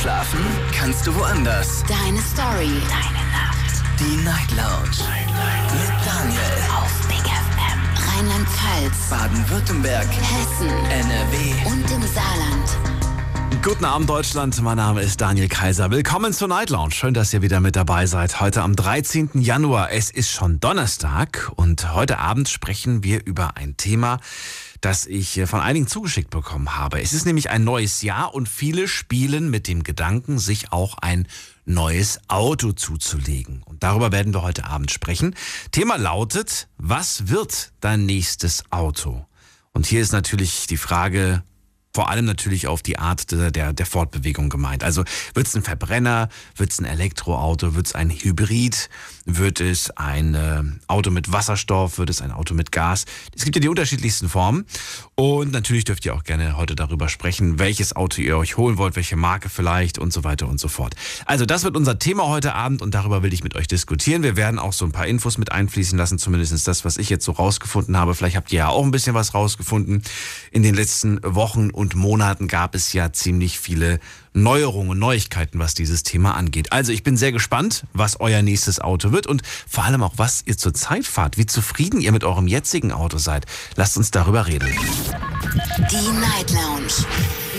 Schlafen kannst du woanders. Deine Story. Deine Nacht. Die Night Lounge. Mit Daniel. Auf Big FM. Rheinland-Pfalz. Baden-Württemberg. Hessen. NRW. Und im Saarland. Guten Abend Deutschland, mein Name ist Daniel Kaiser. Willkommen zur Night Lounge. Schön, dass ihr wieder mit dabei seid. Heute am 13. Januar. Es ist schon Donnerstag und heute Abend sprechen wir über ein Thema, das ich äh, von einigen zugeschickt bekommen habe. Es ist nämlich ein neues Jahr und viele spielen mit dem Gedanken, sich auch ein neues Auto zuzulegen. Und darüber werden wir heute Abend sprechen. Thema lautet, was wird dein nächstes Auto? Und hier ist natürlich die Frage, vor allem natürlich auf die Art der, der, der Fortbewegung gemeint. Also wird es ein Verbrenner, wird es ein Elektroauto, wird es ein Hybrid, wird es ein äh, Auto mit Wasserstoff, wird es ein Auto mit Gas. Es gibt ja die unterschiedlichsten Formen. Und natürlich dürft ihr auch gerne heute darüber sprechen, welches Auto ihr euch holen wollt, welche Marke vielleicht und so weiter und so fort. Also das wird unser Thema heute Abend und darüber will ich mit euch diskutieren. Wir werden auch so ein paar Infos mit einfließen lassen, zumindest das, was ich jetzt so rausgefunden habe. Vielleicht habt ihr ja auch ein bisschen was rausgefunden. In den letzten Wochen und Monaten gab es ja ziemlich viele Neuerungen und Neuigkeiten, was dieses Thema angeht. Also ich bin sehr gespannt, was euer nächstes Auto wird und vor allem auch, was ihr zurzeit fahrt, wie zufrieden ihr mit eurem jetzigen Auto seid. Lasst uns darüber reden. Die Night Lounge.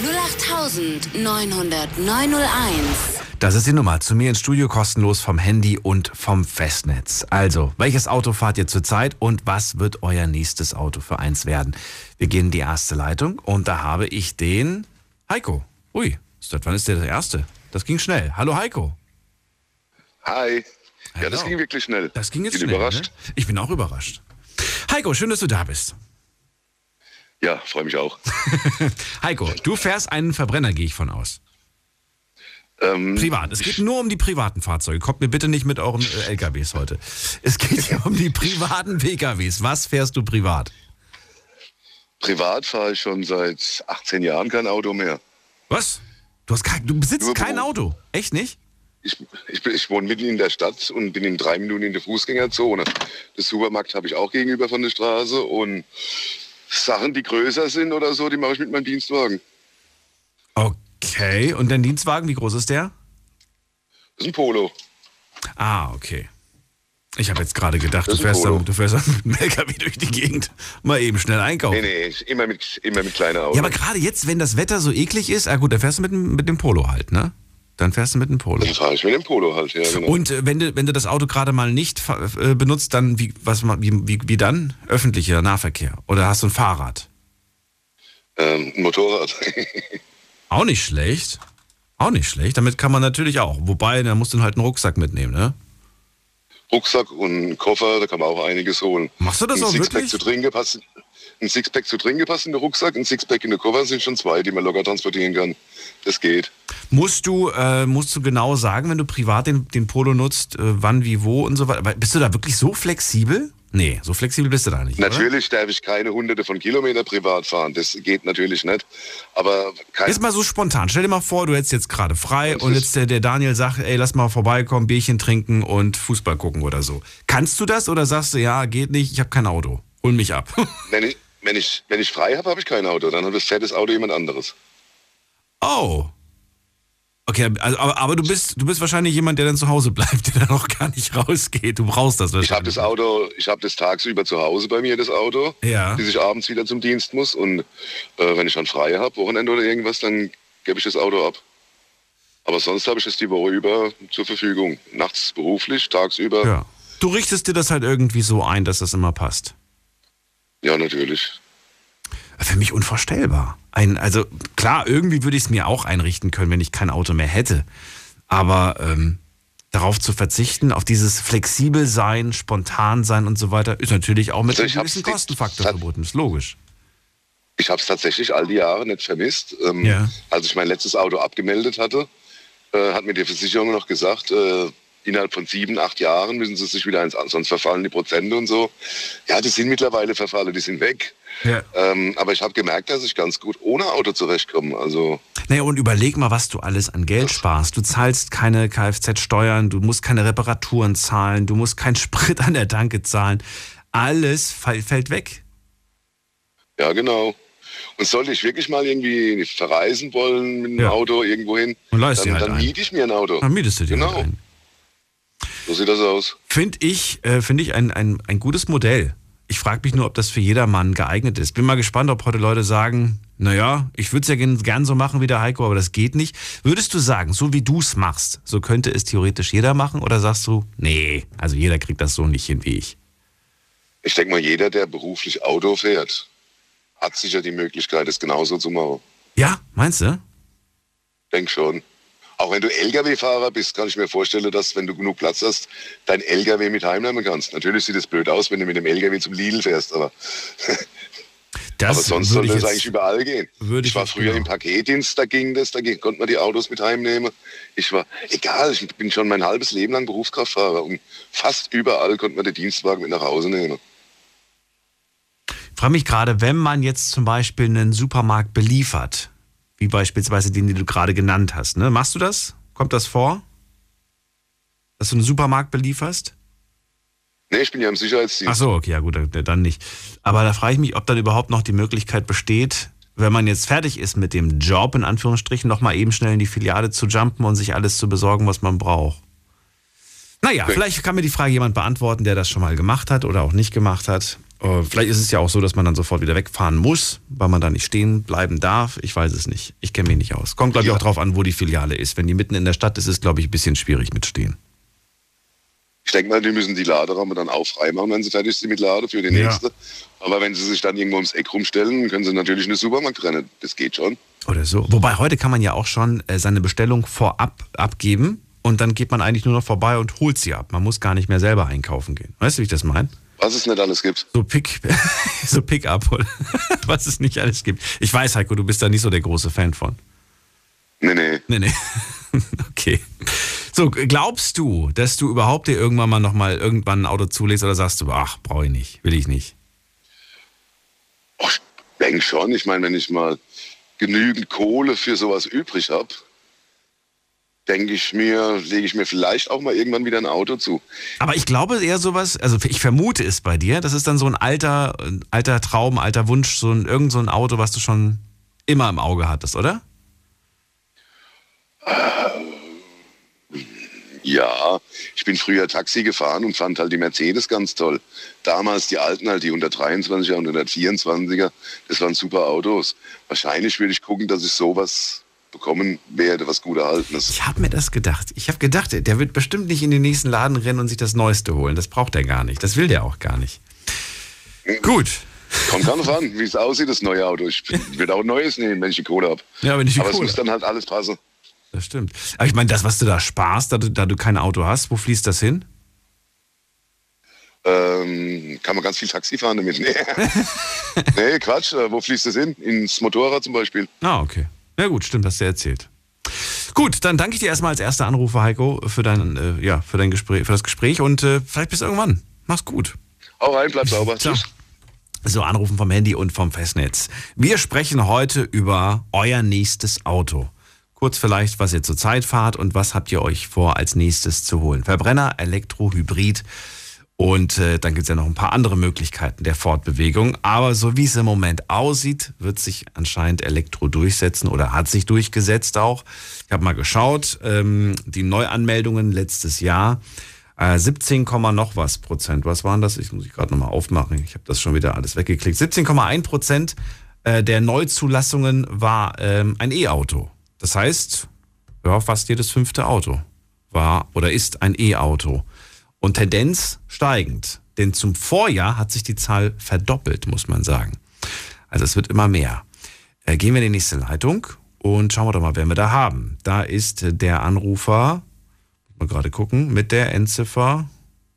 08901. Das ist die Nummer. Zu mir ins Studio kostenlos vom Handy und vom Festnetz. Also, welches Auto fahrt ihr zurzeit und was wird euer nächstes Auto für eins werden? Wir gehen in die erste Leitung und da habe ich den Heiko. Ui, seit wann ist der der Erste? Das ging schnell. Hallo Heiko. Hi. Ja, das ging wirklich schnell. Das ging jetzt bin schnell. überrascht. Ne? Ich bin auch überrascht. Heiko, schön, dass du da bist. Ja, freue mich auch. Heiko, du fährst einen Verbrenner, gehe ich von aus. Ähm, Privat. Es geht nur um die privaten Fahrzeuge. Kommt mir bitte nicht mit euren äh, LKWs heute. Es geht hier um die privaten PKWs. Was fährst du privat? privat fahre ich schon seit 18 Jahren kein Auto mehr. Was? Du, hast kein, du besitzt Nur kein Beruf. Auto? Echt nicht? Ich, ich, ich wohne mitten in der Stadt und bin in drei Minuten in der Fußgängerzone. Das Supermarkt habe ich auch gegenüber von der Straße und Sachen, die größer sind oder so, die mache ich mit meinem Dienstwagen. Okay. Und dein Dienstwagen, wie groß ist der? Das ist ein Polo. Ah, okay. Ich habe jetzt gerade gedacht, du fährst, dann, du fährst dann mit dem LKW durch die Gegend. Mal eben schnell einkaufen. Nee, nee, immer mit, immer mit kleinen Autos. Ja, aber gerade jetzt, wenn das Wetter so eklig ist, ah gut, dann fährst du mit, dem- mit dem Polo halt, ne? Dann fährst du mit dem Polo. Dann fahre ich mit dem Polo halt, ja, genau. Und äh, wenn du, wenn du das Auto gerade mal nicht äh, benutzt, dann wie, was, wie, wie, wie dann? Öffentlicher Nahverkehr. Oder hast du ein Fahrrad? Ähm, ein Motorrad. Auch nicht schlecht. Auch nicht schlecht. Damit kann man natürlich auch. Wobei, da musst du halt einen Rucksack mitnehmen, ne? Rucksack und einen Koffer, da kann man auch einiges holen. Machst du das ein auch Sixpack wirklich? zu trinken passt. Ein Sixpack zu trinken passt in den Rucksack, ein Sixpack in den Koffer sind schon zwei, die man locker transportieren kann. Das geht. Musst du, äh, musst du genau sagen, wenn du privat den, den Polo nutzt, äh, wann, wie, wo und so weiter. Bist du da wirklich so flexibel? Nee, so flexibel bist du da nicht. Oder? Natürlich darf ich keine hunderte von Kilometer privat fahren. Das geht natürlich nicht. Aber kein, Jetzt mal so spontan. Stell dir mal vor, du hättest jetzt gerade frei Das und ist- jetzt der, der Daniel sagt, ey, lass mal vorbeikommen, Bierchen trinken und Fußball gucken oder so. Kannst du das oder sagst du, ja, geht nicht, ich habe kein Auto. Hol mich ab. wenn, ich, wenn, ich, wenn ich frei habe, habe ich kein Auto. Dann hat das fettes Auto jemand anderes. Oh. Okay, also, aber, aber du bist du bist wahrscheinlich jemand, der dann zu Hause bleibt, der dann auch gar nicht rausgeht. Du brauchst das Ich habe wahrscheinlich. das Auto, ich habe das tagsüber zu Hause bei mir, das Auto, Ja. bis ich abends wieder zum Dienst muss. Und äh, wenn ich dann frei habe, Wochenende oder irgendwas, dann gebe ich das Auto ab. Aber sonst habe ich es die Woche über zur Verfügung. Nachts beruflich, tagsüber. Ja. Du richtest dir das halt irgendwie so ein, dass das immer passt. ja natürlich. Für mich unvorstellbar. Ein, also klar, irgendwie würde ich es mir auch einrichten können, wenn ich kein Auto mehr hätte. Aber ähm, darauf zu verzichten, auf dieses flexibel sein, spontan sein und so weiter, ist natürlich auch mit Also einem gewissen Kostenfaktor verbunden. Ist logisch. Ich habe es tatsächlich all die Jahre nicht vermisst. Ähm, Ja. Als ich mein letztes Auto abgemeldet hatte, äh, hat mir die Versicherung noch gesagt, äh, innerhalb von sieben, acht Jahren müssen sie sich wieder eins an, sonst verfallen die Prozente und so. Ja, die sind mittlerweile verfallen, die sind weg. Ja. Ähm, aber ich habe gemerkt, dass ich ganz gut ohne Auto zurechtkomme. Also Naja, und überleg mal, was du alles an Geld sparst. Du zahlst keine Kfz-Steuern, du musst keine Reparaturen zahlen, du musst keinen Sprit an der Tanke zahlen. Alles fällt weg. ja, genau. Und sollte ich wirklich mal irgendwie verreisen wollen mit dem Ja. Auto irgendwo hin, dann, halt dann miete ich mir ein Auto. Dann mietest du dir Genau. halt ein. So sieht das aus. Finde ich, äh, find ich ein, ein, ein gutes Modell. Ich frage mich nur, ob das für jedermann geeignet ist. Bin mal gespannt, ob heute Leute sagen, naja, ich würde es ja gern, so machen wie der Heiko, aber das geht nicht. Würdest du sagen, so wie du es machst, so könnte es theoretisch jeder machen? Oder sagst du, nee, also jeder kriegt das so nicht hin wie ich? Ich denke mal, jeder, der beruflich Auto fährt, hat sicher die Möglichkeit, es genauso zu machen. Ja, meinst du? Denk schon. Auch wenn du Lkw-Fahrer bist, kann ich mir vorstellen, dass, wenn du genug Platz hast, dein Lkw mit heimnehmen kannst. Natürlich sieht es blöd aus, wenn du mit dem Lkw zum Lidl fährst, aber, Das aber sonst sollte ich es eigentlich überall gehen. ich ich war früher genau. im Paketdienst, da ging das, da ging, konnte man die Autos mit heimnehmen. Ich war, egal, ich bin schon mein halbes Leben lang Berufskraftfahrer und fast überall konnte man den Dienstwagen mit nach Hause nehmen. frage mich gerade, wenn man jetzt zum Beispiel einen Supermarkt beliefert, wie beispielsweise den, den du gerade genannt hast, ne? machst du das? Kommt das vor? Dass du einen Supermarkt belieferst? Nee, ich bin ja im Sicherheitsdienst. Ach so, okay, ja gut, dann- nicht. Aber da frage ich mich, ob dann überhaupt noch die Möglichkeit besteht, wenn man jetzt fertig ist mit dem Job, in Anführungsstrichen, nochmal eben schnell in die Filiale zu jumpen und sich alles zu besorgen, was man braucht. Naja, Okay. vielleicht kann mir die Frage jemand beantworten, der das schon mal gemacht hat oder auch nicht gemacht hat. Äh, Vielleicht ist es ja auch so, dass man dann sofort wieder wegfahren muss, weil man da nicht stehen bleiben darf. Ich weiß es nicht. Ich kenne mich nicht aus. Kommt, glaube ich, Ja. auch drauf an, wo die Filiale ist. Wenn die mitten in der Stadt ist, ist es, glaube ich, ein bisschen schwierig mit Stehen. Ich denke mal, die müssen die Laderäume dann auch freimachen, wenn sie fertig sind mit Lade für den Ja. nächsten. Aber wenn sie sich dann irgendwo ums Eck rumstellen, können sie natürlich eine Supermarkt rennen. Das geht schon. Oder so. Wobei heute kann man ja auch schon äh, seine Bestellung vorab abgeben und dann geht man eigentlich nur noch vorbei und holt sie ab. Man muss gar nicht mehr selber einkaufen gehen. Weißt du, wie ich das meine? Was es nicht alles gibt. So Pick, so Pick-up oder was es nicht alles gibt. Ich weiß, Heiko, du bist da nicht so der große Fan von. Nee, nee. Nee, nee. Okay. So, glaubst du, dass du überhaupt dir irgendwann mal nochmal irgendwann ein Auto zulegst oder sagst du, ach, brauche ich nicht, will ich nicht? Och, ich denke schon. Ich meine, wenn ich mal genügend Kohle für sowas übrig habe, denke ich mir, lege ich mir vielleicht auch mal irgendwann wieder ein Auto zu. Aber ich glaube eher sowas, also ich vermute es bei dir, das ist dann so ein alter, alter Traum, alter Wunsch, so ein, irgend so ein Auto, was du schon immer im Auge hattest, oder? Ja, ich bin früher Taxi gefahren und fand halt die Mercedes ganz toll. Damals die alten halt, die 123er und 124er, das waren super Autos. Wahrscheinlich würde ich gucken, dass ich sowas bekommen werde, was gut erhalten ist. Ich habe mir das gedacht. Ich habe gedacht, der wird bestimmt nicht in den nächsten Laden rennen und sich das Neueste holen. Das braucht er gar nicht. Das will der auch gar nicht. Gut. Kommt ganz an, wie es aussieht, das neue Auto. Ich würde auch ein neues nehmen, wenn ich die Kohle habe. Ja, wenn ich die Aber es Kohle muss dann halt alles passen. Das stimmt. Aber ich meine, das, was du da sparst, da du, da du kein Auto hast, wo fließt das hin? Ähm, kann man ganz viel Taxi fahren damit. Nee, nee Quatsch. Äh, wo fließt das hin? Ins Motorrad zum Beispiel. Ah, okay. Ja gut, stimmt, hast du erzählt. Gut, dann danke ich dir erstmal als erster Anrufer, Heiko, für dein, äh, ja, für dein Gespräch, für das Gespräch und äh, vielleicht bis irgendwann. Mach's gut. Hau rein, bleib sauber. Tschüss. So, anrufen vom Handy und vom Festnetz. Wir sprechen heute über euer nächstes Auto. Kurz vielleicht, was ihr zurzeit fahrt und was habt ihr euch vor, als nächstes zu holen. Verbrenner, Elektro, Hybrid und äh, dann gibt's ja noch ein paar andere Möglichkeiten der Fortbewegung. Aber so wie es im Moment aussieht, wird sich anscheinend Elektro durchsetzen oder hat sich durchgesetzt auch. Ich habe mal geschaut, ähm, die Neuanmeldungen letztes Jahr. Äh, 17, Komma noch was Prozent. Was waren das? Ich muss ich gerade nochmal aufmachen. Ich habe das schon wieder alles weggeklickt. 17,1 Prozent äh, der Neuzulassungen war ähm, ein E-Auto. Das heißt, ja, fast jedes fünfte Auto war oder ist ein E-Auto. Und Tendenz steigend. Denn zum Vorjahr hat sich die Zahl verdoppelt, muss man sagen. Also es wird immer mehr. Äh, gehen wir in die nächste Leitung und schauen wir doch mal, wen wir da haben. Da ist der Anrufer, mal gerade gucken, mit der Endziffer.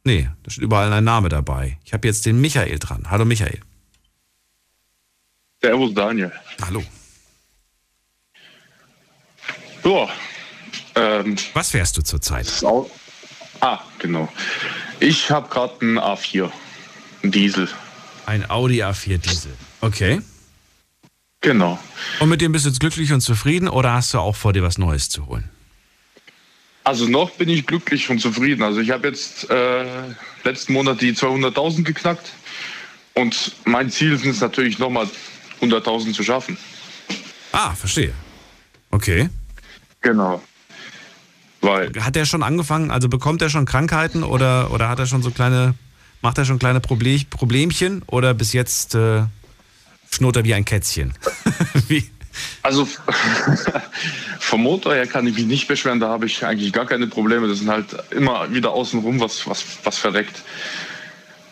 Nee, da steht überall ein Name dabei. Ich habe jetzt den Michael dran. Hallo Michael. Servus Daniel. Hallo. Ja, ähm, Was fährst du zurzeit? das Au- ah, genau. Ich habe gerade einen A4, einen Diesel. Ein Audi A4 Diesel. Okay. Genau. Und mit dem bist du jetzt glücklich und zufrieden oder hast du auch vor, dir was Neues zu holen? Also noch bin ich glücklich und zufrieden. Also ich habe jetzt äh, letzten Monat die 200.000 geknackt. Und mein Ziel sind es natürlich nochmal 100.000 zu schaffen. Ah, verstehe. Okay. Genau. Weil, Hat er schon angefangen, also bekommt er schon Krankheiten oder, oder hat er schon so kleine, macht er schon kleine Proble Problemchen oder bis jetzt äh, schnurrt er wie ein Kätzchen? wie? also vom Motor her kann ich mich nicht beschweren, da habe ich eigentlich gar keine Probleme. Das sind halt immer wieder außenrum was, was, was verreckt.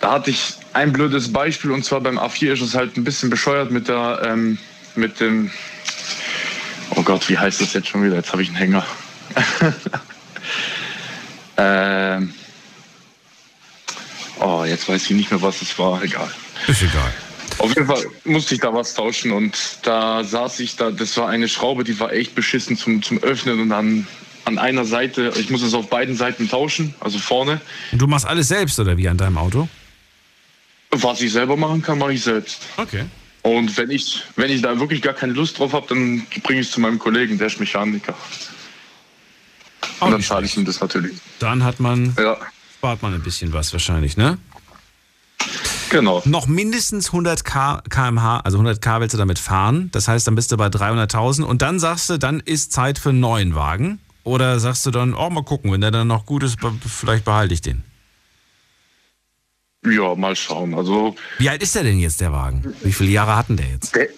Da hatte ich ein blödes Beispiel und zwar beim A4 ist es halt ein bisschen bescheuert mit der, ähm, mit dem, oh Gott, wie heißt das jetzt schon wieder? Jetzt habe ich einen Hänger. ähm, oh, jetzt weiß ich nicht mehr, was es war. Egal. Ist egal. Auf jeden Fall musste ich da was tauschen und da saß ich da, das war eine Schraube, die war echt beschissen zum, zum Öffnen und dann an einer Seite, ich muss es auf beiden Seiten tauschen, also vorne. Und du machst alles selbst oder wie an deinem Auto? Was ich selber machen kann, mache ich selbst. Okay. Und wenn ich, wenn ich da wirklich gar keine Lust drauf habe, dann bringe ich es zu meinem Kollegen, der ist Mechaniker. Auch Und dann zahle ich ihm das natürlich. Dann hat man, Ja, spart man ein bisschen was wahrscheinlich, ne? genau. Noch mindestens 100 K kmh, also 100 K willst du damit fahren. Das heißt, dann bist du bei 300.000 und dann sagst du, dann ist Zeit für einen neuen Wagen. Oder sagst du dann, oh, mal gucken, wenn der dann noch gut ist, vielleicht behalte ich den. Ja, mal schauen. Also Wie alt ist der denn jetzt, der Wagen? Wie viele Jahre hatten der jetzt? der,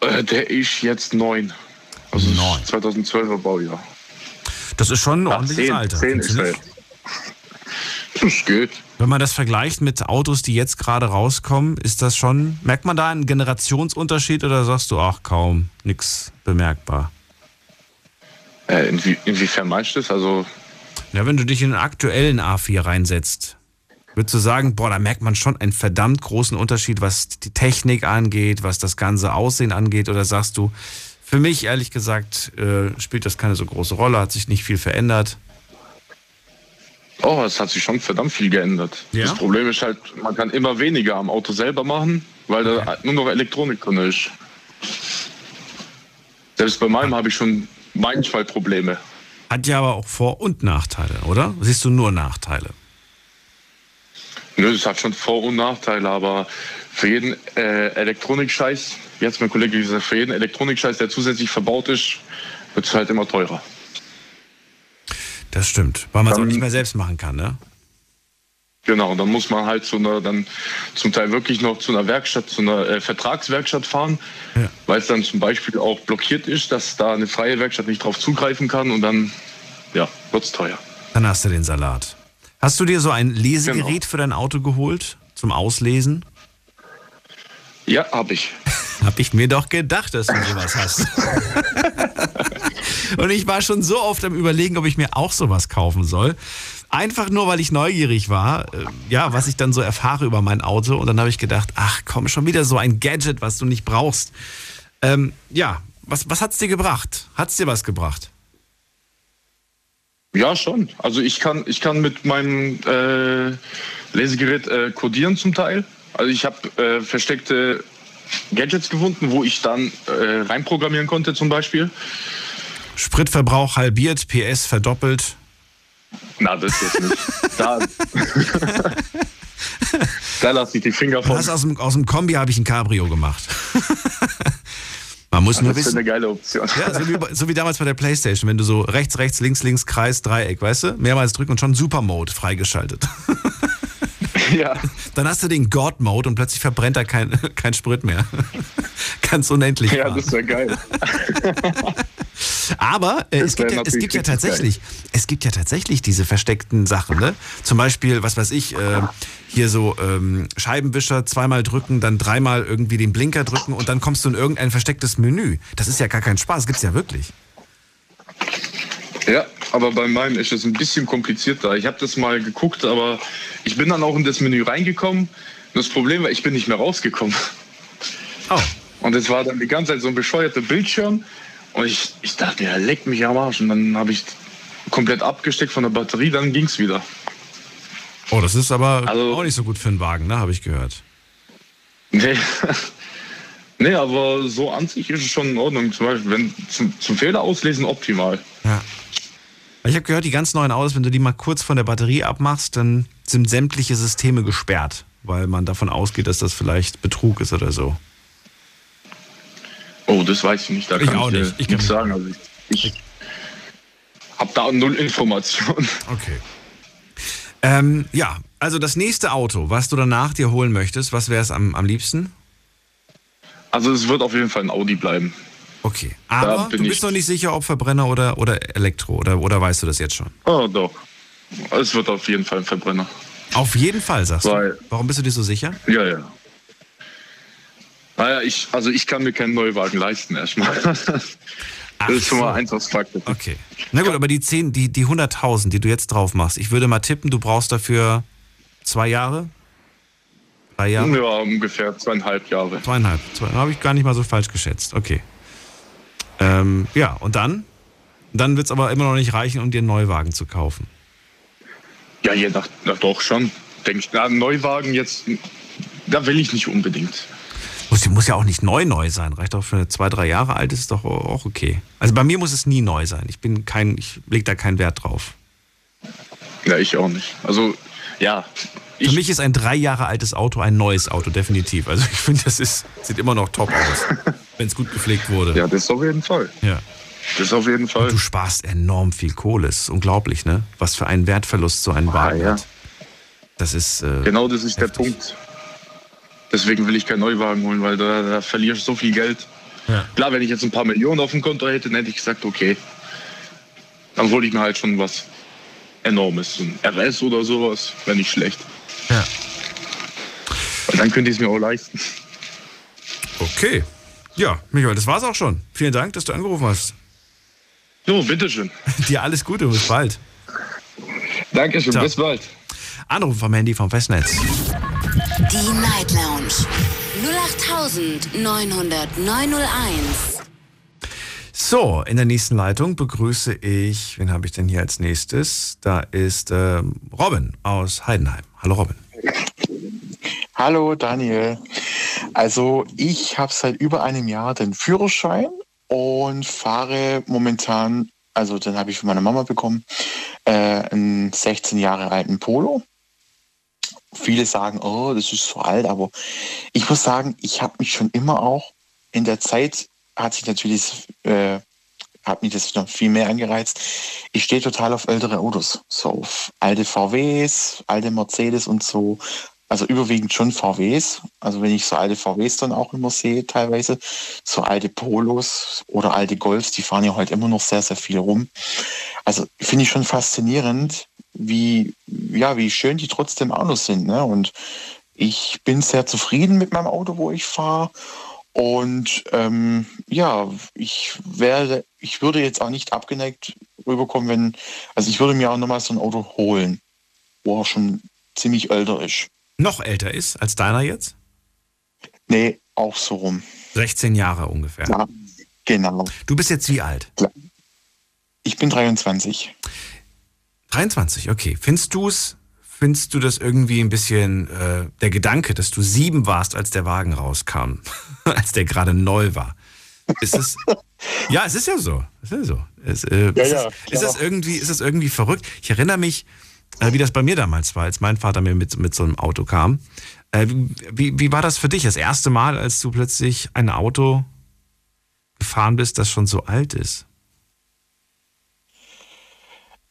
äh, der ist jetzt neun. Also Neun. 2012er Baujahr. Das ist schon ein Ach, ordentliches zehn, Alter. zehn ist jetzt. Das geht. Wenn man das vergleicht mit Autos, die jetzt gerade rauskommen, ist das schon, merkt man da einen Generationsunterschied oder sagst du, ach kaum, nix bemerkbar? Äh, inwie, inwiefern meinst du das? Also Ja, wenn du dich in den aktuellen A4 reinsetzt, würdest du sagen, boah, da merkt man schon einen verdammt großen Unterschied, was die Technik angeht, was das ganze Aussehen angeht, oder sagst du, für mich ehrlich gesagt äh, spielt das keine so große Rolle, hat sich nicht viel verändert. Oh, es hat sich schon verdammt viel geändert. Ja? Das Problem ist halt, man kann immer weniger am Auto selber machen, weil da nur noch Elektronik drin ist. Selbst bei meinem habe ich schon manchmal Probleme. Hat ja aber auch Vor- und Nachteile, oder? Siehst du nur Nachteile? Nö, das hat schon Vor- und Nachteile, aber für jeden äh, Elektronikscheiß, wie hat mein Kollege gesagt, für jeden Elektronikscheiß, der zusätzlich verbaut ist, wird es halt immer teurer. Das stimmt, weil man es auch nicht mehr selbst machen kann, ne? Genau, dann muss man halt zu einer, dann zum Teil wirklich noch zu einer Werkstatt, zu einer äh, Vertragswerkstatt fahren, Ja. weil es dann zum Beispiel auch blockiert ist, dass da eine freie Werkstatt nicht drauf zugreifen kann und dann, ja, wird's teuer. Dann hast du den Salat. Hast du dir so ein Lesegerät Genau. für dein Auto geholt zum Auslesen? Ja, habe ich. Hab ich mir doch gedacht, dass du sowas hast. Und ich war schon so oft am überlegen, ob ich mir auch sowas kaufen soll. Einfach nur, weil ich neugierig war, äh, ja, was ich dann so erfahre über mein Auto. Und dann habe ich gedacht, ach komm, schon wieder so ein Gadget, was du nicht brauchst. Ähm, ja, was, was hat's dir gebracht? Hat's dir was gebracht? Ja, schon. Also ich kann, ich kann mit meinem äh, Lesegerät äh, codieren zum Teil. Also ich habe äh, versteckte Gadgets gefunden, wo ich dann äh, reinprogrammieren konnte zum Beispiel. Spritverbrauch halbiert, PS verdoppelt. Na, das jetzt nicht. Da, da lasse ich die Finger von. Aus dem, aus dem Kombi habe ich ein Cabrio gemacht. Man muss nur Das ist wissen. eine geile Option. Ja, so wie, so wie damals bei der Playstation, wenn du so rechts, rechts, links, links, Kreis, Dreieck, weißt du? Mehrmals drücken und schon Super-Mode freigeschaltet. ja. Dann hast du den God-Mode und plötzlich verbrennt da kein, kein Sprit mehr. Ganz unendlich. Ja, fahren. das wäre geil. Aber äh, es, gibt ja, es gibt ja tatsächlich, es gibt ja tatsächlich diese versteckten Sachen, ne? Zum Beispiel, was weiß ich, äh, hier so ähm, Scheibenwischer zweimal drücken, dann dreimal irgendwie den Blinker drücken und dann kommst du in irgendein verstecktes Menü. Das ist ja gar kein Spaß, gibt's ja wirklich. Ja, aber bei meinem ist es ein bisschen komplizierter. Ich habe das mal geguckt, aber ich bin dann auch in das Menü reingekommen. Das Problem war, ich bin nicht mehr rausgekommen. Oh. Und es war dann die ganze Zeit so ein bescheuerter Bildschirm. Und ich, ich dachte, ja, leck mich am Arsch. Und dann habe ich komplett abgesteckt von der Batterie, dann ging's wieder. Oh, das ist aber Also- auch nicht so gut für einen Wagen, ne? Habe ich gehört. Nee. nee, aber so an sich ist es schon in Ordnung. Zum Beispiel, wenn zum, zum Fehler auslesen optimal. Ja. Ich habe gehört, die ganz neuen Autos, wenn du die mal kurz von der Batterie abmachst, dann sind sämtliche Systeme gesperrt, weil man davon ausgeht, dass das vielleicht Betrug ist oder so. Oh, das weiß ich nicht. Da Ich kann auch ich, nicht. Ich kann nichts nicht. sagen. Also ich ich habe da null Informationen. Okay. Ähm, ja, also das nächste Auto, was du danach dir holen möchtest, was wäre es am, am liebsten? Also es wird auf jeden Fall ein Audi bleiben. Okay. Aber du bist noch nicht sicher, ob Verbrenner oder, oder Elektro oder, oder weißt du das jetzt schon? Oh, doch. Es wird auf jeden Fall ein Verbrenner. Auf jeden Fall, sagst Weil- du. Warum bist du dir so sicher? Ja, ja. Naja, ich, also ich kann mir keinen Neuwagen leisten erstmal. Das Ach ist schon mal so. eins aus Fakt. Okay. Na gut, aber die 10, die, die 100.000, die du jetzt drauf machst, ich würde mal tippen, du brauchst dafür zwei Jahre? Drei Jahre? Ja, ungefähr zweieinhalb Jahre. Zweieinhalb. Zwei, habe ich gar nicht mal so falsch geschätzt. Okay. Ähm, ja, und dann? Dann wird es aber immer noch nicht reichen, um dir einen Neuwagen zu kaufen. Ja, je nach, na doch schon. Denke ich, na, ein Neuwagen jetzt, da will ich nicht unbedingt. Muss, muss ja auch nicht neu neu sein. Reicht auch für zwei, drei Jahre alt, ist doch auch okay. Also bei mir muss es nie neu sein. Ich bin kein, ich lege da keinen Wert drauf. Ja, ich auch nicht. Also, ja. Für mich ist ein drei Jahre altes Auto ein neues Auto, definitiv. Also ich finde, das ist, sieht immer noch top aus, wenn es gut gepflegt wurde. ja, das auf jeden Fall. ja. Das auf jeden Fall. Du sparst enorm viel Kohle. Es ist unglaublich, ne? Was für einen Wertverlust so ein Wagen ja. hat. Das ist. Äh, Genau das ist der heftig. Punkt. Deswegen will ich keinen Neuwagen holen, weil da, da verliere ich so viel Geld. Ja. Klar, wenn ich jetzt ein paar Millionen auf dem Konto hätte, dann hätte ich gesagt, okay. Dann hole ich mir halt schon was Enormes. So ein RS oder sowas, wäre nicht schlecht. Ja. Weil dann könnte ich es mir auch leisten. Okay. Ja, Michael, das war's auch schon. Vielen Dank, dass du angerufen hast. So, bitteschön. Dir alles Gute, bis bald. Dankeschön, Ciao. bis bald. Anruf vom Handy vom Festnetz. Die Night Lounge 0890901. So, in der nächsten Leitung begrüße ich, wen habe ich denn hier als nächstes? Da ist ähm, Robin aus Heidenheim. Hallo Robin. Hallo Daniel. Also ich habe seit über einem Jahr den Führerschein und fahre momentan, also den habe ich von meiner Mama bekommen, äh, einen 16 Jahre alten Polo. Viele sagen, oh, das ist so alt, aber ich muss sagen, ich habe mich schon immer auch in der Zeit hat sich natürlich äh, hat mich das noch viel mehr angereizt. Ich stehe total auf ältere Autos, so auf alte VWs, alte Mercedes und so. Also überwiegend schon VWs. Also wenn ich so alte VWs dann auch immer sehe, teilweise so alte Polos oder alte Golfs, die fahren ja heute immer noch sehr, sehr viel rum. Also finde ich schon faszinierend, wie, ja, wie schön die trotzdem Autos sind. Ne? Und ich bin sehr zufrieden mit meinem Auto, wo ich fahre. Und ähm, ja, ich werde, ich würde jetzt auch nicht abgeneigt rüberkommen, wenn, also ich würde mir auch nochmal so ein Auto holen, wo er schon ziemlich älter ist. Noch älter ist als deiner jetzt? Nee, auch so rum. 16 Jahre ungefähr. Ja, genau. Du bist jetzt wie alt? Ich bin 23. 23, okay. Findest du es, findest du das irgendwie ein bisschen, äh, der Gedanke, dass du sieben warst, als der Wagen rauskam, als der gerade neu war? Ist es, ja, es ist ja so. Es ist ja so. Es, äh, ist, ja, ist, es irgendwie, ist es irgendwie verrückt? Ich erinnere mich, äh, wie das bei mir damals war, als mein Vater mir mit, mit so einem Auto kam. Äh, wie, wie war das für dich das erste Mal, als du plötzlich ein Auto gefahren bist, das schon so alt ist?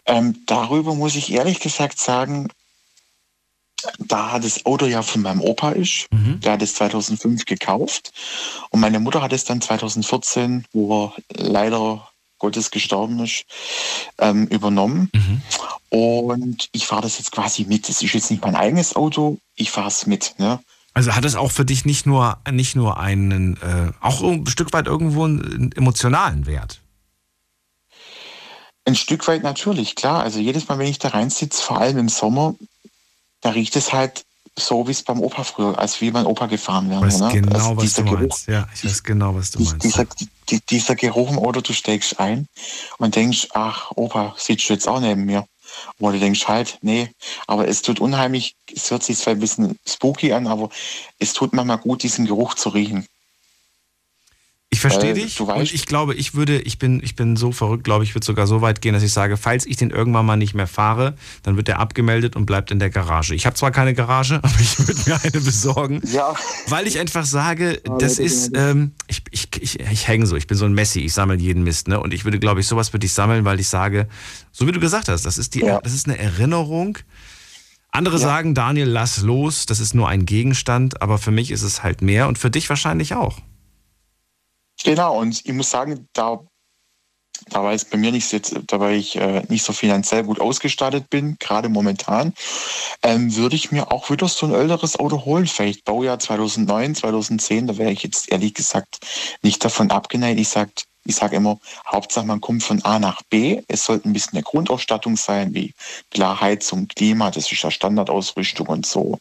Ähm, darüber muss ich ehrlich gesagt sagen, da das Auto ja von meinem Opa ist, der hat es 2005 gekauft und meine Mutter hat es dann 2014, wo er leider Gottes gestorben ist, ähm, übernommen. Und ich fahre das jetzt quasi mit. Es ist jetzt nicht mein eigenes Auto, ich fahre es mit. Ne? Also hat es auch für dich nicht nur, nicht nur einen, äh, auch ein Stück weit irgendwo einen emotionalen Wert? Ein Stück weit natürlich, klar. Also jedes Mal, wenn ich da reinsitze, vor allem im Sommer, da riecht es halt so, wie es beim Opa früher, als wie mein Opa gefahren wäre. Ich weiß ne? genau, also was du Geruch, meinst. Ja, ich weiß genau, was du meinst. dieser, die, dieser Geruch im Auto, du steigst ein und denkst, ach, Opa, sitzt du jetzt auch neben mir? Oder du denkst halt, nee, aber es tut unheimlich, es hört sich zwar ein bisschen spooky an, aber es tut manchmal gut, diesen Geruch zu riechen. Ich verstehe dich. Du weißt, und ich glaube, ich würde, ich bin, ich bin so verrückt, glaube ich, würde sogar so weit gehen, dass ich sage, falls ich den irgendwann mal nicht mehr fahre, dann wird der abgemeldet und bleibt in der Garage. Ich habe zwar keine Garage, aber ich würde mir eine besorgen. Ja. Weil ich einfach sage, das ist, ähm, ich, ich, ich, ich hänge so, ich bin so ein Messi, ich sammle jeden Mist, ne? Und ich würde, glaube ich, sowas würde ich sammeln, weil ich sage, so wie du gesagt hast, das ist die, ja. das ist eine Erinnerung. Andere ja. sagen, Daniel, lass los, das ist nur ein Gegenstand, aber für mich ist es halt mehr und für dich wahrscheinlich auch. Genau, und ich muss sagen, da, da war es bei mir nicht jetzt, da weil ich äh, nicht so finanziell gut ausgestattet bin, gerade momentan, ähm, würde ich mir auch wieder so ein älteres Auto holen. Vielleicht Baujahr 2009, 2010, da wäre ich jetzt ehrlich gesagt nicht davon abgeneigt. Ich sage ich sage immer, Hauptsache man kommt von A nach B. Es sollte ein bisschen eine Grundausstattung sein, wie klar Heizung, Klima, das ist ja Standardausrüstung und so.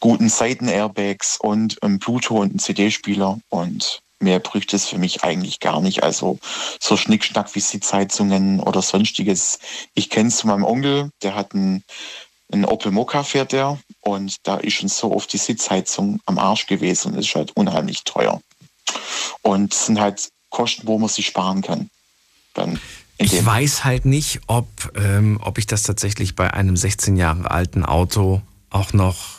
Guten Seitenairbags und ein Bluetooth und ein CD-Spieler und mehr bräuchte es für mich eigentlich gar nicht. Also so Schnickschnack wie Sitzheizungen oder sonstiges. Ich kenne es zu meinem Onkel, der hat einen, einen Opel Mokka fährt der und da ist schon so oft die Sitzheizung am Arsch gewesen und ist halt unheimlich teuer. Und sind halt Kosten, wo man sich sparen kann. Dann ich weiß halt nicht, ob, ähm, ob ich das tatsächlich bei einem 16 Jahre alten Auto auch noch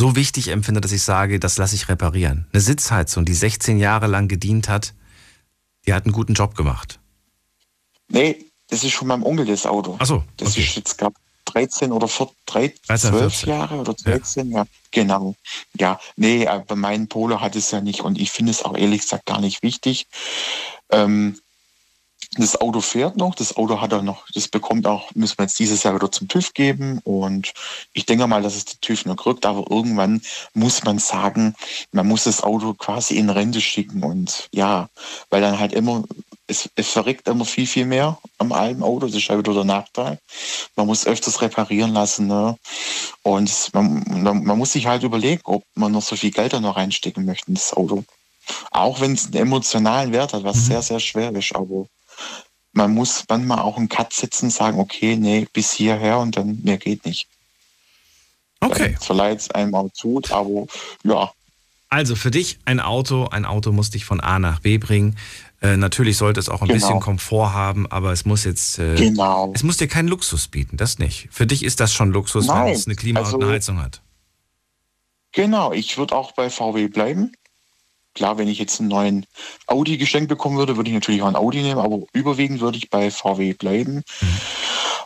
so wichtig empfinde, dass ich sage, das lasse ich reparieren. Eine Sitzheizung, die 16 Jahre lang gedient hat, die hat einen guten Job gemacht. Nee, das ist von meinem Onkel das Auto. Ach so, Das ist jetzt gab 13 oder 14, 13, 12 Jahre oder 13, ja. ja. Genau. Ja, nee, bei meinem Polo hat es ja nicht und ich finde es auch ehrlich gesagt gar nicht wichtig. Ähm, das Auto fährt noch, das Auto hat er noch, das bekommt auch, müssen wir jetzt dieses Jahr wieder zum TÜV geben und ich denke mal, dass es der TÜV noch kriegt, aber irgendwann muss man sagen, man muss das Auto quasi in Rente schicken und ja, weil dann halt immer, es, es verreckt immer viel, viel mehr am alten Auto, das ist ja wieder der Nachteil. Man muss öfters reparieren lassen ne? und man, man muss sich halt überlegen, ob man noch so viel Geld da noch reinstecken möchte in das Auto. Auch wenn es einen emotionalen Wert hat, was mhm. sehr, sehr schwer ist, aber man muss manchmal auch einen Cut setzen und sagen, okay, nee, bis hierher und dann mehr geht nicht. Okay. Verleiht es einem auch zu, aber ja. Also für dich ein Auto, ein Auto muss dich von A nach B bringen. Äh, natürlich sollte es auch ein genau. bisschen Komfort haben, aber es muss jetzt, äh, genau. es muss dir keinen Luxus bieten, das nicht. Für dich ist das schon Luxus, Nein, wenn es eine Klima also, und eine Heizung hat. Genau, ich würde auch bei VW bleiben. Klar, wenn ich jetzt einen neuen Audi geschenkt bekommen würde, würde ich natürlich auch ein Audi nehmen, aber überwiegend würde ich bei VW bleiben. Mhm.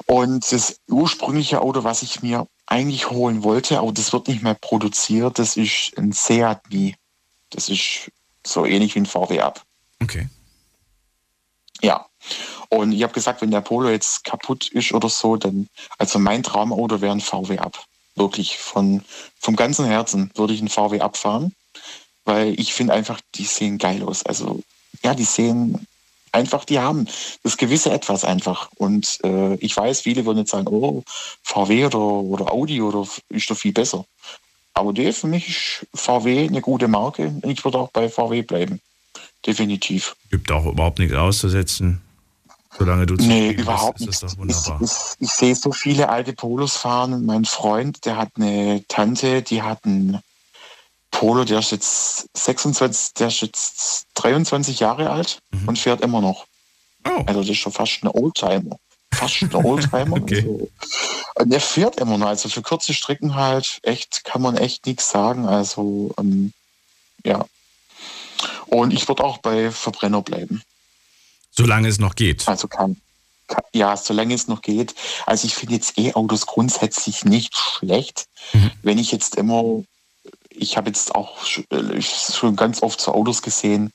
Und das ursprüngliche Auto, was ich mir eigentlich holen wollte, aber das wird nicht mehr produziert, das ist ein Seat Mi. Das ist so ähnlich wie ein VW Up. Okay. Ja. Und ich habe gesagt, wenn der Polo jetzt kaputt ist oder so, dann, also mein Traumauto wäre ein VW Up. Wirklich von, vom ganzen Herzen würde ich ein VW abfahren weil ich finde einfach, die sehen geil aus. Also ja, die sehen einfach, die haben das gewisse Etwas einfach. Und äh, ich weiß, viele würden jetzt sagen, oh, VW oder, oder Audi oder ist doch viel besser. Aber der für mich ist VW eine gute Marke. Ich würde auch bei VW bleiben. Definitiv. Gibt auch überhaupt nichts auszusetzen. Solange du Nee, überhaupt bist, ist das Ich, ich, ich, sehe so viele alte Polos fahren. Mein Freund, der hat eine Tante, die hat einen Polo, der ist jetzt 26, der ist jetzt 23 Jahre alt mhm. und fährt immer noch. Oh. Also das ist schon fast ein Oldtimer. Fast ein Oldtimer. okay. also. Und der fährt immer noch. Also für kurze Strecken halt echt, kann man echt nichts sagen. Also ähm, ja. Und ich würde auch bei Verbrenner bleiben. Solange es noch geht. Also kann. Ja, solange es noch geht. Also ich finde jetzt E-Autos grundsätzlich nicht schlecht. Mhm. Wenn ich jetzt immer ich habe jetzt auch äh, schon ganz oft so Autos gesehen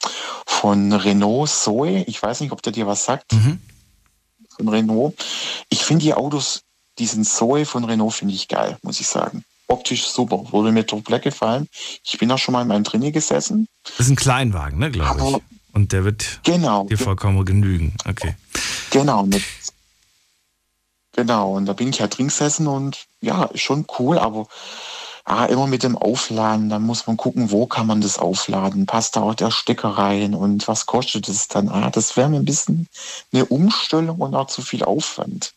von Renault Zoe. Ich weiß nicht, ob der dir was sagt. Mhm. Von Renault. Ich finde die Autos, diesen Zoe von Renault finde ich geil, muss ich sagen. Optisch super. Wurde mir total gefallen. Ich bin auch schon mal in meinem Trainer gesessen. Das ist ein Kleinwagen, ne, glaube ich. Und der wird genau, dir vollkommen genügen. Okay. Genau. Mit, genau. Und da bin ich halt drin gesessen und ja, schon cool, aber ah, immer mit dem Aufladen, dann muss man gucken, wo kann man das aufladen, passt da auch der Stecker rein und was kostet es dann? Ah, das wäre mir ein bisschen eine Umstellung und auch zu viel Aufwand,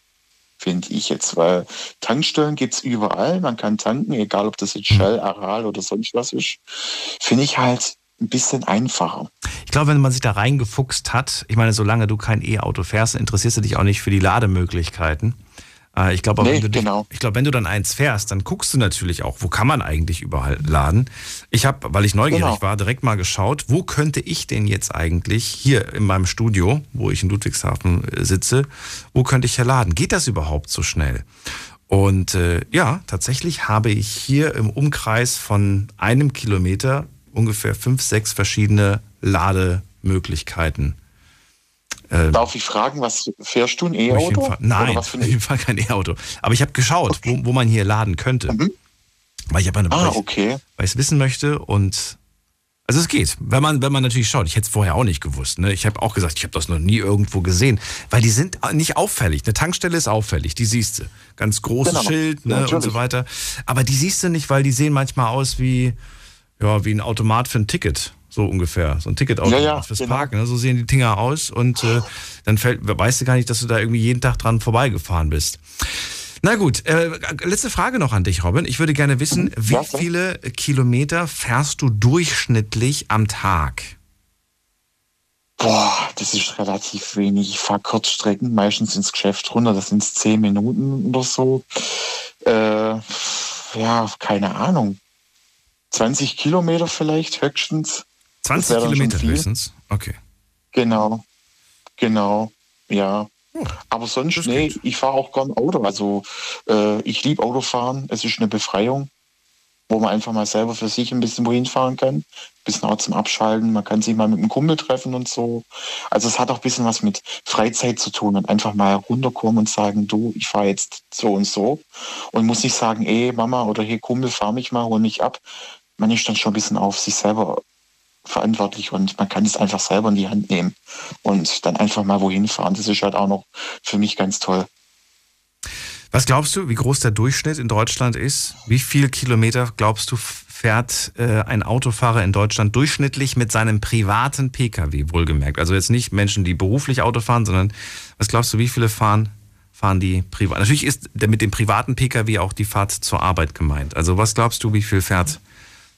finde ich jetzt, weil Tankstellen gibt es überall, man kann tanken, egal ob das jetzt Shell, Aral oder sonst was ist, finde ich halt ein bisschen einfacher. Ich glaube, wenn man sich da reingefuchst hat, ich meine, solange du kein E-Auto fährst, interessierst du dich auch nicht für die Lademöglichkeiten. Äh, ich glaube, nee, wenn, genau. ich glaube, wenn du dann eins fährst, dann guckst du natürlich auch, wo kann man eigentlich überall laden. Ich habe, weil ich neugierig genau. war, direkt mal geschaut, wo könnte ich denn jetzt eigentlich hier in meinem Studio, wo ich in Ludwigshafen äh, sitze, wo könnte ich hier laden? Geht das überhaupt so schnell? Und äh, ja, tatsächlich habe ich hier im Umkreis von einem Kilometer ungefähr fünf, sechs verschiedene Lademöglichkeiten. Ähm, Darf ich fragen, was fährst du, ein E-Auto? Nein, auf jeden Fall kein E-Auto. Aber ich habe geschaut, okay. wo, wo, man hier laden könnte. Mhm. Weil ich, eine, ah, okay. weil ich es wissen möchte und also es geht, wenn man, wenn man natürlich schaut. Ich hätte es vorher auch nicht gewusst. Ne? Ich habe auch gesagt, ich habe das noch nie irgendwo gesehen, weil die sind nicht auffällig. Eine Tankstelle ist auffällig, die siehst du. Ganz großes genau. Schild ne, und so weiter. Aber die siehst du nicht, weil die sehen manchmal aus wie, ja, wie ein Automat für ein Ticket. So ungefähr. So ein Ticketautomat ja, ja, fürs genau. Parken. Ne? So sehen die Dinger aus und äh, dann fällt, weißt du gar nicht, dass du da irgendwie jeden Tag dran vorbeigefahren bist. Na gut, äh, letzte Frage noch an dich, Robin. Ich würde gerne wissen, wie viele Kilometer fährst du durchschnittlich am Tag? Boah, das ist relativ wenig. Ich fahre Kurzstrecken, meistens ins Geschäft runter, das sind zehn Minuten oder so. Äh, ja, keine Ahnung. 20 Kilometer vielleicht höchstens. 20 Kilometer höchstens? Okay. Genau, genau, ja. Aber sonst, nee, ich fahre auch gern Auto. Also äh, ich liebe Autofahren. Es ist eine Befreiung, wo man einfach mal selber für sich ein bisschen wohin fahren kann. Ein bisschen auch zum Abschalten. Man kann sich mal mit einem Kumpel treffen und so. Also es hat auch ein bisschen was mit Freizeit zu tun und einfach mal runterkommen und sagen, du, ich fahre jetzt so und so. Und muss nicht sagen, ey, Mama oder hey Kumpel, fahr mich mal, hol mich ab. Man ist dann schon ein bisschen auf sich selber verantwortlich und man kann es einfach selber in die Hand nehmen und dann einfach mal wohin fahren. Das ist halt auch noch für mich ganz toll. Was glaubst du, wie groß der Durchschnitt in Deutschland ist? Wie viele Kilometer, glaubst du, fährt äh, ein Autofahrer in Deutschland durchschnittlich mit seinem privaten Pkw, wohlgemerkt? Also jetzt nicht Menschen, die beruflich Auto fahren, sondern was glaubst du, wie viele fahren, fahren die privat? Natürlich ist mit dem privaten Pkw auch die Fahrt zur Arbeit gemeint. Also was glaubst du, wie viel fährt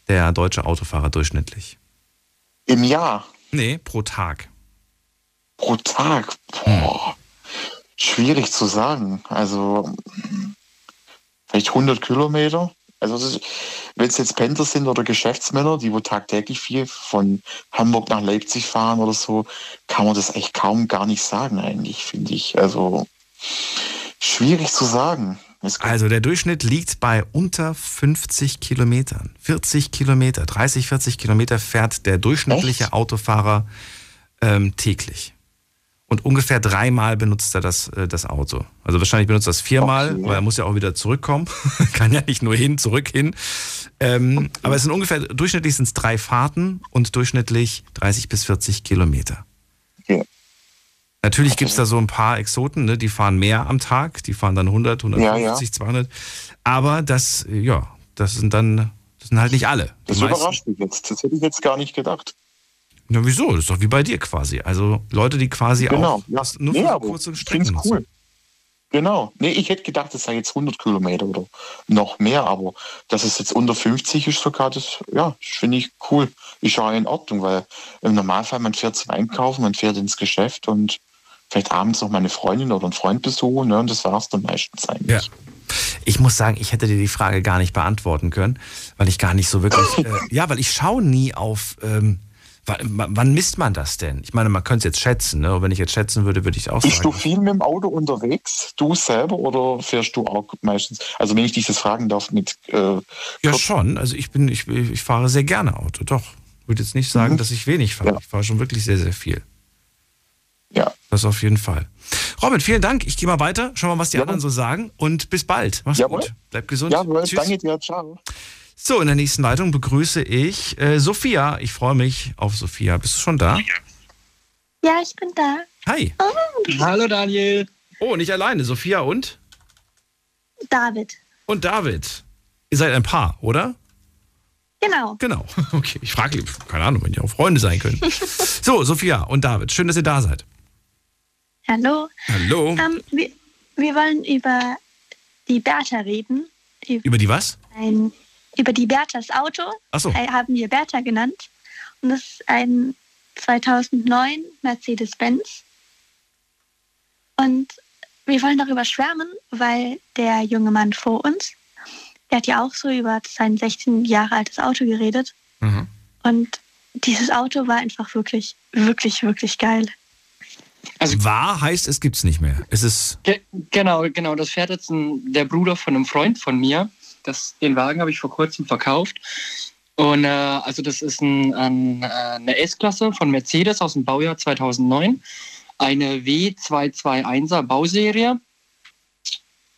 der deutsche Autofahrer durchschnittlich? Im Jahr? Nee, pro Tag. Pro Tag? Boah. Hm. Schwierig zu sagen. Also vielleicht 100 Kilometer. Also wenn es jetzt Pendler sind oder Geschäftsmänner, die wo tagtäglich viel von Hamburg nach Leipzig fahren oder so, kann man das echt kaum gar nicht sagen eigentlich, finde ich. Also schwierig zu sagen. Also der Durchschnitt liegt bei unter 50 Kilometern. 40 Kilometer, 30, 40 Kilometer fährt der durchschnittliche Echt? Autofahrer ähm, täglich. Und ungefähr dreimal benutzt er das, äh, das Auto. Also wahrscheinlich benutzt er das viermal, okay. weil er muss ja auch wieder zurückkommen. Kann ja nicht nur hin, zurück hin. Ähm, okay. Aber es sind ungefähr, durchschnittlich sind es drei Fahrten und durchschnittlich 30 bis 40 Kilometer. Okay. Natürlich gibt es da so ein paar Exoten, ne? die fahren mehr am Tag, die fahren dann 100, 150, ja, ja. 200. Aber das, ja, das sind dann, das sind halt nicht alle. Das meisten. überrascht mich jetzt. Das hätte ich jetzt gar nicht gedacht. Na wieso? Das ist doch wie bei dir quasi. Also Leute, die quasi genau, auch ja. nur nee, für kurze Strecken cool. Genau. Nee, ich hätte gedacht, es sei jetzt 100 Kilometer oder noch mehr, aber dass es jetzt unter 50 ist sogar, das, ja, finde ich cool. Ist auch in Ordnung, weil im Normalfall man fährt zum Einkaufen, man fährt ins Geschäft und vielleicht abends noch meine Freundin oder einen Freund besuchen. Ne? Und das war es dann meistens eigentlich. Ja. Ich muss sagen, ich hätte dir die Frage gar nicht beantworten können, weil ich gar nicht so wirklich. äh, ja, weil ich schaue nie auf. Ähm, wann misst man das denn? Ich meine, man könnte es jetzt schätzen, ne? Und wenn ich jetzt schätzen würde, würde ich auch Bist sagen. Bist du viel mit dem Auto unterwegs, du selber, oder fährst du auch meistens? Also wenn ich dich das fragen darf, mit. Äh, ja, schon. Also ich bin, ich, ich fahre sehr gerne Auto, doch. Ich würde jetzt nicht sagen, mhm. dass ich wenig fahre. Ja. Ich fahre schon wirklich sehr, sehr viel. Ja. Das auf jeden Fall. Robin, vielen Dank. Ich gehe mal weiter, schau mal, was die Jawohl. anderen so sagen und bis bald. Mach's Jawohl. gut. Bleib gesund. Jawohl, Tschüss. danke dir. Ciao. So, in der nächsten Leitung begrüße ich äh, Sophia. Ich freue mich auf Sophia. Bist du schon da? Ja, ich bin da. Hi. Oh. Hallo Daniel. Oh, nicht alleine. Sophia und? David. Und David. Ihr seid ein Paar, oder? Genau. Genau. Okay, ich frage, keine Ahnung, wenn ihr auch Freunde sein können. so, Sophia und David, schön, dass ihr da seid. Hallo. Hallo. Ähm, wir, wir, wollen über die Bertha reden. Über die was? Ein, über die Berthas Auto. Ach so. Haben wir Bertha genannt. Und das ist ein 2009 Mercedes-Benz. Und wir wollen darüber schwärmen, weil der junge Mann vor uns, der hat ja auch so über sein 16 Jahre altes Auto geredet. Mhm. Und dieses Auto war einfach wirklich, wirklich, wirklich geil. Also war heißt, es gibt's nicht mehr. Es ist Ge genau, genau. Das fährt jetzt ein, der Bruder von einem Freund von mir. Das, den Wagen habe ich vor kurzem verkauft. Und äh, also das ist ein, ein, äh, eine S-Klasse von Mercedes aus dem Baujahr 2009. Eine W221er Bauserie.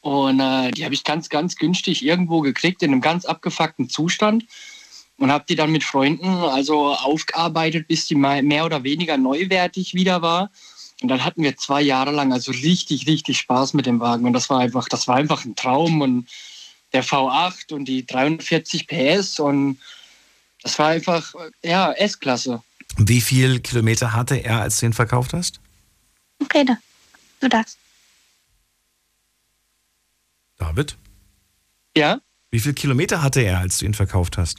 Und äh, die habe ich ganz, ganz günstig irgendwo gekriegt, in einem ganz abgefuckten Zustand. Und habe die dann mit Freunden also aufgearbeitet, bis die mal mehr oder weniger neuwertig wieder war. Und dann hatten wir zwei Jahre lang also richtig, richtig Spaß mit dem Wagen. Und das war einfach, das war einfach ein Traum. Und der V8 und die 340 PS und das war einfach, ja, S-Klasse. Wie viel Kilometer hatte er, als du ihn verkauft hast? Rede, du darfst. David? Ja? Wie viel Kilometer hatte er, als du ihn verkauft hast?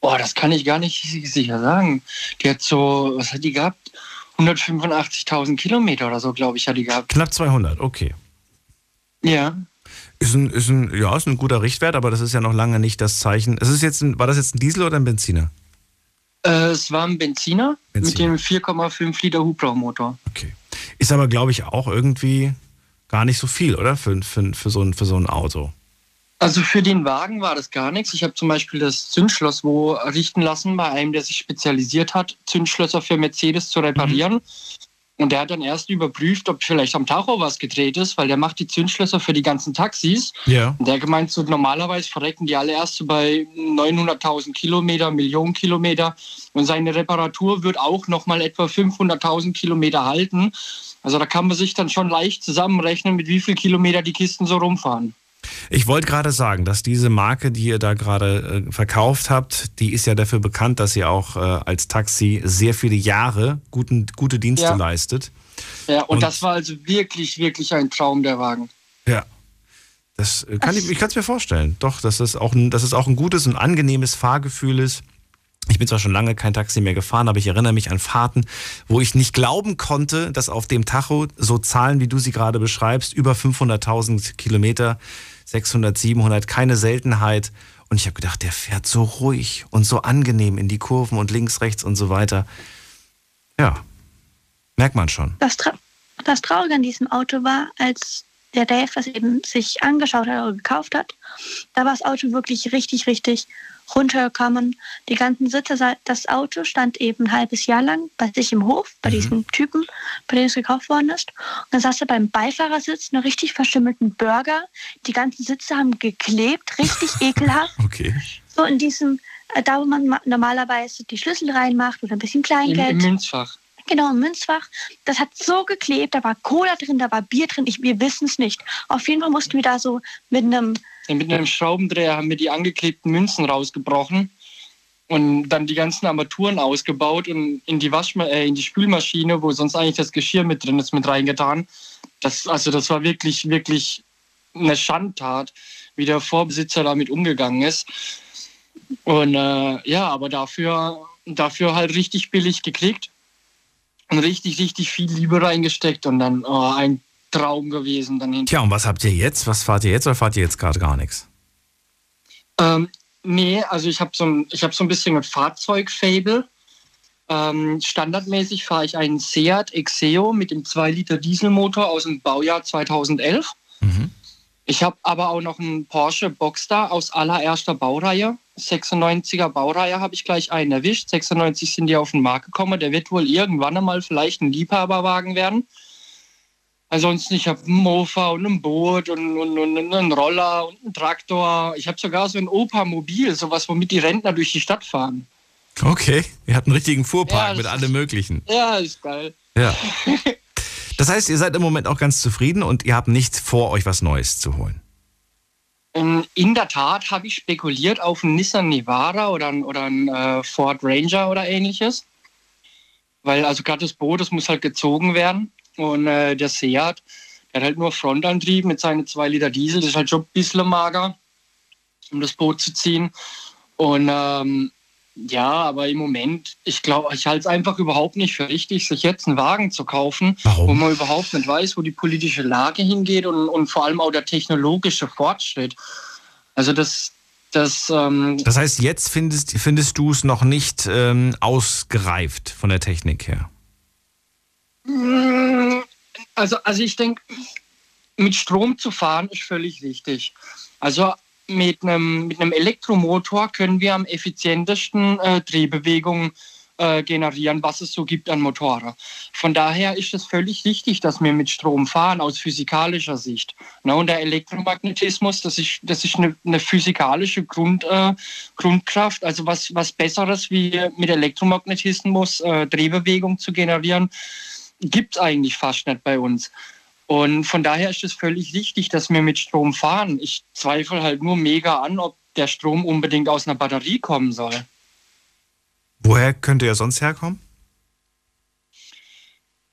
Boah, das kann ich gar nicht sicher sagen. Die hat so, was hat die gehabt? 185.000 Kilometer oder so, glaube ich, hat die gehabt. Knapp 200, okay. Ja. Ist ein, ist ein, ja, ist ein guter Richtwert, aber das ist ja noch lange nicht das Zeichen. Es ist jetzt ein, war das jetzt ein Diesel oder ein Benziner? Äh, es war ein Benziner, Benziner. mit dem 4,5 Liter Hubraummotor. Okay. Ist aber, glaube ich, auch irgendwie gar nicht so viel, oder? Für, für, für, so, ein, für so ein Auto. Also für den Wagen war das gar nichts. Ich habe zum Beispiel das Zündschloss wo richten lassen bei einem, der sich spezialisiert hat, Zündschlösser für Mercedes zu reparieren. Und der hat dann erst überprüft, ob vielleicht am Tacho was gedreht ist, weil der macht die Zündschlösser für die ganzen Taxis. Ja. Und der gemeint, so normalerweise verrecken die alle erst so bei 900.000 Kilometer, Millionen Kilometer. Und seine Reparatur wird auch nochmal etwa 500.000 Kilometer halten. Also da kann man sich dann schon leicht zusammenrechnen, mit wie viel Kilometer die Kisten so rumfahren. Ich wollte gerade sagen, dass diese Marke, die ihr da gerade äh, verkauft habt, die ist ja dafür bekannt, dass sie auch äh, als Taxi sehr viele Jahre guten, gute Dienste Ja. leistet. Ja, und, Und- das war also wirklich, wirklich ein Traum, der Wagen. Ja. Das äh, kann ich, ich kann es mir vorstellen. Doch, dass es auch ein, dass es auch ein gutes und angenehmes Fahrgefühl ist. Ich bin zwar schon lange kein Taxi mehr gefahren, aber ich erinnere mich an Fahrten, wo ich nicht glauben konnte, dass auf dem Tacho so Zahlen, wie du sie gerade beschreibst, über 500.000 Kilometer, 600, 700, keine Seltenheit. Und ich habe gedacht, der fährt so ruhig und so angenehm in die Kurven und links, rechts und so weiter. Ja, merkt man schon. Das, Tra das Traurige an diesem Auto war, als der Dave das eben sich angeschaut hat oder gekauft hat, da war das Auto wirklich richtig, richtig runtergekommen. Die ganzen Sitze, das Auto stand eben ein halbes Jahr lang bei sich im Hof, bei diesem Typen, bei dem es gekauft worden ist. Und dann saß er beim Beifahrersitz, einen richtig verschimmelten Burger. Die ganzen Sitze haben geklebt, richtig ekelhaft. Okay. So in diesem, äh, da wo man ma- normalerweise die Schlüssel reinmacht oder ein bisschen Im, Kleingeld. Im Münzfach. Genau, im Münzfach. Das hat so geklebt, da war Cola drin, da war Bier drin, ich, wir wissen es nicht. Auf jeden Fall mussten wir da so mit einem, mit einem Schraubendreher haben wir die angeklebten Münzen rausgebrochen und dann die ganzen Armaturen ausgebaut und in die, Waschma äh, in die Spülmaschine, wo sonst eigentlich das Geschirr mit drin ist, mit reingetan. Das, also das war wirklich, wirklich eine Schandtat, wie der Vorbesitzer damit umgegangen ist. Und äh, ja, aber dafür, dafür halt richtig billig gekriegt und richtig, richtig viel Liebe reingesteckt und dann oh, ein Traum gewesen dann. Tja, und was habt ihr jetzt? Was fahrt ihr jetzt oder fahrt ihr jetzt gerade gar nichts? Ähm, nee, also ich habe so, ein- ich hab so ein bisschen ein Fahrzeug-Fable. Ähm, standardmäßig fahre ich einen Seat Exeo mit dem 2-Liter Dieselmotor aus dem Baujahr 2011. Ich habe aber auch noch einen Porsche Boxster aus allererster Baureihe. 96er Baureihe habe ich gleich einen erwischt. 96 sind die auf den Markt gekommen. Der wird wohl irgendwann einmal vielleicht ein Liebhaberwagen werden. Ansonsten, ich habe einen Mofa und ein Boot und, und, und einen Roller und einen Traktor. Ich habe sogar so ein Opa-Mobil, sowas, womit die Rentner durch die Stadt fahren. Okay, ihr habt einen richtigen Fuhrpark Ja, mit allem Möglichen. Ja, ist geil. Ja. Das heißt, ihr seid im Moment auch ganz zufrieden und ihr habt nicht vor, euch was Neues zu holen. Ähm, In der Tat habe ich spekuliert auf einen Nissan Navara oder einen, oder einen äh, Ford Ranger oder ähnliches. Weil also gerade das Boot, das muss halt gezogen werden. Und äh, der Seat, der hat halt nur Frontantrieb mit seinen 2 Liter Diesel. Das ist halt schon ein bisschen mager, um das Boot zu ziehen. Und ähm, Ja, aber im Moment, ich glaube, ich halte es einfach überhaupt nicht für richtig, sich jetzt einen Wagen zu kaufen, Warum? wo man überhaupt nicht weiß, wo die politische Lage hingeht und, und vor allem auch der technologische Fortschritt. Also das, das, ähm, Das heißt, jetzt findest, findest du es noch nicht ähm, ausgereift von der Technik her. Also, also ich denke, mit Strom zu fahren ist völlig richtig. Also mit einem, mit einem Elektromotor können wir am effizientesten äh, Drehbewegungen äh, generieren, was es so gibt an Motoren. Von daher ist es völlig richtig, dass wir mit Strom fahren, aus physikalischer Sicht. Na, und der Elektromagnetismus, das ist, das ist eine, eine physikalische Grund, äh, Grundkraft, also was, was Besseres wie mit Elektromagnetismus äh, Drehbewegung zu generieren, gibt es eigentlich fast nicht bei uns. Und von daher ist es völlig richtig, dass wir mit Strom fahren. Ich zweifle halt nur mega an, ob der Strom unbedingt aus einer Batterie kommen soll. Woher könnte er sonst herkommen?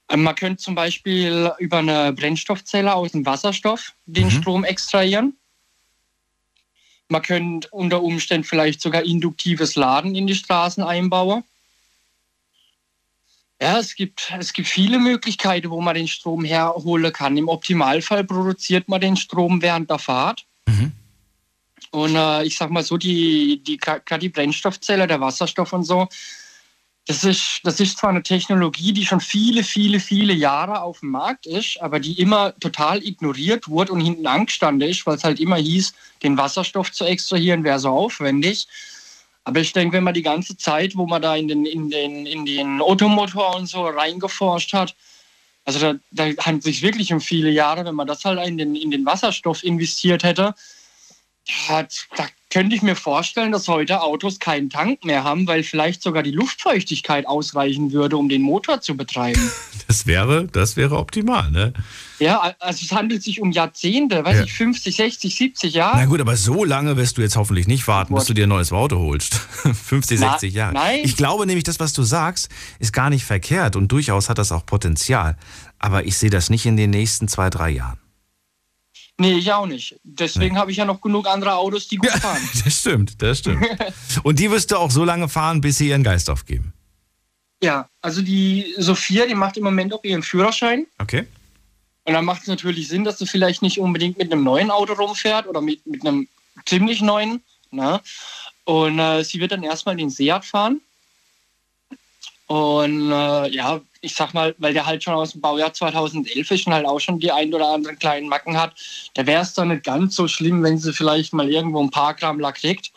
Ähm, Man könnte zum Beispiel über eine Brennstoffzelle aus dem Wasserstoff den Mhm. Strom extrahieren. Man könnte unter Umständen vielleicht sogar induktives Laden in die Straßen einbauen. Ja, es gibt, es gibt viele Möglichkeiten, wo man den Strom herholen kann. Im Optimalfall produziert man den Strom während der Fahrt. Mhm. Und äh, ich sag mal so, die, die, gerade die Brennstoffzelle, der Wasserstoff und so, das ist, das ist zwar eine Technologie, die schon viele, viele, viele Jahre auf dem Markt ist, aber die immer total ignoriert wurde und hinten angestanden ist, weil es halt immer hieß, den Wasserstoff zu extrahieren wäre so aufwendig. Aber ich denke, wenn man die ganze Zeit, wo man da in den, in den, in den Automotor und so reingeforscht hat, also da, da handelt es sich wirklich um viele Jahre, wenn man das halt in den, in den Wasserstoff investiert hätte, ja, da könnte ich mir vorstellen, dass heute Autos keinen Tank mehr haben, weil vielleicht sogar die Luftfeuchtigkeit ausreichen würde, um den Motor zu betreiben. Das wäre, das wäre optimal, ne? ja, also es handelt sich um Jahrzehnte, weiß Ja. ich, 50, 60, 70 Na Jahre. gut, aber so lange wirst du jetzt hoffentlich nicht warten, bis Gott. du dir ein neues Auto holst. 50, Na, 60 Jahre. nein. Ich glaube nämlich, das, was du sagst, ist gar nicht verkehrt und durchaus hat das auch Potenzial. Aber ich sehe das nicht in den nächsten zwei, drei Jahren. Nee, ich auch nicht. Deswegen habe ich ja noch genug andere Autos, die gut fahren. Das stimmt, das stimmt. Und die wirst du auch so lange fahren, bis sie ihren Geist aufgeben. Ja, also die Sophia, die macht im Moment auch ihren Führerschein. Okay? Und dann macht es natürlich Sinn, dass sie vielleicht nicht unbedingt mit einem neuen Auto rumfährt oder mit, mit einem ziemlich neuen. Ne? Und äh, sie wird dann erstmal den Seat fahren. Und äh, ja, ich sag mal, weil der halt schon aus dem Baujahr 2011 ist und halt auch schon die ein oder anderen kleinen Macken hat, da wäre es dann nicht ganz so schlimm, wenn sie vielleicht mal irgendwo ein paar Gramm Lack kriegt.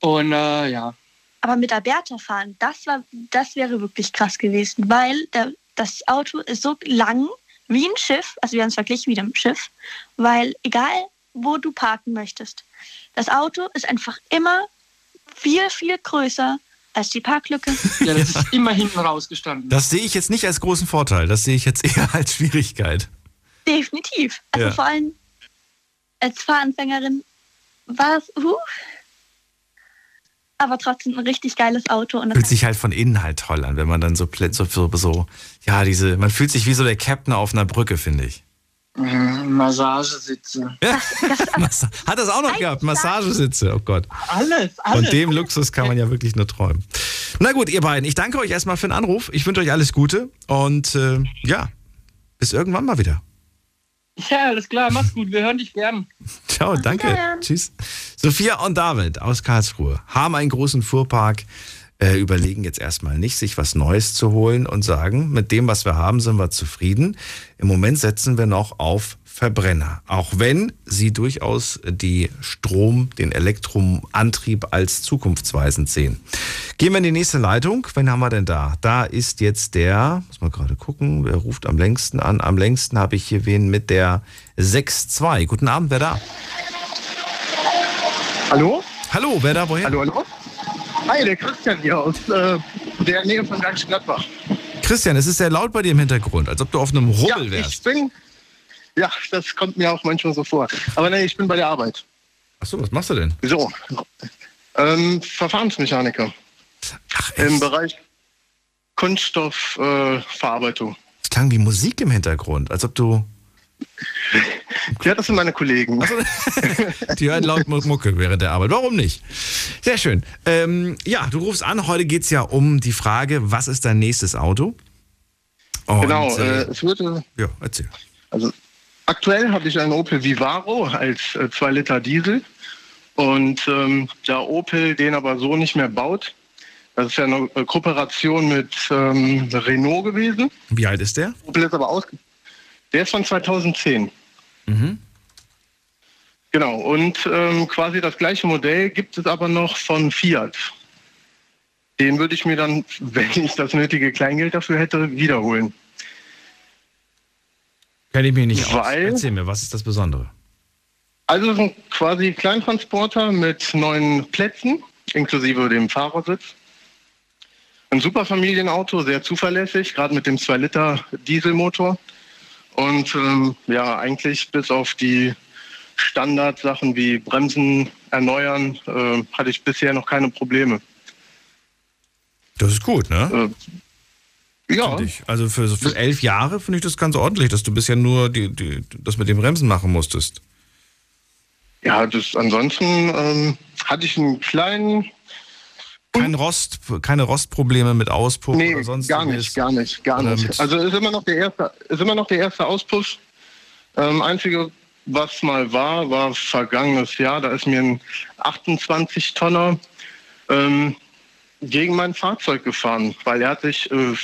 Und äh, ja, Aber mit der Bertha fahren, das, war, das wäre wirklich krass gewesen, weil der, das Auto ist so lang wie ein Schiff, also wir haben es verglichen mit einem Schiff, weil egal, wo du parken möchtest, das Auto ist einfach immer viel, viel größer als die Parklücke. ja das ist immer hinten rausgestanden. Das sehe ich jetzt nicht als großen Vorteil. Das sehe ich jetzt eher als Schwierigkeit. Definitiv. Also Ja. vor allem als Fahranfängerin war es, uh, aber trotzdem ein richtig geiles Auto. Und das Fühlt sich halt von innen halt toll an, wenn man dann so, so, so ja, diese, man fühlt sich wie so der Captain auf einer Brücke, finde ich. Mhm, Massagesitze. Hat das auch noch gehabt? Massagesitze, oh Gott. Alles, Von alles. dem Luxus kann man ja wirklich nur träumen. Na gut, ihr beiden, ich danke euch erstmal für den Anruf. Ich wünsche euch alles Gute und äh, ja, bis irgendwann mal wieder. Ja, alles klar, mach's gut. Wir hören dich gern. Ciao, danke. Tschüss. Sophia und David aus Karlsruhe haben einen großen Fuhrpark, äh, überlegen jetzt erstmal nicht, sich was Neues zu holen und sagen, mit dem, was wir haben, sind wir zufrieden. Im Moment setzen wir noch auf Verbrenner, auch wenn sie durchaus die Strom, den Elektroantrieb als zukunftsweisend sehen. Gehen wir in die nächste Leitung. Wen haben wir denn da? Da ist jetzt der, muss mal gerade gucken, wer ruft am längsten an? Am längsten habe ich hier wen mit der 6-2. Guten Abend, wer da? Hallo? Hallo, wer da, woher? Hallo, hallo? Hi, der Christian hier aus äh, der Nähe von Bergisch Gladbach. Christian, es ist sehr laut bei dir im Hintergrund, als ob du auf einem Rummel ja, ich wärst. bin. Ja, das kommt mir auch manchmal so vor. Aber nee, ich bin bei der Arbeit. Achso, was machst du denn? So. Ähm, Verfahrensmechaniker Ach, im echt? Bereich Kunststoffverarbeitung. Äh. Es klang wie Musik im Hintergrund, als ob du. Ja, das sind meine Kollegen. Die hören laut Mu- Mucke während der Arbeit. Warum nicht? Sehr schön. Ähm, ja, du rufst an. Heute geht es ja um die Frage, was ist dein nächstes Auto? Und, genau, äh, es würde. Ja, erzähl. Also aktuell habe ich einen Opel Vivaro als 2 äh, Liter Diesel. Und ähm, da Opel den aber so nicht mehr baut, das ist ja eine Kooperation mit ähm, Renault gewesen. Wie alt ist der? Opel ist aber aus. Der ist von 2010. Mhm. Genau, und ähm, quasi das gleiche Modell gibt es aber noch von Fiat. Den würde ich mir dann, wenn ich das nötige Kleingeld dafür hätte, wiederholen. Kenne ich mich nicht Weil, aus. Erzähl mir, was ist das Besondere? Also es ist ein quasi Kleintransporter mit neun Plätzen, inklusive dem Fahrersitz. Ein super Familienauto, sehr zuverlässig, gerade mit dem 2 Liter Dieselmotor. Und ähm, ja, eigentlich bis auf die Standardsachen wie Bremsen erneuern, äh, hatte ich bisher noch keine Probleme. Das ist gut, ne? Äh, ja. Also für, für elf Jahre finde ich das ganz ordentlich, dass du bisher nur die, die, das mit den Bremsen machen musstest. Ja, das ansonsten ähm, hatte ich einen kleinen kein Rost, keine Rostprobleme mit Auspuff nee, oder sonst gar nicht, gar nicht, gar nicht. Also ist immer noch der erste, ist immer noch der erste Auspuff. Ähm, einzige, was mal war, war vergangenes Jahr. Da ist mir ein 28 Tonner ähm, gegen mein Fahrzeug gefahren, weil er hat sich äh,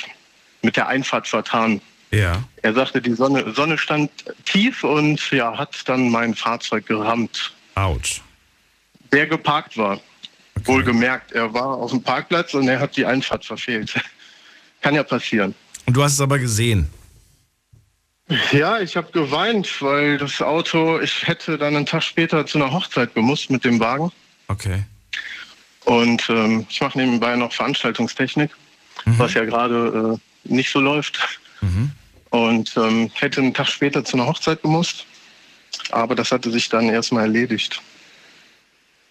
mit der Einfahrt vertan. Ja. Er sagte, die Sonne, Sonne stand tief und ja, hat dann mein Fahrzeug gerammt. Autsch. Der geparkt war. Okay. Wohlgemerkt, er war auf dem Parkplatz und er hat die Einfahrt verfehlt. Kann ja passieren. Und du hast es aber gesehen? Ja, ich habe geweint, weil das Auto, ich hätte dann einen Tag später zu einer Hochzeit gemusst mit dem Wagen. Okay. Und ähm, ich mache nebenbei noch Veranstaltungstechnik, mhm. was ja gerade äh, nicht so läuft. Mhm. Und ähm, hätte einen Tag später zu einer Hochzeit gemusst. Aber das hatte sich dann erstmal erledigt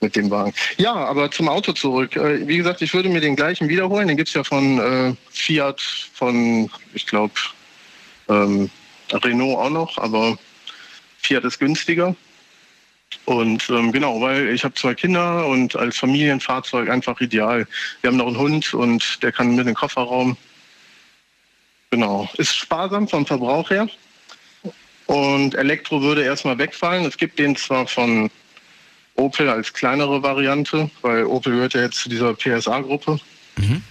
mit dem Wagen. Ja, aber zum Auto zurück. Äh, wie gesagt, ich würde mir den gleichen wiederholen. Den gibt es ja von äh, Fiat, von, ich glaube, ähm, Renault auch noch, aber Fiat ist günstiger. Und ähm, genau, weil ich habe zwei Kinder und als Familienfahrzeug einfach ideal. Wir haben noch einen Hund und der kann mit den Kofferraum. Genau. Ist sparsam vom Verbrauch her. Und Elektro würde erstmal wegfallen. Es gibt den zwar von Opel als kleinere Variante, weil Opel gehört ja jetzt zu dieser PSA-Gruppe. Mhm.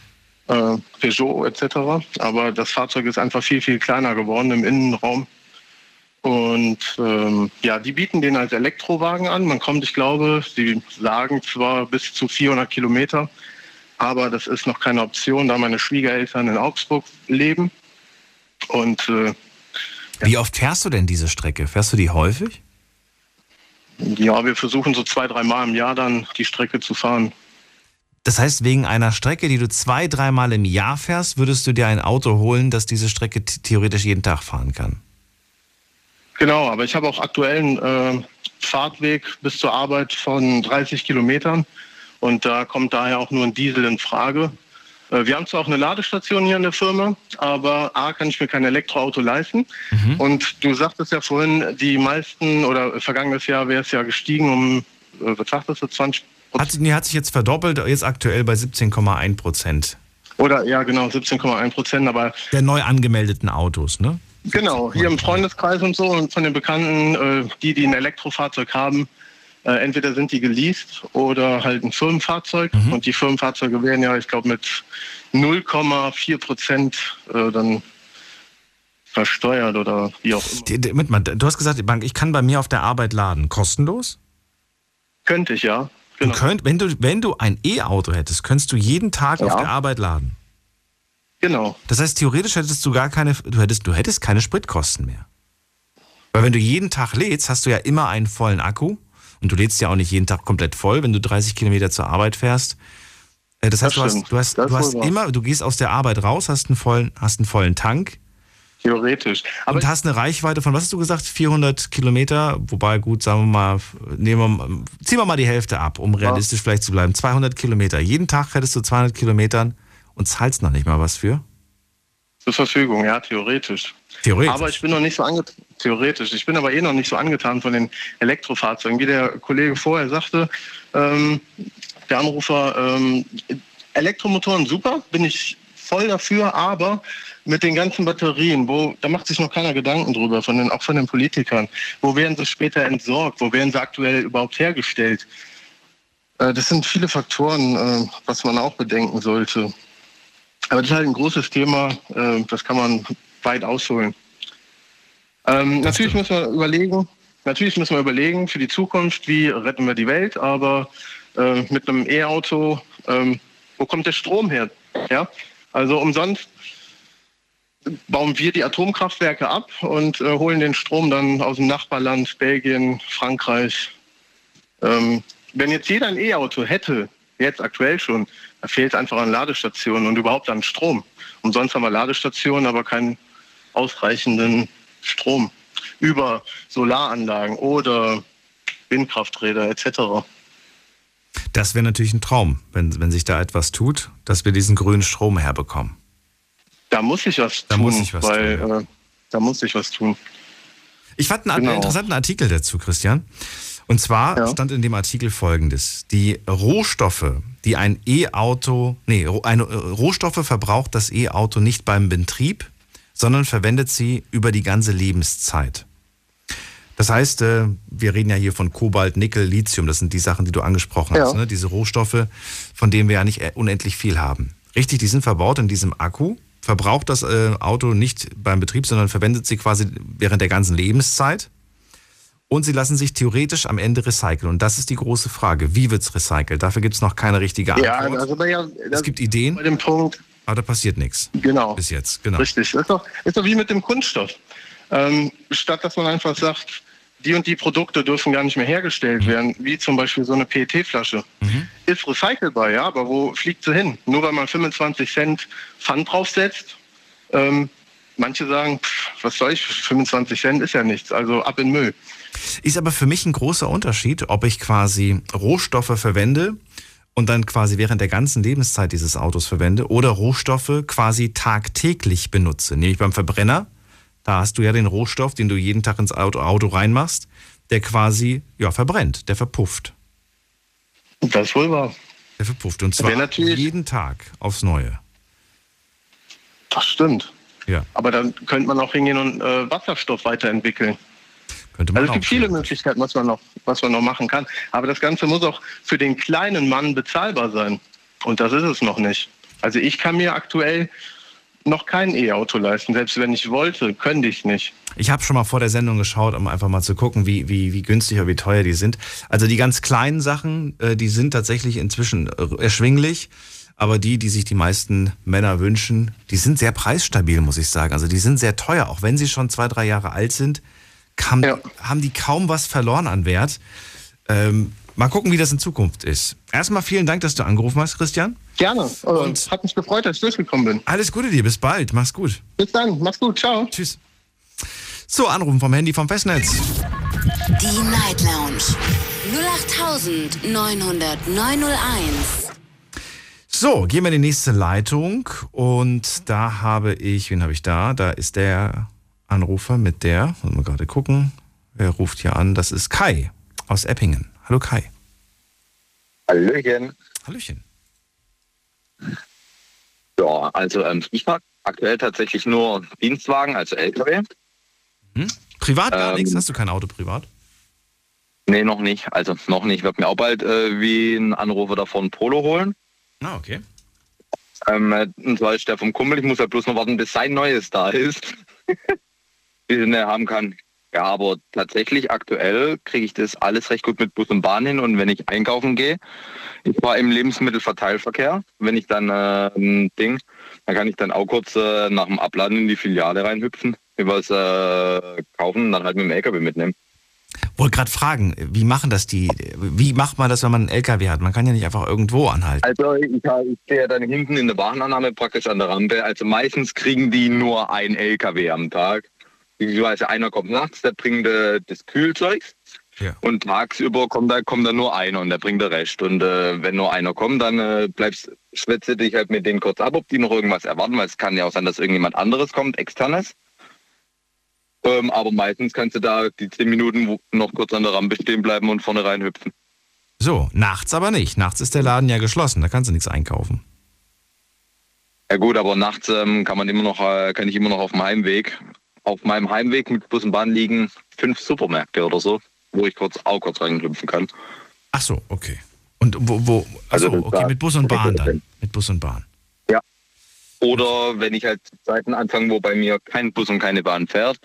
Äh, Peugeot etc. Aber das Fahrzeug ist einfach viel, viel kleiner geworden im Innenraum. Und ähm, ja, die bieten den als Elektrowagen an. Man kommt, ich glaube, sie sagen zwar bis zu 400 Kilometer, aber das ist noch keine Option, da meine Schwiegereltern in Augsburg leben. Und äh, wie oft fährst du denn diese Strecke? Fährst du die häufig? Ja, wir versuchen so zwei, dreimal im Jahr dann die Strecke zu fahren. Das heißt, wegen einer Strecke, die du zwei, dreimal im Jahr fährst, würdest du dir ein Auto holen, das diese Strecke theoretisch jeden Tag fahren kann? Genau, aber ich habe auch aktuellen äh, Fahrtweg bis zur Arbeit von 30 Kilometern und da kommt daher auch nur ein Diesel in Frage. Äh, wir haben zwar auch eine Ladestation hier in der Firma, aber A, kann ich mir kein Elektroauto leisten. Mhm. Und du sagtest ja vorhin, die meisten oder vergangenes Jahr wäre es ja gestiegen um, äh, was sagtest du, 20 hat, nee, hat sich jetzt verdoppelt, jetzt aktuell bei 17,1 Prozent. Oder ja, genau, 17,1 Prozent, aber. Der neu angemeldeten Autos, ne? Genau, hier im Freundeskreis und so und von den Bekannten, äh, die, die ein Elektrofahrzeug haben, äh, entweder sind die geleast oder halt ein Firmenfahrzeug. Mhm. Und die Firmenfahrzeuge werden ja, ich glaube, mit 0,4 Prozent äh, dann versteuert oder wie auch immer. Du hast gesagt, Bank, ich kann bei mir auf der Arbeit laden. Kostenlos? Könnte ich, ja. Genau. Du könnt, wenn, du, wenn du ein E-Auto hättest, könntest du jeden Tag ja. auf der Arbeit laden. Genau. Das heißt, theoretisch hättest du gar keine, du hättest, du hättest keine Spritkosten mehr. Weil wenn du jeden Tag lädst, hast du ja immer einen vollen Akku. Und du lädst ja auch nicht jeden Tag komplett voll, wenn du 30 Kilometer zur Arbeit fährst. Äh, das heißt, das du hast, du hast, du hast immer, du gehst aus der Arbeit raus, hast einen vollen, hast einen vollen Tank. Theoretisch. Aber und hast eine Reichweite von, was hast du gesagt, 400 Kilometer? Wobei, gut, sagen wir mal, nehmen wir, ziehen wir mal die Hälfte ab, um realistisch ja. vielleicht zu bleiben. 200 Kilometer. Jeden Tag hättest du 200 Kilometern und zahlst noch nicht mal was für? Zur Verfügung, ja, theoretisch. Theoretisch. Aber ich bin noch nicht so angetan. Theoretisch. Ich bin aber eh noch nicht so angetan von den Elektrofahrzeugen. Wie der Kollege vorher sagte, ähm, der Anrufer, ähm, Elektromotoren super, bin ich voll dafür, aber mit den ganzen Batterien, wo da macht sich noch keiner Gedanken drüber, von den, auch von den Politikern. Wo werden sie später entsorgt? Wo werden sie aktuell überhaupt hergestellt? Äh, das sind viele Faktoren, äh, was man auch bedenken sollte. Aber das ist halt ein großes Thema, äh, das kann man weit ausholen. Ähm, natürlich müssen wir überlegen, natürlich müssen wir überlegen für die Zukunft, wie retten wir die Welt, aber äh, mit einem E-Auto, ähm, wo kommt der Strom her? Ja? Also umsonst bauen wir die Atomkraftwerke ab und äh, holen den Strom dann aus dem Nachbarland Belgien, Frankreich. Ähm, wenn jetzt jeder ein E-Auto hätte, jetzt aktuell schon, da fehlt einfach an Ladestationen und überhaupt an Strom. Umsonst haben wir Ladestationen, aber keinen ausreichenden Strom über Solaranlagen oder Windkrafträder etc. Das wäre natürlich ein Traum, wenn, wenn sich da etwas tut, dass wir diesen grünen Strom herbekommen. Da muss ich was da tun. Muss ich was weil, tun. Äh, da muss ich was tun. Ich fand einen Genau. interessanten Artikel dazu, Christian. Und zwar Ja. stand in dem Artikel folgendes. Die Rohstoffe, die ein E-Auto, nee, eine, äh, Rohstoffe verbraucht das E-Auto nicht beim Betrieb, sondern verwendet sie über die ganze Lebenszeit. Das heißt, äh, wir reden ja hier von Kobalt, Nickel, Lithium, das sind die Sachen, die du angesprochen Ja. hast, ne? diese Rohstoffe, von denen wir ja nicht äh, unendlich viel haben. Richtig, die sind verbaut in diesem Akku, verbraucht das äh, Auto nicht beim Betrieb, sondern verwendet sie quasi während der ganzen Lebenszeit. Und sie lassen sich theoretisch am Ende recyceln. Und das ist die große Frage. Wie wird es recycelt? Dafür gibt es noch keine richtige Antwort. Ja, also da ja, es gibt Ideen, bei dem Punkt, aber da passiert nichts. genau. Bis jetzt, genau. Richtig. Ist doch, ist doch wie mit dem Kunststoff. Ähm, statt dass man einfach sagt, die und die Produkte dürfen gar nicht mehr hergestellt werden, wie zum Beispiel so eine PET-Flasche. Ist recycelbar, ja, aber wo fliegt sie hin? Nur weil man 25 Cent Pfand draufsetzt. Ähm, manche sagen, pff, was soll ich, 25 Cent ist ja nichts, also ab in Müll. Ist aber für mich ein großer Unterschied, ob ich quasi Rohstoffe verwende und dann quasi während der ganzen Lebenszeit dieses Autos verwende oder Rohstoffe quasi tagtäglich benutze. Nämlich beim Verbrenner, da hast du ja den Rohstoff, den du jeden Tag ins Auto, Auto reinmachst, der quasi ja, verbrennt, der verpufft. Das ist wohl wahr. Der verpufft und zwar jeden Tag aufs Neue. Das stimmt. Ja, Aber dann könnte man auch hingehen und äh, Wasserstoff weiterentwickeln. Könnte man Also es gibt viele Möglichkeiten, was man, noch, was man noch machen kann. Aber das Ganze muss auch für den kleinen Mann bezahlbar sein. Und das ist es noch nicht. Also ich kann mir aktuell noch kein E-Auto leisten. Selbst wenn ich wollte, könnte ich nicht. Ich habe schon mal vor der Sendung geschaut, um einfach mal zu gucken, wie, wie, wie günstig oder wie teuer die sind. Also die ganz kleinen Sachen, äh, die sind tatsächlich inzwischen erschwinglich. Aber die, die sich die meisten Männer wünschen, die sind sehr preisstabil, muss ich sagen. Also die sind sehr teuer. Auch wenn sie schon zwei, drei Jahre alt sind, kam, Ja. haben die kaum was verloren an Wert. Ähm, mal gucken, wie das in Zukunft ist. Erstmal vielen Dank, dass du angerufen hast, Christian. Gerne. Und- Und hat mich gefreut, dass ich durchgekommen bin. Alles Gute dir, bis bald. Mach's gut. Bis dann. Mach's gut. Ciao. Tschüss. So, anrufen vom Handy vom Festnetz. Die Night Lounge 0890901. So, gehen wir in die nächste Leitung und da habe ich, wen habe ich da? Da ist der Anrufer mit der, wollen wir gerade gucken, wer ruft hier an? Das ist Kai aus Eppingen. Hallo Kai. Hallöchen. Hallöchen. Ja, also ähm, ich fahre aktuell tatsächlich nur Dienstwagen, also LKW. Privat gar Ähm, nichts? Hast du kein Auto privat? Nee, noch nicht. Also noch nicht. Ich werde mir auch bald äh, wie ein Anrufer davon ein Polo holen. Ah, okay. Ähm, äh, und zwar ist der vom Kumpel. Ich muss halt bloß noch warten, bis sein neues da ist. Äh, haben kann. Ja, aber tatsächlich aktuell kriege ich das alles recht gut mit Bus und Bahn hin. Und wenn ich einkaufen gehe, ich fahre im Lebensmittelverteilverkehr. Wenn ich dann äh, ein Ding, dann kann ich dann auch kurz äh, nach dem Abladen in die Filiale reinhüpfen, mir was äh, kaufen und dann halt mit dem LKW mitnehmen. Wollte gerade fragen, wie machen das die, wie macht man das, wenn man einen LKW hat? Man kann ja nicht einfach irgendwo anhalten. Also ich, ich stehe dann hinten in der Warenannahme praktisch an der Rampe. Also meistens kriegen die nur ein LKW am Tag. Beziehungsweise einer kommt nachts, der bringt äh, das Kühlzeug. Ja. Und tagsüber kommt da, kommt da nur einer und der bringt den Rest. Und äh, wenn nur einer kommt, dann äh, bleibst, schwätze dich halt mit denen kurz ab, ob die noch irgendwas erwarten, weil es kann ja auch sein, dass irgendjemand anderes kommt, externes. Ähm, aber meistens kannst du da die zehn Minuten noch kurz an der Rampe stehen bleiben und vorne reinhüpfen. So, nachts aber nicht. Nachts ist der Laden ja geschlossen, da kannst du nichts einkaufen. Ja gut, aber nachts ähm, kann man immer noch, äh, kann ich immer noch auf dem Heimweg. Auf meinem Heimweg mit Bus und Bahn liegen fünf Supermärkte oder so, wo ich kurz auch kurz reinklüpfen kann. Ach so, okay. Und wo, wo also, okay, mit Bus und Bahn dann. Mit Bus und Bahn. Ja. Oder wenn ich halt Zeiten anfange, wo bei mir kein Bus und keine Bahn fährt,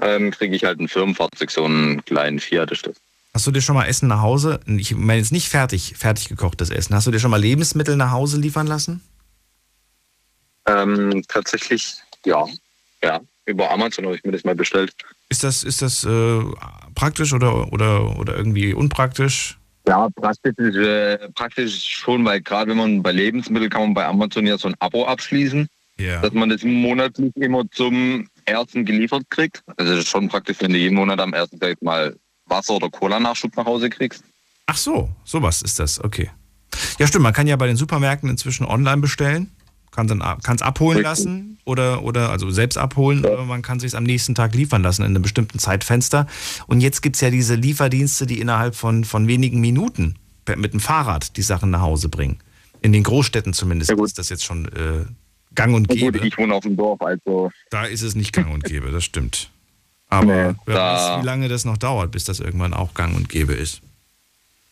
ähm, kriege ich halt ein Firmenfahrzeug, so einen kleinen Fiat ist das. Hast du dir schon mal Essen nach Hause, ich meine jetzt nicht fertig, fertig gekochtes Essen, hast du dir schon mal Lebensmittel nach Hause liefern lassen? Ähm, tatsächlich, ja. Ja, über Amazon habe ich mir das mal bestellt. Ist das, ist das äh, praktisch oder, oder, oder irgendwie unpraktisch? Ja, praktisch, ist, äh, praktisch schon, weil gerade wenn man bei Lebensmitteln kann man bei Amazon ja so ein Abo abschließen, Ja. dass man das monatlich immer zum ersten geliefert kriegt. Also das ist schon praktisch, wenn du jeden Monat am ersten Tag mal Wasser oder Cola-Nachschub nach Hause kriegst. Ach so, sowas ist das, okay. Ja, stimmt, man kann ja bei den Supermärkten inzwischen online bestellen, kann dann kann es abholen Richtig. lassen oder, oder also selbst abholen, oder man kann sich am nächsten Tag liefern lassen in einem bestimmten Zeitfenster. Und jetzt gibt es ja diese Lieferdienste, die innerhalb von, von wenigen Minuten mit dem Fahrrad die Sachen nach Hause bringen. In den Großstädten zumindest ist das jetzt schon äh, gang und gut, gäbe. ich wohne auf dem Dorf, also Da ist es nicht gang und gäbe, das stimmt. Aber Nee, wer weiß, wie lange das noch dauert, bis das irgendwann auch gang und gäbe ist.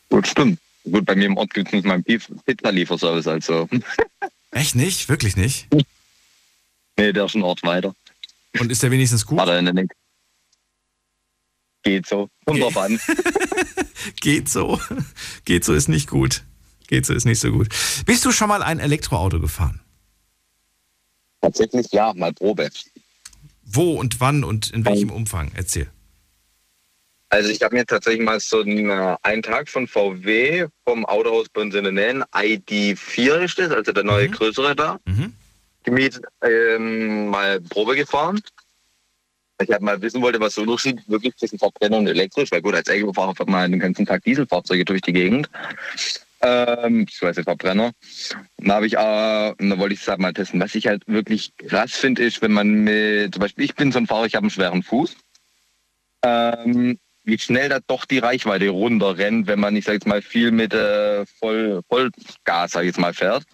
gut, stimmt. Gut, bei mir im Ort gibt es nicht mal einen Pizza-Lieferservice, also Echt nicht? Wirklich nicht? nee, der ist ein Ort weiter. Und ist der wenigstens gut? Warte, der Nähe. Geht so. Kommt drauf an. Geht so. Geht so ist nicht gut. Geht so ist nicht so gut. Bist du schon mal ein Elektroauto gefahren? Tatsächlich ja, mal Probe. Wo und wann und in welchem Umfang? Erzähl. Also ich habe mir tatsächlich mal so einen, äh, einen Tag von VW vom Autohaus Nähe, ID4 ist das, also der neue größere da, Mhm. gemietet, ähm, mal Probe gefahren. Ich habe mal wissen wollte, was der Unterschied wirklich zwischen Verbrenner und elektrisch, weil gut, als Elektrofahrer fährt man den ganzen Tag Dieselfahrzeuge durch die Gegend. Ähm, beziehungsweise Verbrenner. Und da habe ich, äh, da wollte ich es halt mal testen. Was ich halt wirklich krass finde, ist, wenn man mit, zum Beispiel, ich bin so ein Fahrer, ich habe einen schweren Fuß. Ähm, wie schnell da doch die Reichweite runterrennt, wenn man, ich sag jetzt mal, viel mit äh, Voll, Vollgas, sag ich jetzt mal, fährt.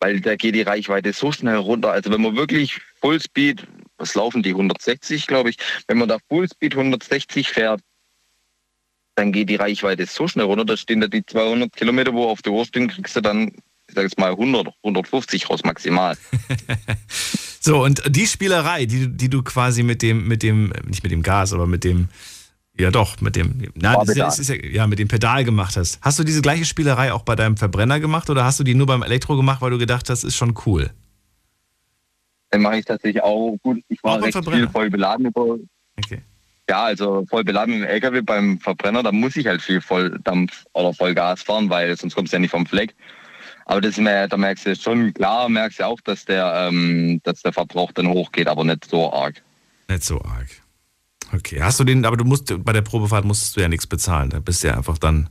Weil da geht die Reichweite so schnell runter. Also wenn man wirklich Fullspeed, was laufen die 160, glaube ich, wenn man da Fullspeed 160 fährt, dann geht die Reichweite so schnell runter, da stehen da die 200 Kilometer, wo auf der Uhr stehen, kriegst du dann, ich sag jetzt mal, 100, 150 raus maximal. So, und die Spielerei, die, die du quasi mit dem, mit dem, nicht mit dem Gas, aber mit dem, ja doch, mit dem, na, das ist ist ja, ja, mit dem Pedal gemacht hast. Hast du diese gleiche Spielerei auch bei deinem Verbrenner gemacht oder hast du die nur beim Elektro gemacht, weil du gedacht hast, ist schon cool? Dann mache ich tatsächlich auch gut. Ich war Auch recht viel voll beladen über. Okay. Ja, also voll beladen im LKW beim Verbrenner, da muss ich halt viel Volldampf oder Vollgas fahren, weil sonst kommst du ja nicht vom Fleck. Aber das mir, da merkst du schon klar, merkst du auch, dass der, ähm, dass der Verbrauch dann hochgeht, aber nicht so arg. Nicht so arg. Okay, hast du den, aber du musst, bei der Probefahrt musstest du ja nichts bezahlen. Da bist du ja einfach dann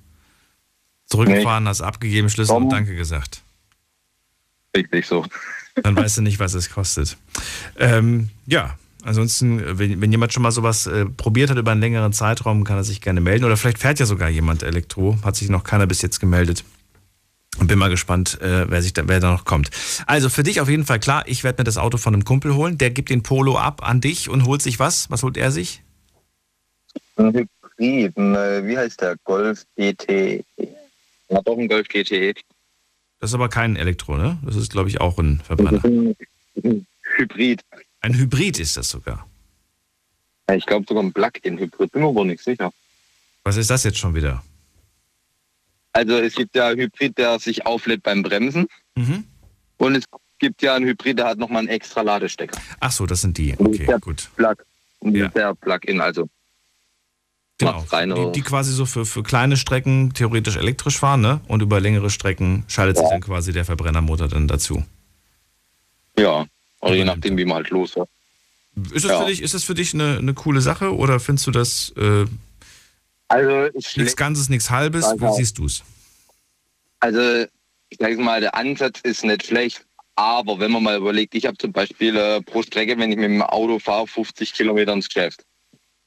zurückgefahren, hast abgegeben, Schlüssel und Komm. Danke gesagt. Richtig so. Dann weißt du nicht, was es kostet. Ähm, ja, ansonsten, wenn, wenn jemand schon mal sowas äh, probiert hat über einen längeren Zeitraum, kann er sich gerne melden. Oder vielleicht fährt ja sogar jemand Elektro. Hat sich noch keiner bis jetzt gemeldet. Und bin mal gespannt, äh, wer, sich da, wer da noch kommt. Also für dich auf jeden Fall klar, ich werde mir das Auto von einem Kumpel holen. Der gibt den Polo ab an dich und holt sich was? Was holt er sich? Ein Hybrid, ein, äh, wie heißt der? Golf GT. Ja, doch ein Golf GT. Das ist aber kein Elektro, ne? Das ist, glaube ich, auch ein Verbrenner. Hybrid. Ein Hybrid ist das sogar. Ja, Ich glaube sogar ein Plug-in-Hybrid, bin mir aber nicht sicher. Was ist das jetzt schon wieder? Also es gibt ja einen Hybrid, der sich auflädt beim Bremsen. Mhm. Und es gibt ja einen Hybrid, der hat nochmal einen extra Ladestecker. Ach so, das sind die. Okay, der gut. Plug, Ja. der Plug-in, also Genau. Die, die quasi so für, für kleine Strecken theoretisch elektrisch fahren, ne? Und über längere Strecken schaltet sich dann quasi der Verbrennermotor dann dazu. ja, oder je nachdem, wie man halt los war. Ist das, Ja. für, dich, ist das für dich eine, eine coole Sache oder findest du das äh, Also ich nichts Ganzes, nichts Halbes? Wie Also- siehst du es? Also, ich sage mal, der Ansatz ist nicht schlecht, aber wenn man mal überlegt, ich habe zum Beispiel äh, pro Strecke, wenn ich mit dem Auto fahre, 50 Kilometer ins Geschäft.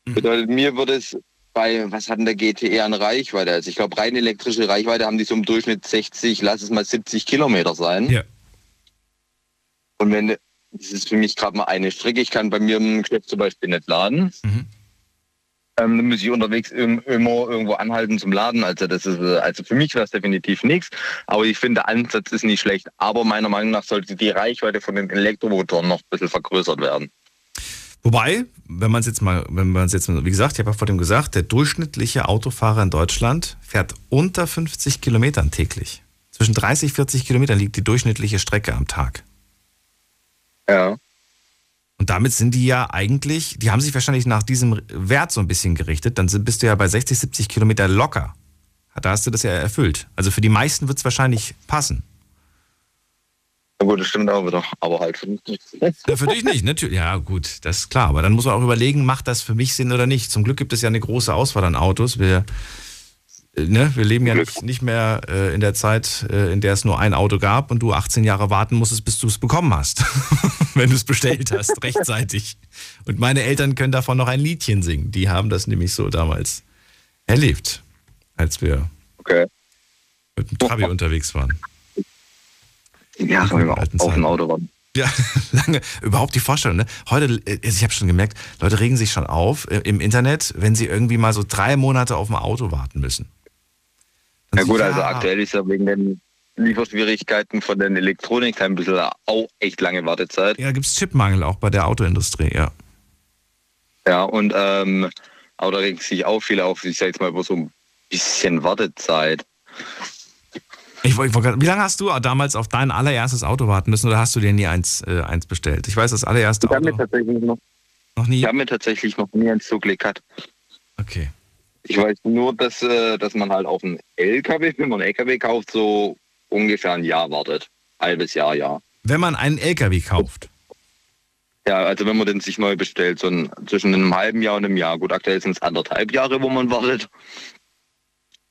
Mhm. Bedeutet, mir würde es bei, was hat denn der GTE an Reichweite? Also ich glaube, rein elektrische Reichweite haben die so im Durchschnitt 60, lass es mal 70 Kilometer sein. Ja. Und wenn, das ist für mich gerade mal eine Strecke, ich kann bei mir im Geschäft zum Beispiel nicht laden. Mhm. Ähm, dann muss ich unterwegs im, immer irgendwo anhalten zum Laden. Also das ist, äh, also für mich wäre es definitiv nichts. Aber ich finde, der Ansatz ist nicht schlecht. Aber meiner Meinung nach sollte die Reichweite von den Elektromotoren noch ein bisschen vergrößert werden. Wobei, wenn man es jetzt mal, wenn man es jetzt mal, wie gesagt, ich habe ja vor dem gesagt, der durchschnittliche Autofahrer in Deutschland fährt unter 50 Kilometern täglich. Zwischen 30, 40 Kilometern liegt die durchschnittliche Strecke am Tag. Ja. Und damit sind die ja eigentlich, die haben sich wahrscheinlich nach diesem Wert so ein bisschen gerichtet, dann bist du ja bei 60, 70 Kilometer locker. Da hast du das ja erfüllt. Also für die meisten wird es wahrscheinlich passen. Na gut, das stimmt auch wieder. Aber halt für mich nicht. Ja, für dich nicht, natürlich. Ja, gut, das ist klar. Aber dann muss man auch überlegen, macht das für mich Sinn oder nicht. Zum Glück gibt es ja eine große Auswahl an Autos. Wir, ne, wir leben ja nicht, nicht mehr äh, in der Zeit, äh, in der es nur ein Auto gab und du 18 Jahre warten musstest, bis du es bekommen hast. Wenn du es bestellt hast, rechtzeitig. Und meine Eltern können davon noch ein Liedchen singen. Die haben das nämlich so damals erlebt, als wir Okay. mit dem Trabi unterwegs waren. Ja, wenn wir auf dem. Auto waren. Ja, lange. Überhaupt die Vorstellung, ne? Heute, äh, ich habe schon gemerkt, Leute regen sich schon auf äh, im Internet, wenn sie irgendwie mal so drei Monate auf ein Auto warten müssen. Dann Ja so, gut, also aktuell ist ja wegen den Lieferschwierigkeiten von den Elektronik ein bisschen auch echt lange Wartezeit. Ja, gibt es Chipmangel auch bei der Autoindustrie, ja. Ja, und ähm, aber da regen sich auch viele auf, ich sag jetzt mal, über so ein bisschen Wartezeit. Ich, ich, wie lange hast du damals auf dein allererstes Auto warten müssen oder hast du dir nie eins, äh, eins bestellt? Ich weiß, das allererste Ich habe mir Auto tatsächlich noch, noch nie. ich habe mir tatsächlich noch nie ein Zugleg gehabt. Okay. Ich weiß nur, dass, äh, dass man halt auf einen LKW, wenn man einen LKW kauft, so ungefähr ein Jahr wartet. Halbes Jahr, ja. Wenn man einen LKW kauft. Ja, also wenn man den sich neu bestellt, so ein, zwischen einem halben Jahr und einem Jahr. Gut, aktuell sind es anderthalb Jahre, wo man wartet.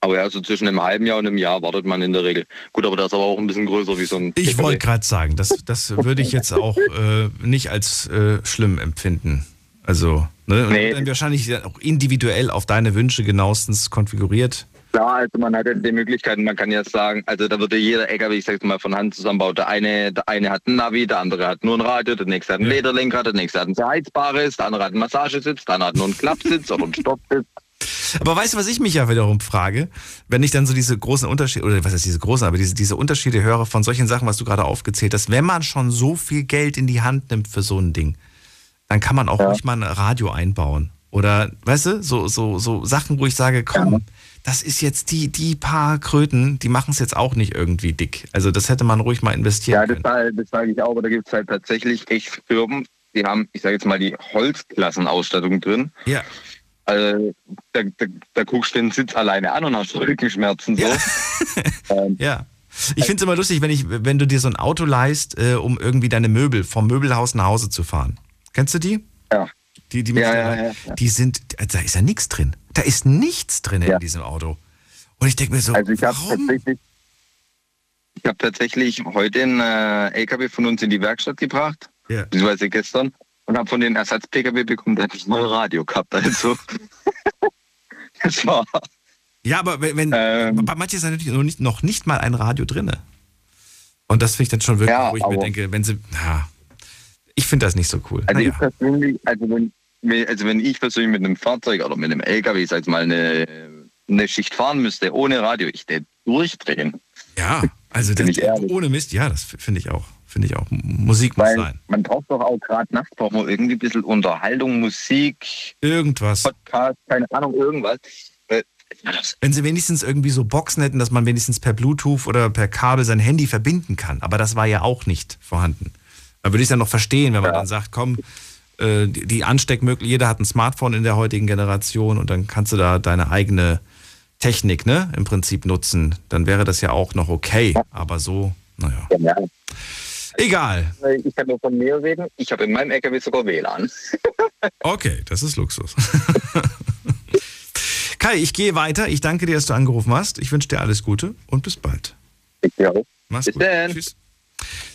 Aber ja, so zwischen einem halben Jahr und einem Jahr wartet man in der Regel. Gut, aber das ist aber auch ein bisschen größer wie so ein Ich wollte gerade sagen, das, das würde ich jetzt auch äh, nicht als äh, schlimm empfinden. Also, ne? Und Nee. dann wahrscheinlich auch individuell auf deine Wünsche genauestens konfiguriert. Klar, also man hat ja die Möglichkeiten, man kann jetzt sagen, also da würde jeder LKW, ich sag's mal, von Hand zusammenbaut. Der eine, der eine hat ein Navi, der andere hat nur ein Radio, der nächste hat ein Ja. Lederlenker, der nächste hat ein verheizbares, der andere hat einen Massagesitz, der andere hat nur einen Klappsitz oder einen Stoppsitz. Aber weißt du, was ich mich ja wiederum frage? Wenn ich dann so diese großen Unterschiede, oder was heißt diese großen, aber diese, diese Unterschiede höre von solchen Sachen, was du gerade aufgezählt hast, wenn man schon so viel Geld in die Hand nimmt für so ein Ding, dann kann man auch Ja. ruhig mal ein Radio einbauen. Oder, weißt du, so, so, so Sachen, wo ich sage, komm, das ist jetzt die, die paar Kröten, die machen es jetzt auch nicht irgendwie dick. Also das hätte man ruhig mal investieren Ja, das, können. halt- das sage ich auch, aber da gibt es halt tatsächlich echt Firmen, die haben, ich sage jetzt mal, die Holzklassenausstattung drin. Ja. Also, da, da, da guckst du den Sitz alleine an und hast Rückenschmerzen. So. Ja. Ähm, Ja. Ich finde es immer lustig, wenn, ich, wenn du dir so ein Auto leihst, äh, um irgendwie deine Möbel vom Möbelhaus nach Hause zu fahren. Kennst du die? Ja. Die, die, Ja, ja, ja, ja. die sind, da ist ja nichts drin. Da ist nichts drin in diesem Auto. Und ich denke mir so, Also ich habe tatsächlich, ich habe tatsächlich heute einen äh, LKW von uns in die Werkstatt gebracht, Ja. beziehungsweise gestern, und habe von den Ersatz-PKW bekommen, der hat nicht mal Radio gehabt. Also das war Ja, aber wenn, wenn Ähm. bei manchen ist natürlich noch nicht, noch nicht mal ein Radio drinne. Und das finde ich dann schon wirklich, wo ich mir denke, wenn sie, ja, ich finde das nicht so cool. Also Naja. ich persönlich, also wenn, also wenn ich persönlich mit einem Fahrzeug oder mit einem LKW, sag mal, eine, eine Schicht fahren müsste ohne Radio, ich würde durchdrehen. Ja, also das, ohne Mist, ja, das finde ich auch. Finde ich auch. Musik muss Weil sein. man braucht doch auch gerade nachts braucht man irgendwie ein bisschen Unterhaltung, Musik, Irgendwas. Podcast, keine Ahnung, irgendwas. Äh, Wenn sie wenigstens irgendwie so Boxen hätten, dass man wenigstens per Bluetooth oder per Kabel sein Handy verbinden kann. Aber das war ja auch nicht vorhanden. Da würde ich es dann noch verstehen, wenn man Ja. dann sagt, komm, äh, die die Ansteckmöglichkeit, jeder hat ein Smartphone in der heutigen Generation und dann kannst du da deine eigene Technik, ne, im Prinzip nutzen. Dann wäre das ja auch noch okay. Aber so, naja. Ja, Egal. ich kann nur von mir reden. Ich habe in meinem LKW sogar WLAN. Okay, das ist Luxus. Kai, ich gehe weiter. Ich danke dir, dass du angerufen hast. Ich wünsche dir alles Gute und bis bald. Ja. Mach's Bis gut. dann. Tschüss.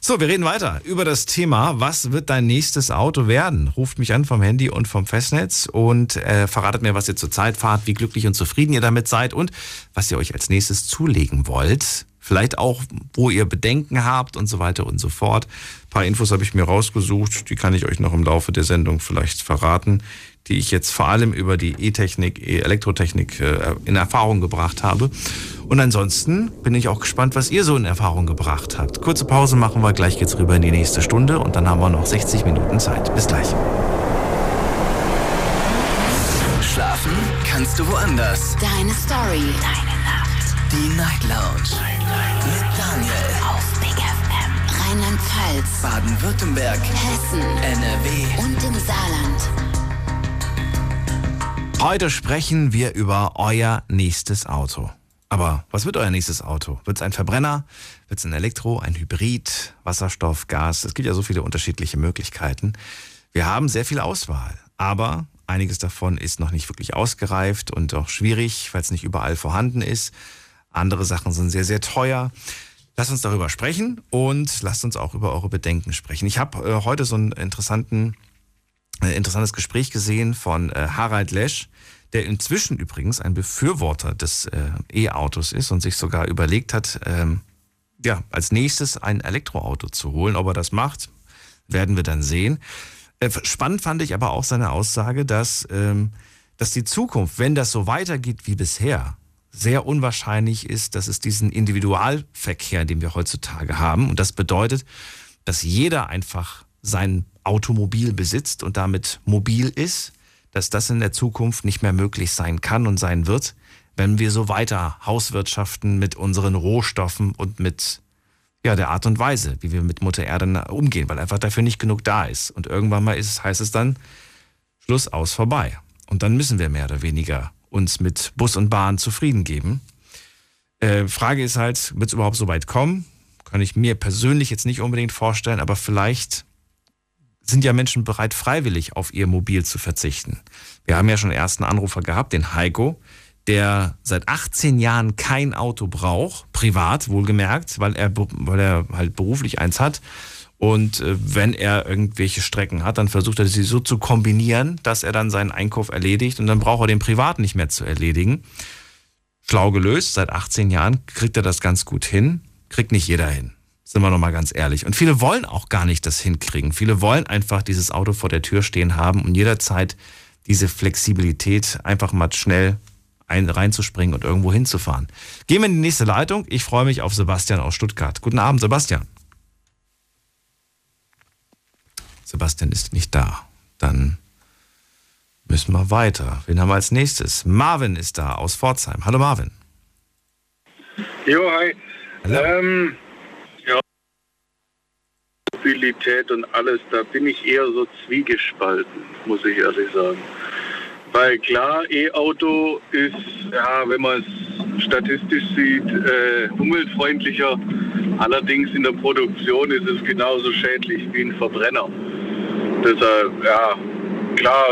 So, wir reden weiter über das Thema, was wird dein nächstes Auto werden? Ruft mich an vom Handy und vom Festnetz und äh, verratet mir, was ihr zurzeit fahrt, wie glücklich und zufrieden ihr damit seid und was ihr euch als nächstes zulegen wollt. Vielleicht auch, wo ihr Bedenken habt und so weiter und so fort. Ein paar Infos habe ich mir rausgesucht, die kann ich euch noch im Laufe der Sendung vielleicht verraten, die ich jetzt vor allem über die E-Technik, E-Elektrotechnik äh, in Erfahrung gebracht habe. Und ansonsten bin ich auch gespannt, was ihr so in Erfahrung gebracht habt. Kurze Pause machen wir, gleich geht's rüber in die nächste Stunde und dann haben wir noch 60 Minuten Zeit. Bis gleich. Schlafen kannst du woanders. Deine Story. Deine Nacht. Die Night Lounge. Mit Daniel. Auf Big FM. Rheinland-Pfalz. Baden-Württemberg. Hessen. NRW. Und im Saarland. Heute sprechen wir über euer nächstes Auto. Aber was wird euer nächstes Auto? Wird es ein Verbrenner? Wird es ein Elektro, ein Hybrid, Wasserstoff, Gas? Es gibt ja so viele unterschiedliche Möglichkeiten. Wir haben sehr viel Auswahl, aber einiges davon ist noch nicht wirklich ausgereift und auch schwierig, weil es nicht überall vorhanden ist. Andere Sachen sind sehr, sehr teuer. Lasst uns darüber sprechen und lasst uns auch über eure Bedenken sprechen. Ich habe äh, heute so ein interessanten, interessantes Gespräch gesehen von äh, Harald Lesch der inzwischen übrigens ein Befürworter des äh, E-Autos ist und sich sogar überlegt hat, ähm, ja, als nächstes ein Elektroauto zu holen. Ob er das macht, werden wir dann sehen. Äh, spannend fand ich aber auch seine Aussage, dass, ähm, dass die Zukunft, wenn das so weitergeht wie bisher, sehr unwahrscheinlich ist, dass es diesen Individualverkehr, den wir heutzutage haben, und das bedeutet, dass jeder einfach sein Automobil besitzt und damit mobil ist, dass das in der Zukunft nicht mehr möglich sein kann und sein wird, wenn wir so weiter Hauswirtschaften mit unseren Rohstoffen und mit ja, der Art und Weise, wie wir mit Mutter Erde umgehen, weil einfach dafür nicht genug da ist. Und irgendwann mal ist, heißt es dann, Schluss aus vorbei. Und dann müssen wir mehr oder weniger uns mit Bus und Bahn zufrieden geben. Äh, Frage ist halt, wird es überhaupt so weit kommen? Kann ich mir persönlich jetzt nicht unbedingt vorstellen, aber vielleicht sind ja Menschen bereit, freiwillig auf ihr Mobil zu verzichten. Wir haben ja schon ersten Anrufer gehabt, den Heiko, der seit 18 Jahren kein Auto braucht, privat wohlgemerkt, weil er, weil er halt beruflich eins hat. Und äh, wenn er irgendwelche Strecken hat, dann versucht er sie so zu kombinieren, dass er dann seinen Einkauf erledigt und dann braucht er den privat nicht mehr zu erledigen. Schlau gelöst, seit 18 Jahren kriegt er das ganz gut hin, kriegt nicht jeder hin. Sind wir nochmal ganz ehrlich. Und viele wollen auch gar nicht das hinkriegen. Viele wollen einfach dieses Auto vor der Tür stehen haben und jederzeit diese Flexibilität einfach mal schnell ein, reinzuspringen und irgendwo hinzufahren. Gehen wir in die nächste Leitung. Ich freue mich auf Sebastian aus Stuttgart. Guten Abend, Sebastian. Sebastian ist nicht da. Dann müssen wir weiter. Wen haben wir als nächstes? Marvin ist da aus Pforzheim. Hallo Marvin. Jo, hi. Hallo. Ähm, Mobilität und alles, da bin ich eher so zwiegespalten, muss ich ehrlich sagen. Weil klar, E-Auto ist, ja, wenn man es statistisch sieht, äh, umweltfreundlicher. Allerdings in der Produktion ist es genauso schädlich wie ein Verbrenner. Deshalb, ja, klar,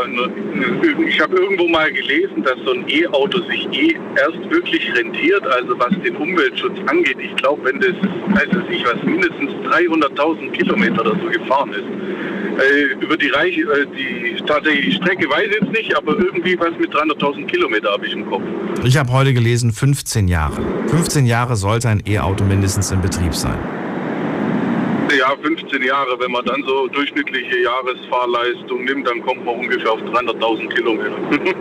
ich habe irgendwo mal gelesen, dass so ein E-Auto sich eh erst wirklich rentiert, also was den Umweltschutz angeht. Ich glaube, wenn das, weiß ich nicht, was mindestens 300.000 Kilometer oder so gefahren ist. Äh, über die Reiche, äh, die tatsächlich Strecke weiß ich jetzt nicht, aber irgendwie was mit 300.000 Kilometer habe ich im Kopf. Ich habe heute gelesen, 15 Jahre. 15 Jahre sollte ein E-Auto mindestens in Betrieb sein. Ja, 15 Jahre, wenn man dann so durchschnittliche Jahresfahrleistung nimmt, dann kommt man ungefähr auf 300.000 Kilometer.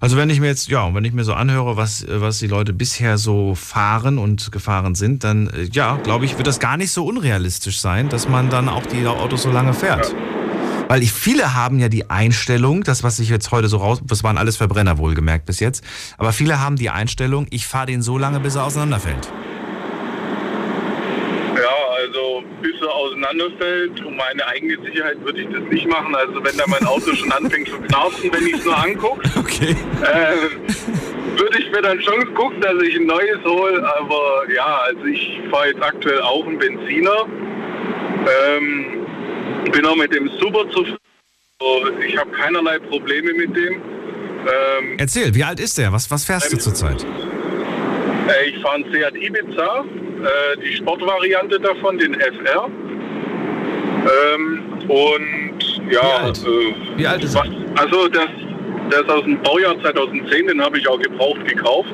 Also wenn ich mir jetzt, ja, wenn ich mir so anhöre, was, was die Leute bisher so fahren und gefahren sind, dann, äh, ja, glaube ich, wird das gar nicht so unrealistisch sein, dass man dann auch die Autos so lange fährt. Weil ich, viele haben ja die Einstellung, das, was ich jetzt heute so raus, das waren alles Verbrenner wohlgemerkt bis jetzt, aber viele haben die Einstellung, ich fahre den so lange, bis er auseinanderfällt. Er auseinanderfällt, um meine eigene Sicherheit würde ich das nicht machen. Also wenn da mein Auto schon anfängt zu knarzen, wenn ich es nur angucke, Okay. äh, würde ich mir dann schon gucken, dass ich ein neues hole. Aber ja, also ich fahre jetzt aktuell auch einen Benziner. Ähm, bin auch mit dem super zufrieden. Also Ich habe keinerlei Probleme mit dem. Ähm, Erzähl, wie alt ist der? Was, was fährst du zurzeit? Äh, Ich fahre einen Seat Ibiza, äh, die Sportvariante davon, den FR. Ähm, und ja, Wie alt? Äh, Wie alt ist was, Also das, der ist aus dem Baujahr 2010, den habe ich auch gebraucht gekauft.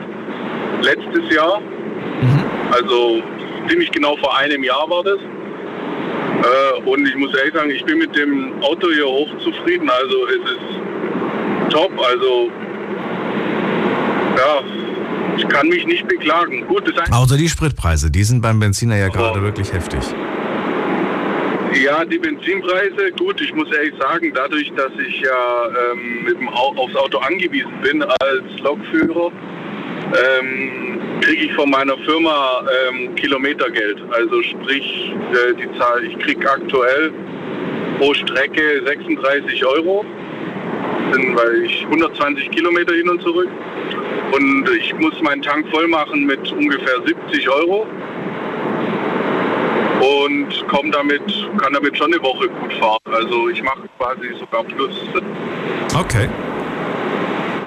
Letztes Jahr. Mhm. Also ziemlich genau vor einem Jahr war das. Äh, und ich muss ehrlich sagen, ich bin mit dem Auto hier hochzufrieden. Also es ist top. Also ja, ich kann mich nicht beklagen. Gut, Außer die Spritpreise, die sind beim Benziner ja gerade wirklich heftig. Ja, die Benzinpreise, gut, ich muss ehrlich sagen, dadurch, dass ich ja ähm, mit dem Au aufs Auto angewiesen bin als Lokführer, ähm, kriege ich von meiner Firma ähm, Kilometergeld. Also sprich, äh, die Zahl, ich kriege aktuell pro Strecke 36 Euro, sind, weil ich 120 Kilometer hin und zurück. Und ich muss meinen Tank voll machen mit ungefähr 70 Euro und komm damit, kann damit schon eine Woche gut fahren. Also ich mache quasi sogar Plus. Okay.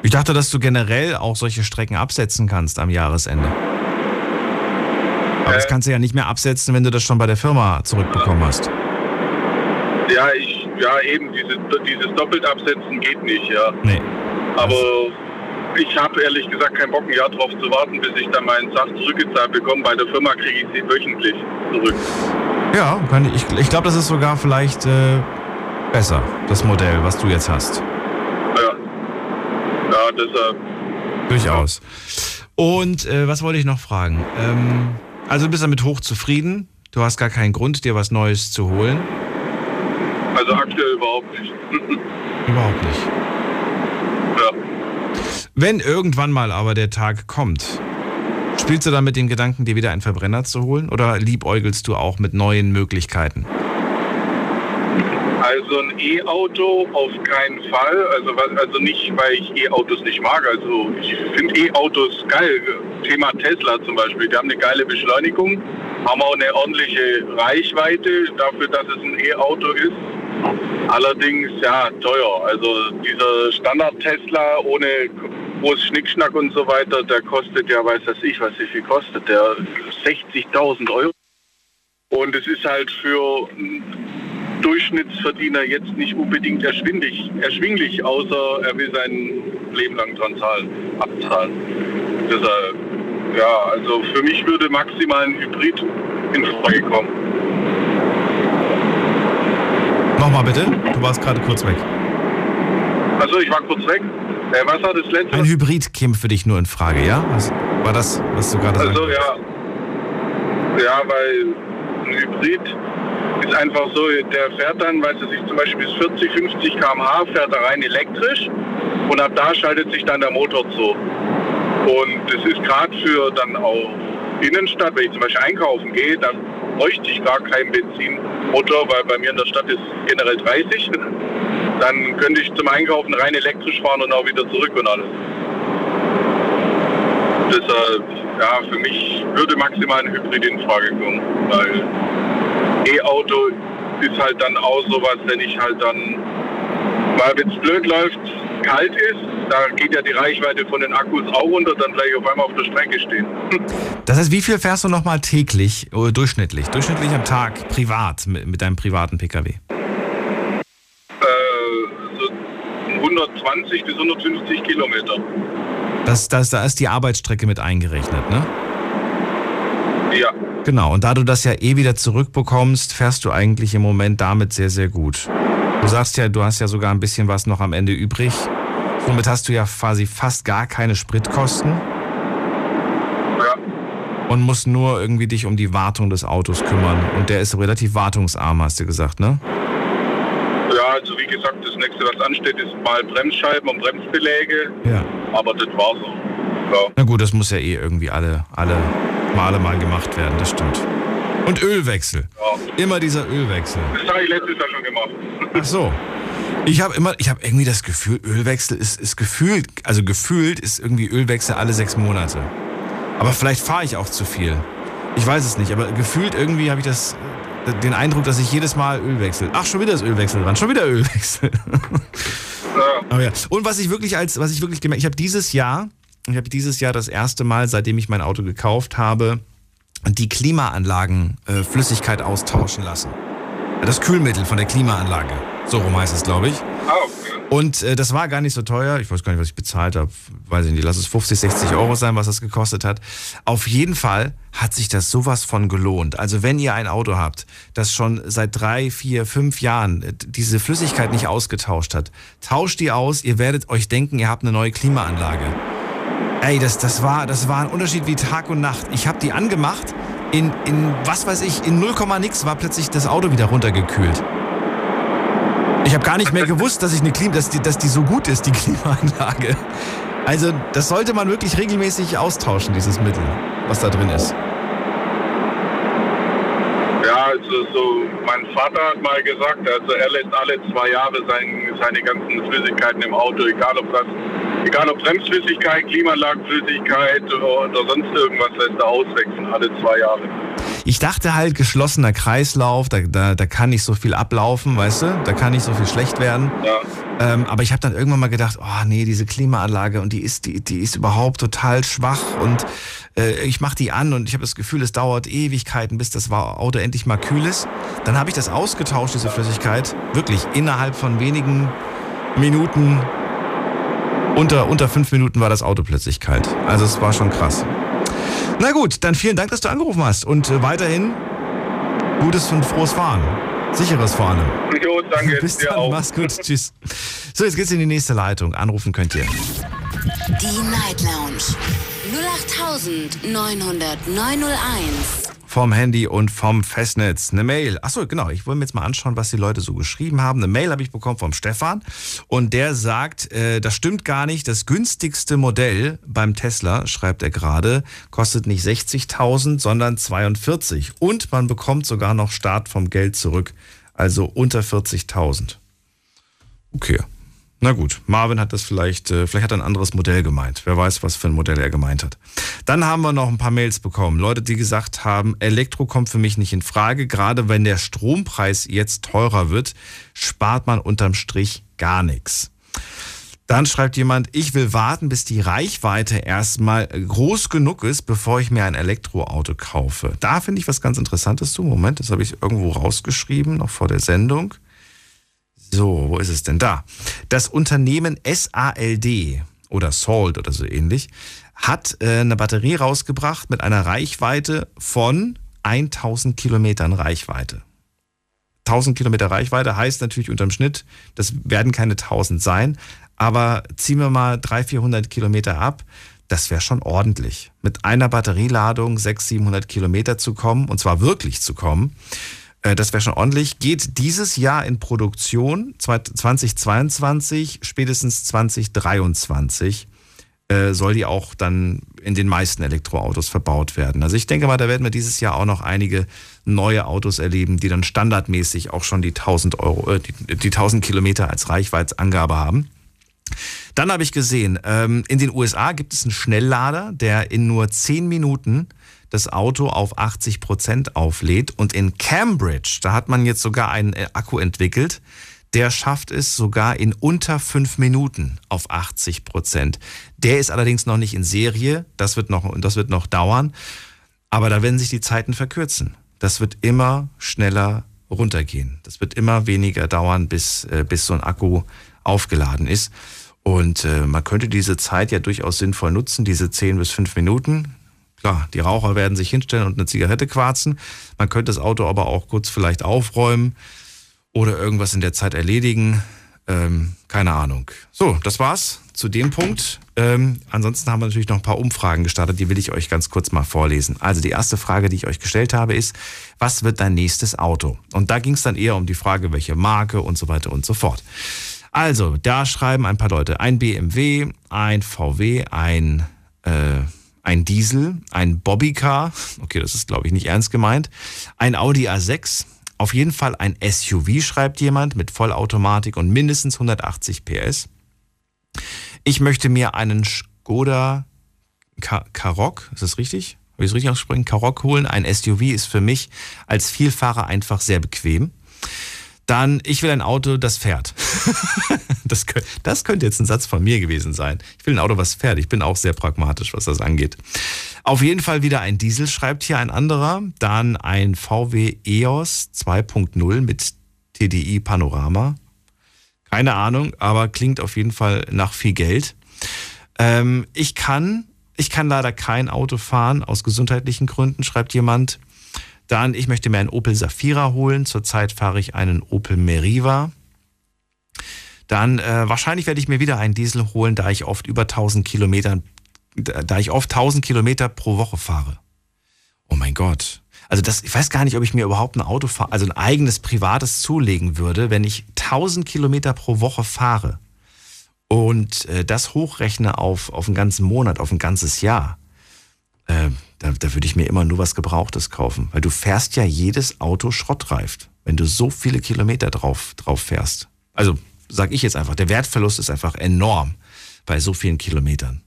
Ich dachte, dass du generell auch solche Strecken absetzen kannst am Jahresende. Aber das kannst du ja nicht mehr absetzen, wenn du das schon bei der Firma zurückbekommen hast. Ja, ich, ja eben, dieses, dieses doppelt absetzen geht nicht, ja. Nee. Aber ich habe ehrlich gesagt keinen Bock, ein Jahr drauf zu warten, bis ich dann meinen Sach zurückgezahlt bekomme. Bei der Firma kriege ich sie wöchentlich zurück. Ja, ich, ich glaube, das ist sogar vielleicht äh, besser, das Modell, was du jetzt hast. Ja. Ja, deshalb. Durchaus. Und äh, was wollte ich noch fragen? Ähm, also du bist damit hoch zufrieden. Du hast gar keinen Grund, dir was Neues zu holen. Also aktuell überhaupt nicht. Überhaupt nicht. Ja. Wenn irgendwann mal aber der Tag kommt, spielst du dann mit dem Gedanken, dir wieder einen Verbrenner zu holen? Oder liebäugelst du auch mit neuen Möglichkeiten? Also ein E-Auto auf keinen Fall. Also, also nicht, weil ich E-Autos nicht mag. Also ich finde E-Autos geil. Thema Tesla zum Beispiel. Die haben eine geile Beschleunigung, haben auch eine ordentliche Reichweite dafür, dass es ein E-Auto ist. Allerdings ja teuer. Also dieser Standard Tesla ohne groß Schnickschnack und so weiter, der kostet ja, weiß das ich, was wie viel kostet der? 60.000 Euro. Und es ist halt für Durchschnittsverdiener jetzt nicht unbedingt erschwinglich, erschwinglich außer er will sein Leben lang dran zahlen, abzahlen. Deshalb, ja, also für mich würde maximal ein Hybrid in Frage kommen. Nochmal bitte, du warst gerade kurz weg. Also ich war kurz weg. Äh, was war das letzte? Ein Hybrid käme für dich nur in Frage, ja? Was, war das, was du gerade Also sagst? ja, ja, weil ein Hybrid ist einfach so, der fährt dann, weiß er sich zum Beispiel bis 40, 50 km/h fährt er rein elektrisch und ab da schaltet sich dann der Motor zu. Und das ist gerade für dann auch Innenstadt, wenn ich zum Beispiel einkaufen gehe, dann bräuchte ich gar keinen Benzinmotor, weil bei mir in der Stadt ist generell 30. Dann könnte ich zum Einkaufen rein elektrisch fahren und auch wieder zurück und alles. Deshalb, ja, für mich würde maximal ein Hybrid in Frage kommen, weil E-Auto ist halt dann auch sowas, wenn ich halt dann, weil wenn es blöd läuft, kalt ist, da geht ja die Reichweite von den Akkus auch runter, dann gleich auf einmal auf der Strecke stehen. Das heißt, wie viel fährst du nochmal täglich, oder durchschnittlich? Durchschnittlich am Tag, privat, mit, mit deinem privaten Pkw? Äh, so 120 bis 150 Kilometer. Das, das, da ist die Arbeitsstrecke mit eingerechnet, ne? Ja. Genau, und da du das ja eh wieder zurückbekommst, fährst du eigentlich im Moment damit sehr, sehr gut. Du sagst ja, du hast ja sogar ein bisschen was noch am Ende übrig. Somit hast du ja quasi fast gar keine Spritkosten. Ja. Und musst nur irgendwie dich um die Wartung des Autos kümmern. Und der ist relativ wartungsarm, hast du gesagt, ne? Ja, also wie gesagt, das nächste, was ansteht, ist mal Bremsscheiben und Bremsbeläge. Ja. Aber das war so. Ja. Na gut, das muss ja eh irgendwie alle, alle Male mal gemacht werden, das stimmt. Und Ölwechsel. Immer dieser Ölwechsel. Das habe ich letztes Jahr schon gemacht. Ach so. Ich habe immer, ich habe irgendwie das Gefühl, Ölwechsel ist, ist gefühlt, also gefühlt ist irgendwie Ölwechsel alle sechs Monate. Aber vielleicht fahre ich auch zu viel. Ich weiß es nicht, aber gefühlt irgendwie habe ich das, den Eindruck, dass ich jedes Mal Öl wechsle. Ach, schon wieder das Ölwechsel dran, schon wieder Ölwechsel. Aber ja. Und was ich wirklich als, was ich wirklich gemerkt, ich habe dieses Jahr, ich habe dieses Jahr das erste Mal, seitdem ich mein Auto gekauft habe, die Klimaanlagen äh, Flüssigkeit austauschen lassen. Das Kühlmittel von der Klimaanlage. So rum heißt es, glaube ich. Ah, Und äh, das war gar nicht so teuer. Ich weiß gar nicht, was ich bezahlt habe. Weiß ich nicht, lass es 50, 60 Euro sein, was das gekostet hat. Auf jeden Fall hat sich das sowas von gelohnt. Also wenn ihr ein Auto habt, das schon seit drei, vier, fünf Jahren äh, diese Flüssigkeit nicht ausgetauscht hat, tauscht die aus. Ihr werdet euch denken, ihr habt eine neue Klimaanlage. Ey, das, das, war, das war ein Unterschied wie Tag und Nacht. Ich habe die angemacht. In, in, was weiß ich, in 0, nix war plötzlich das Auto wieder runtergekühlt. Ich habe gar nicht mehr gewusst, dass, ich eine Klima, dass, die, dass die so gut ist, die Klimaanlage. Also, das sollte man wirklich regelmäßig austauschen, dieses Mittel, was da drin ist. Ja, also so, mein Vater hat mal gesagt, also er lässt alle zwei Jahre sein, seine ganzen Flüssigkeiten im Auto, egal ob das, egal ob Bremsflüssigkeit, Klimaanlagenflüssigkeit oder sonst irgendwas, lässt er auswechseln, alle zwei Jahre. Ich dachte halt, geschlossener Kreislauf, da, da, da kann nicht so viel ablaufen, weißt du? Da kann nicht so viel schlecht werden. Ja. Ähm, aber ich habe dann irgendwann mal gedacht, oh nee, diese Klimaanlage und die ist, die, die ist überhaupt total schwach und äh, ich mache die an und ich habe das Gefühl, es dauert Ewigkeiten, bis das Auto endlich mal kühl ist. Dann habe ich das ausgetauscht, diese Flüssigkeit, wirklich innerhalb von wenigen Minuten, unter, unter fünf Minuten war das Auto plötzlich kalt. Also es war schon krass. Na gut, dann vielen Dank, dass du angerufen hast und äh, weiterhin gutes und frohes Fahren. Sicheres vor allem. Jo, danke. Bis dann, auch. mach's gut, tschüss. So, jetzt geht's in die nächste Leitung. Anrufen könnt ihr. Die Night Lounge 0890901. Vom Handy und vom Festnetz. Eine Mail. Achso, genau. Ich wollte mir jetzt mal anschauen, was die Leute so geschrieben haben. Eine Mail habe ich bekommen vom Stefan. Und der sagt, äh, das stimmt gar nicht. Das günstigste Modell beim Tesla, schreibt er gerade, kostet nicht 60.000, sondern 42. Und man bekommt sogar noch Start vom Geld zurück. Also unter 40.000. Okay. Na gut, Marvin hat das vielleicht, äh, vielleicht hat er ein anderes Modell gemeint. Wer weiß, was für ein Modell er gemeint hat. Dann haben wir noch ein paar Mails bekommen. Leute, die gesagt haben, Elektro kommt für mich nicht in Frage. Gerade wenn der Strompreis jetzt teurer wird, spart man unterm Strich gar nichts. Dann schreibt jemand, ich will warten, bis die Reichweite erstmal groß genug ist, bevor ich mir ein Elektroauto kaufe. Da finde ich was ganz Interessantes zu. Moment, das habe ich irgendwo rausgeschrieben, noch vor der Sendung. So, wo ist es denn da? Das Unternehmen SALD oder Salt oder so ähnlich hat äh, eine Batterie rausgebracht mit einer Reichweite von 1000 Kilometern Reichweite. 1000 Kilometer Reichweite heißt natürlich unterm Schnitt, das werden keine 1000 sein, aber ziehen wir mal 300, 400 Kilometer ab, das wäre schon ordentlich. Mit einer Batterieladung 600, 700 Kilometer zu kommen, und zwar wirklich zu kommen, das wäre schon ordentlich. Geht dieses Jahr in Produktion, 2022, spätestens 2023 äh, soll die auch dann in den meisten Elektroautos verbaut werden. Also ich denke mal, da werden wir dieses Jahr auch noch einige neue Autos erleben, die dann standardmäßig auch schon die 1000 Euro, äh, die, die 1000 Kilometer als Reichweitsangabe haben. Dann habe ich gesehen, ähm, in den USA gibt es einen Schnelllader, der in nur 10 Minuten das Auto auf 80 Prozent auflädt. Und in Cambridge, da hat man jetzt sogar einen äh, Akku entwickelt, der schafft es sogar in unter fünf Minuten auf 80 Prozent. Der ist allerdings noch nicht in Serie, das wird noch, das wird noch dauern. Aber da werden sich die Zeiten verkürzen. Das wird immer schneller runtergehen. Das wird immer weniger dauern, bis, äh, bis so ein Akku aufgeladen ist. Und äh, man könnte diese Zeit ja durchaus sinnvoll nutzen, diese 10 bis 5 Minuten. Klar, die Raucher werden sich hinstellen und eine Zigarette quarzen. Man könnte das Auto aber auch kurz vielleicht aufräumen oder irgendwas in der Zeit erledigen. Ähm, keine Ahnung. So, das war's zu dem Punkt. Ähm, ansonsten haben wir natürlich noch ein paar Umfragen gestartet, die will ich euch ganz kurz mal vorlesen. Also die erste Frage, die ich euch gestellt habe, ist, was wird dein nächstes Auto? Und da ging es dann eher um die Frage, welche Marke und so weiter und so fort. Also, da schreiben ein paar Leute, ein BMW, ein VW, ein, äh, ein Diesel, ein Bobbycar, okay, das ist glaube ich nicht ernst gemeint, ein Audi A6, auf jeden Fall ein SUV, schreibt jemand, mit Vollautomatik und mindestens 180 PS. Ich möchte mir einen Skoda Ka Karoq, ist das richtig? Habe ich es richtig ausgesprochen? Karoq holen. Ein SUV ist für mich als Vielfahrer einfach sehr bequem. Dann, ich will ein Auto, das fährt. das, könnte, das könnte jetzt ein Satz von mir gewesen sein. Ich will ein Auto, was fährt. Ich bin auch sehr pragmatisch, was das angeht. Auf jeden Fall wieder ein Diesel, schreibt hier ein anderer. Dann ein VW EOS 2.0 mit TDI Panorama. Keine Ahnung, aber klingt auf jeden Fall nach viel Geld. Ähm, ich kann, ich kann leider kein Auto fahren aus gesundheitlichen Gründen, schreibt jemand. Dann, ich möchte mir einen Opel Safira holen. Zurzeit fahre ich einen Opel Meriva. Dann, äh, wahrscheinlich werde ich mir wieder einen Diesel holen, da ich oft über 1000 Kilometern, da ich oft 1000 Kilometer pro Woche fahre. Oh mein Gott. Also das, ich weiß gar nicht, ob ich mir überhaupt ein Auto, also ein eigenes privates zulegen würde, wenn ich 1000 Kilometer pro Woche fahre und äh, das hochrechne auf, auf einen ganzen Monat, auf ein ganzes Jahr. Äh, da, da würde ich mir immer nur was Gebrauchtes kaufen, weil du fährst ja jedes Auto schrottreift, wenn du so viele Kilometer drauf, drauf fährst. Also sag ich jetzt einfach, der Wertverlust ist einfach enorm bei so vielen Kilometern.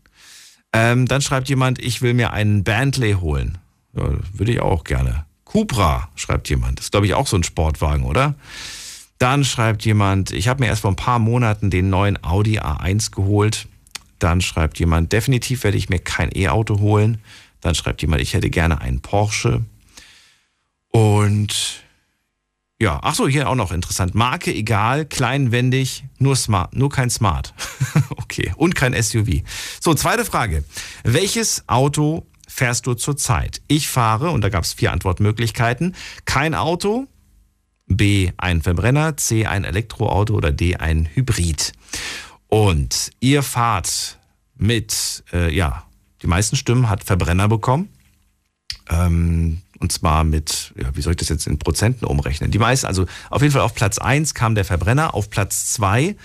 Ähm, dann schreibt jemand, ich will mir einen Bentley holen. Ja, würde ich auch gerne. Cupra, schreibt jemand. Das ist, glaube ich, auch so ein Sportwagen, oder? Dann schreibt jemand, ich habe mir erst vor ein paar Monaten den neuen Audi A1 geholt. Dann schreibt jemand, definitiv werde ich mir kein E-Auto holen. Dann schreibt jemand, ich hätte gerne einen Porsche. Und ja, ach so, hier auch noch interessant. Marke egal, kleinwendig, nur smart, nur kein Smart. okay, und kein SUV. So, zweite Frage. Welches Auto fährst du zurzeit? Ich fahre, und da gab es vier Antwortmöglichkeiten, kein Auto, B ein Verbrenner, C ein Elektroauto oder D ein Hybrid. Und ihr fahrt mit, äh, ja, die meisten Stimmen hat Verbrenner bekommen. Ähm, und zwar mit, ja, wie soll ich das jetzt in Prozenten umrechnen? Die meisten, also auf jeden Fall auf Platz 1 kam der Verbrenner, auf Platz 2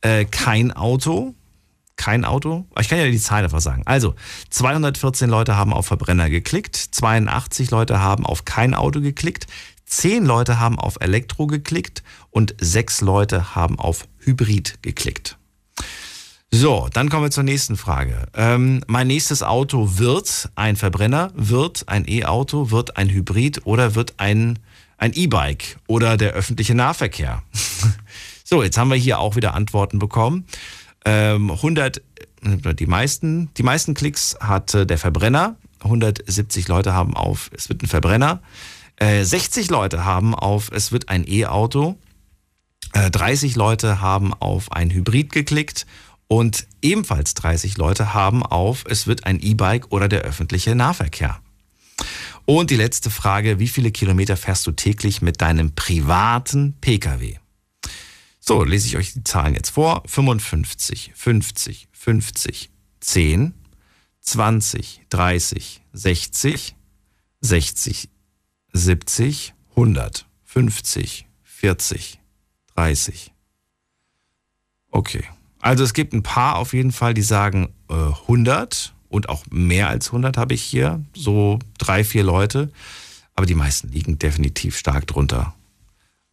äh, kein Auto. Kein Auto? Ich kann ja die Zahlen einfach sagen. Also, 214 Leute haben auf Verbrenner geklickt, 82 Leute haben auf kein Auto geklickt, 10 Leute haben auf Elektro geklickt und 6 Leute haben auf Hybrid geklickt. So, dann kommen wir zur nächsten Frage. Ähm, mein nächstes Auto wird ein Verbrenner, wird ein E-Auto, wird ein Hybrid oder wird ein ein E-Bike oder der öffentliche Nahverkehr. so, jetzt haben wir hier auch wieder Antworten bekommen. Ähm, 100, äh, die meisten, die meisten Klicks hatte der Verbrenner. 170 Leute haben auf, es wird ein Verbrenner. 60 äh, Leute haben auf, es wird ein E-Auto. 30 äh, Leute haben auf ein Hybrid geklickt und ebenfalls 30 Leute haben auf, es wird ein E-Bike oder der öffentliche Nahverkehr. Und die letzte Frage, wie viele Kilometer fährst du täglich mit deinem privaten Pkw? So, lese ich euch die Zahlen jetzt vor. 55, 50, 50, 10, 20, 30, 60, 60, 70, 100, 50, 40, 30. Okay. Also es gibt ein paar auf jeden Fall, die sagen äh, 100 und auch mehr als 100 habe ich hier. So drei, vier Leute. Aber die meisten liegen definitiv stark drunter.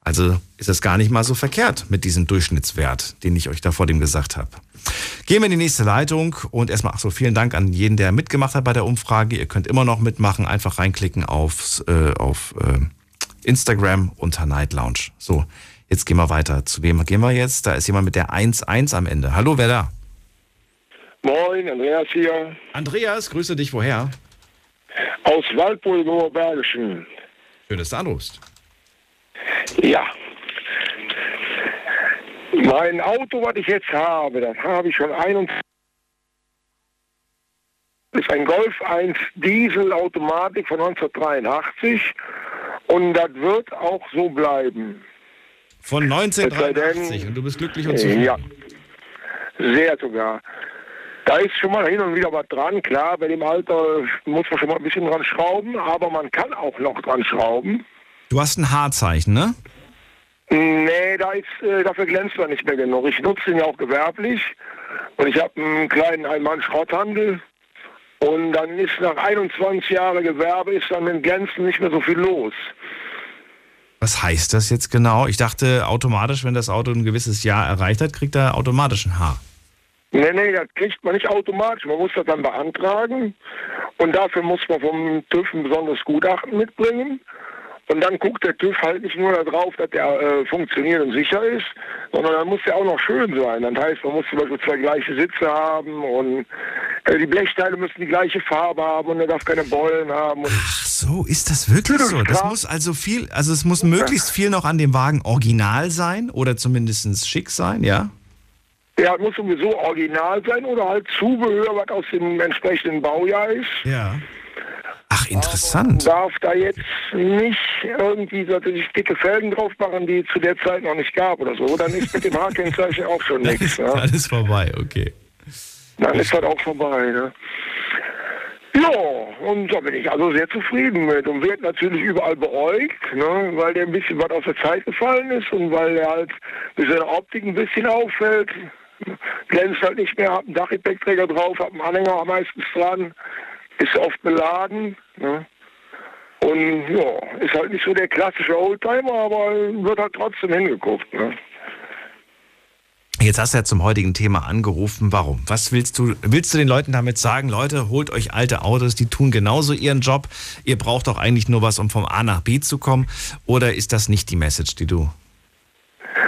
Also ist das gar nicht mal so verkehrt mit diesem Durchschnittswert, den ich euch da vor dem gesagt habe. Gehen wir in die nächste Leitung und erstmal, ach so, vielen Dank an jeden, der mitgemacht hat bei der Umfrage. Ihr könnt immer noch mitmachen, einfach reinklicken aufs, äh, auf äh, Instagram unter Night Lounge. So, jetzt gehen wir weiter. Zu wem gehen wir jetzt? Da ist jemand mit der 1-1 am Ende. Hallo, wer da? Moin, Andreas hier. Andreas, grüße dich, woher? Aus Waldburg Bergischen. Schön, dass du anrufst. Ja. Mein Auto, was ich jetzt habe, das habe ich schon 21. ist ein Golf 1 Diesel Automatik von 1983 und das wird auch so bleiben. Von 1983 und du bist glücklich und zufrieden? Ja, sehr sogar. Da ist schon mal hin und wieder was dran. Klar, bei dem Alter muss man schon mal ein bisschen dran schrauben, aber man kann auch noch dran schrauben. Du hast ein H-Zeichen, ne? Nee, da ist, äh, dafür glänzt er nicht mehr genug. Ich nutze ihn ja auch gewerblich und ich habe einen kleinen Ein-Mann-Schrotthandel. Und dann ist nach 21 Jahren Gewerbe ist dann mit Glänzen nicht mehr so viel los. Was heißt das jetzt genau? Ich dachte automatisch, wenn das Auto ein gewisses Jahr erreicht hat, kriegt er automatisch ein H. Nee, nee, das kriegt man nicht automatisch. Man muss das dann beantragen. Und dafür muss man vom TÜV ein besonderes Gutachten mitbringen. Und dann guckt der TÜV halt nicht nur darauf, dass der äh, funktioniert und sicher ist, sondern dann muss der auch noch schön sein. Das heißt, man muss zum Beispiel zwei gleiche Sitze haben und äh, die Blechteile müssen die gleiche Farbe haben und er darf keine Beulen haben. Ach so, ist das wirklich so? Das muss also viel, also es muss möglichst viel noch an dem Wagen original sein oder zumindest schick sein, ja? Ja, muss sowieso original sein oder halt Zubehör, was aus dem entsprechenden Baujahr ist. Ja. Ach, interessant. Man darf da jetzt nicht irgendwie so dicke Felgen drauf machen, die es zu der Zeit noch nicht gab oder so. Dann ist mit dem H-Kennzeichen auch schon Dann nichts. ist Ja. alles vorbei, okay. Dann ist das auch vorbei. Ne? Ja, und da bin ich also sehr zufrieden mit und wird natürlich überall beäugt, ne, weil der ein bisschen was aus der Zeit gefallen ist und weil er halt mit seiner Optik ein bisschen auffällt. Glänzt halt nicht mehr, hat einen Dachgepäckträger drauf, hat einen Anhänger meistens dran, ist oft beladen. Ne. Und ja, ist halt nicht so der klassische Oldtimer, aber wird halt trotzdem hingeguckt. Ne. Jetzt hast du ja zum heutigen Thema angerufen. Warum? Was willst du, willst du den Leuten damit sagen? Leute, holt euch alte Autos, die tun genauso ihren Job. Ihr braucht doch eigentlich nur was, um vom A nach B zu kommen. Oder ist das nicht die Message, die du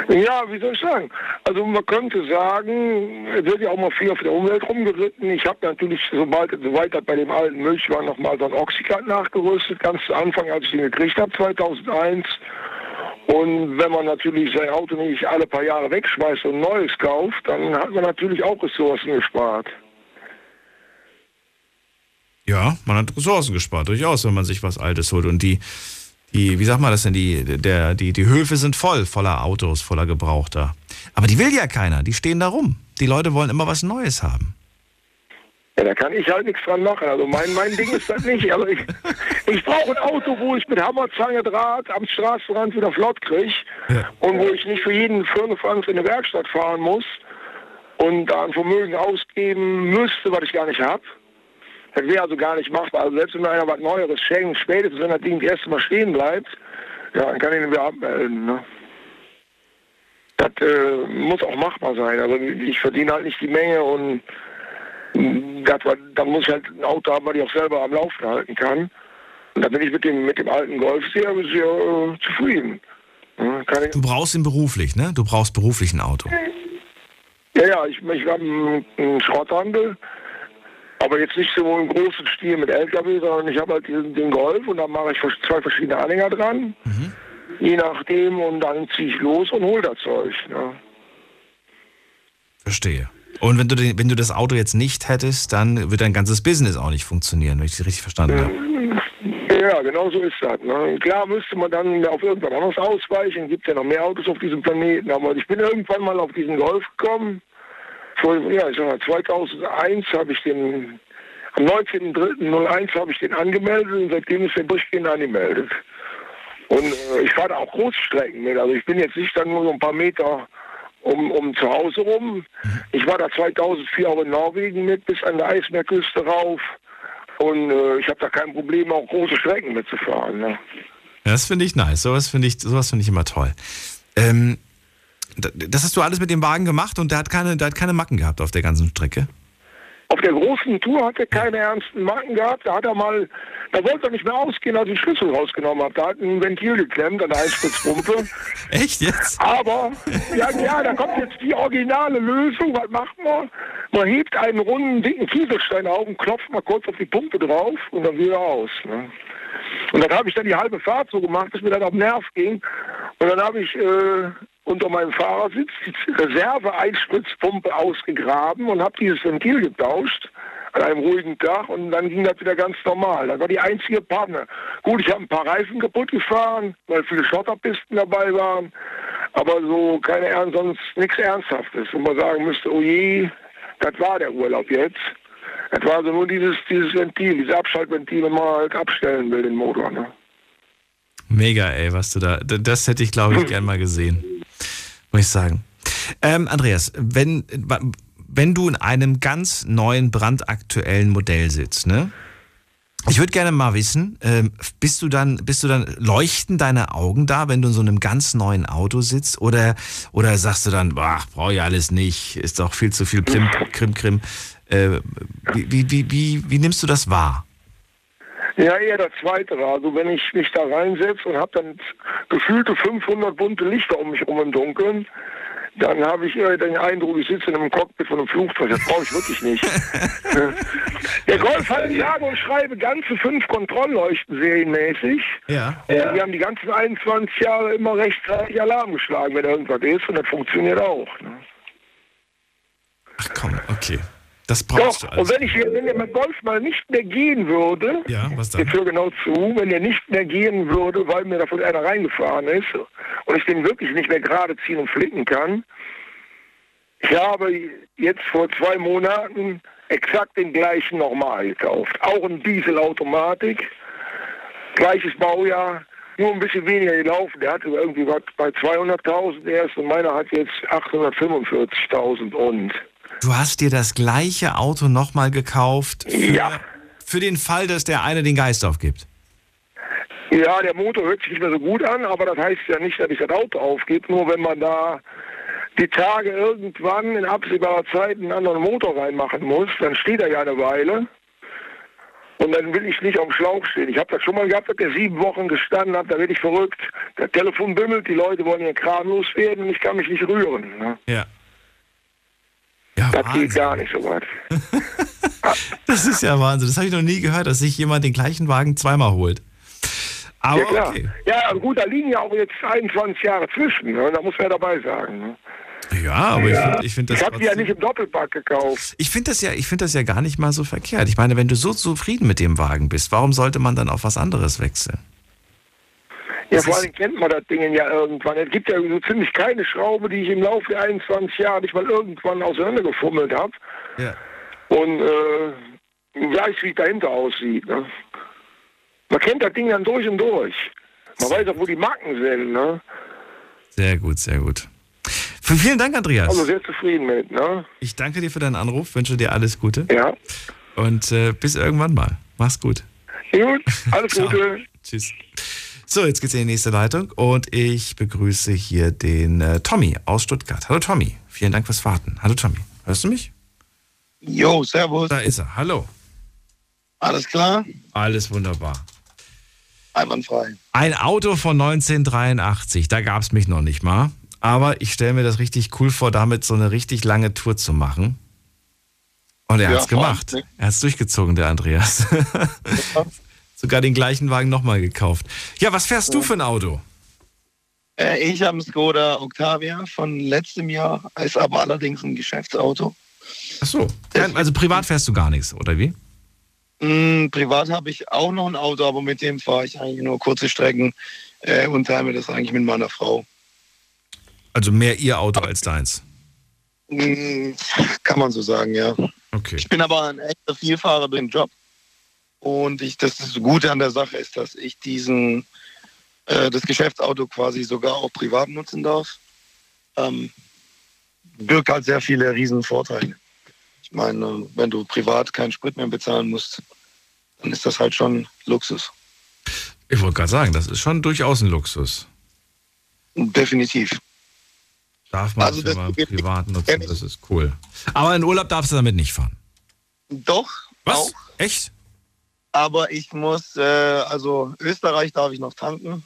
Ja, wie soll ich sagen? Also man könnte sagen, es wird ja auch mal viel auf der Umwelt rumgeritten. Ich habe natürlich, sobald soweit das bei dem alten Milchwagen nochmal so ein Oxycat nachgerüstet, ganz zu Anfang, als ich den gekriegt habe, 2001. Und wenn man natürlich sein Auto nicht alle paar Jahre wegschmeißt und neues kauft, dann hat man natürlich auch Ressourcen gespart. Ja, man hat Ressourcen gespart, durchaus, wenn man sich was Altes holt. Und die, die, wie sagt man das denn, die, der, die, die Höfe sind voll, voller Autos, voller Gebrauchter. Aber die will ja keiner, die stehen da rum. Die Leute wollen immer was Neues haben. Ja, da kann ich halt nichts dran machen. Also mein, mein Ding ist das nicht. Also ich, ich brauche ein Auto, wo ich mit Hammer, Zange, Draht am Straßenrand wieder flott kriege und wo ich nicht für jeden Firlefanz in eine Werkstatt fahren muss und da ein Vermögen ausgeben müsste, was ich gar nicht habe. Das wäre also gar nicht machbar. Also selbst wenn mir einer was Neueres schenkt, spätestens wenn das Ding das erste Mal stehen bleibt, ja, dann kann ich ihn wieder abmelden. Ne? Das äh, muss auch machbar sein. Also ich verdiene halt nicht die Menge und das dann muss ich halt ein Auto haben, was ich auch selber am Laufen halten kann. Und da bin ich mit dem, mit dem alten Golf sehr, sehr äh, zufrieden. Ja, Du brauchst ihn beruflich, ne? Du brauchst beruflich ein Auto. ja, ja, ich, ich habe einen Schrotthandel, aber jetzt nicht so im großen Stil mit LKW, sondern ich habe halt den, den Golf und dann mache ich zwei verschiedene Anhänger dran, je nachdem, und dann ziehe ich los und hole das Zeug. Ja. Verstehe. Und wenn du, den, wenn du das Auto jetzt nicht hättest, dann wird dein ganzes Business auch nicht funktionieren, wenn ich das richtig verstanden habe. Ja, genau so ist das. Ne? Klar müsste man dann auf irgendwas anderes ausweichen. Gibt ja noch mehr Autos auf diesem Planeten. Aber ich bin irgendwann mal auf diesen Golf gekommen. Vor, ja, ich sag mal, 2001 habe ich den, am 19.03.01 habe ich den angemeldet und seitdem ist der durchgehend angemeldet. Und äh, ich fahre da auch Großstrecken mit. Also ich bin jetzt nicht dann nur so ein paar Meter um, um zu Hause rum. Ich war da 2004 auch in Norwegen mit, bis an der Eismeerküste rauf. Und äh, ich habe da kein Problem, auch große Strecken mitzufahren. Ne? Das finde ich nice. Sowas finde ich, sowas finde ich immer toll. Ähm, das hast du alles mit dem Wagen gemacht und der hat keine, der hat keine Macken gehabt auf der ganzen Strecke. Auf der großen Tour hat er keine ernsten Macken gehabt. Da hat er mal, da wollte er nicht mehr ausgehen, als ich den Schlüssel rausgenommen habe. Da hat ein Ventil geklemmt an der Einspritzpumpe. Echt jetzt? Aber, ja, ja, da kommt jetzt die originale Lösung. Was macht man? Man hebt einen runden, dicken Kieselstein auf und klopft mal kurz auf die Pumpe drauf und dann wieder aus. Ne? Und dann habe ich dann die halbe Fahrt so gemacht, bis mir dann auf den Nerv ging. Und dann habe ich äh, unter meinem Fahrersitz die Reserve-Einspritzpumpe ausgegraben und habe dieses Ventil getauscht an einem ruhigen Tag und dann ging das wieder ganz normal. Das war die einzige Panne. Gut, ich habe ein paar Reifen kaputt gefahren, weil viele Schotterpisten dabei waren, aber so keine Ernst, sonst nichts Ernsthaftes, wo man sagen müsste, oh je, das war der Urlaub jetzt. Das war also nur dieses, dieses Ventil, dieses Abschaltventil, wenn man halt abstellen will, den Motor. Ne? Mega, ey, was du da. Das hätte ich, glaube ich, gern mal gesehen. Muss ich sagen. Ähm, Andreas, wenn, wenn du in einem ganz neuen, brandaktuellen Modell sitzt, ne? Ich würde gerne mal wissen, ähm, bist du dann, bist du dann, leuchten deine Augen da, wenn du in so einem ganz neuen Auto sitzt? Oder, oder sagst du dann, ach, brauche ich alles nicht, ist doch viel zu viel Plim, Krim, Krim. Äh, wie, wie, wie, wie, wie nimmst du das wahr? Ja, eher das Zweite. Also wenn ich mich da reinsetze und habe dann gefühlte 500 bunte Lichter um mich rum im Dunkeln, dann habe ich eher den Eindruck, ich sitze in einem Cockpit von einem Flugzeug. Das brauche ich wirklich nicht. Der Golf hat sage und schreibe ganze fünf Kontrollleuchten serienmäßig. Ja. Äh, Wir haben die ganzen 21 Jahre immer rechtzeitig Alarm geschlagen, wenn irgendwas ist. Und das funktioniert auch. Ne? Ach komm, okay. Das brauchst Doch, du und also. wenn, ich, wenn der Golf mal nicht mehr gehen würde, Ja, was dann? jetzt hör genau zu, wenn der nicht mehr gehen würde, weil mir davon einer reingefahren ist und ich den wirklich nicht mehr gerade ziehen und flicken kann, ich habe jetzt vor zwei Monaten exakt den gleichen nochmal gekauft. Auch ein Dieselautomatik, gleiches Baujahr, nur ein bisschen weniger gelaufen. Der hatte irgendwie was bei 200.000 erst und meiner hat jetzt 845.000 und Du hast dir das gleiche Auto nochmal gekauft für, Ja. für den Fall, dass der eine den Geist aufgibt. Ja, der Motor hört sich nicht mehr so gut an, aber das heißt ja nicht, dass ich das Auto aufgebe. Nur wenn man da die Tage irgendwann in absehbarer Zeit einen anderen Motor reinmachen muss, dann steht er ja eine Weile. Und dann will ich nicht auf dem Schlauch stehen. Ich habe das schon mal gehabt, dass der sieben Wochen gestanden hat, da werde ich verrückt. Das Telefon bimmelt, die Leute wollen ihren Kram loswerden und ich kann mich nicht rühren. Ne? Ja. Ja, Das Wahnsinn. geht gar nicht so weit. Das ist ja Wahnsinn. Das habe ich noch nie gehört, dass sich jemand den gleichen Wagen zweimal holt. Aber ja, klar. okay. Ja, gut, da liegen ja auch jetzt 21 Jahre zwischen. Ne? Da muss man ja dabei sagen. Ne? Ja, aber ich finde find das Ich habe die ja nicht im Doppelpack gekauft. Ich finde das, ja, ich find das ja gar nicht mal so verkehrt. Ich meine, wenn du so zufrieden mit dem Wagen bist, warum sollte man dann auf was anderes wechseln? Ja, Das vor allem kennt man das Ding ja irgendwann. Es gibt ja so ziemlich keine Schraube, die ich im Laufe der 21 Jahre nicht mal irgendwann auseinandergefummelt habe. Ja. Und äh, weiß, wie es dahinter aussieht. Ne? Man kennt das Ding dann durch und durch. Man weiß auch, wo die Marken sind. Ne? Sehr gut, sehr gut. Vielen Dank, Andreas. Also sehr zufrieden mit. Ne? Ich danke dir für deinen Anruf, wünsche dir alles Gute. Ja. Und äh, bis irgendwann mal. Mach's gut. Gut, alles. Gute. Tschüss. So, jetzt geht's in die nächste Leitung und ich begrüße hier den äh, Tommy aus Stuttgart. Hallo Tommy, vielen Dank fürs Warten. Hallo Tommy, hörst du mich? Jo, servus. Da ist er. Hallo. Alles klar? Alles wunderbar. Einwandfrei. Ein Auto von 1983, da gab's mich noch nicht mal. Aber ich stelle mir das richtig cool vor, damit so eine richtig lange Tour zu machen. Und er Ja, hat's gemacht. allem, Er hat's durchgezogen, der Andreas. Sogar den gleichen Wagen nochmal gekauft. Ja, was fährst du für ein Auto? Äh, ich habe einen Skoda Octavia von letztem Jahr, ist aber allerdings ein Geschäftsauto. Ach so. Also privat fährst du gar nichts, oder wie? Mm, privat habe ich auch noch ein Auto, aber mit dem fahre ich eigentlich nur kurze Strecken äh, und teile mir das eigentlich mit meiner Frau. Also mehr ihr Auto als deins. Mm, kann man so sagen, ja. Okay. Ich bin aber ein echter Vielfahrer den Job. Und ich, das, das Gute an der Sache ist, dass ich diesen, äh, das Geschäftsauto quasi sogar auch privat nutzen darf. Ähm, birgt halt sehr viele riesen Vorteile. Ich meine, wenn du privat keinen Sprit mehr bezahlen musst, dann ist das halt schon Luxus. Ich wollte gerade sagen, das ist schon durchaus ein Luxus. Definitiv. Darf man Also das geht privat nutzen, das ist cool. Aber in Urlaub darfst du damit nicht fahren. Doch. Was? Auch. Echt? Aber ich muss, äh, also Österreich darf ich noch tanken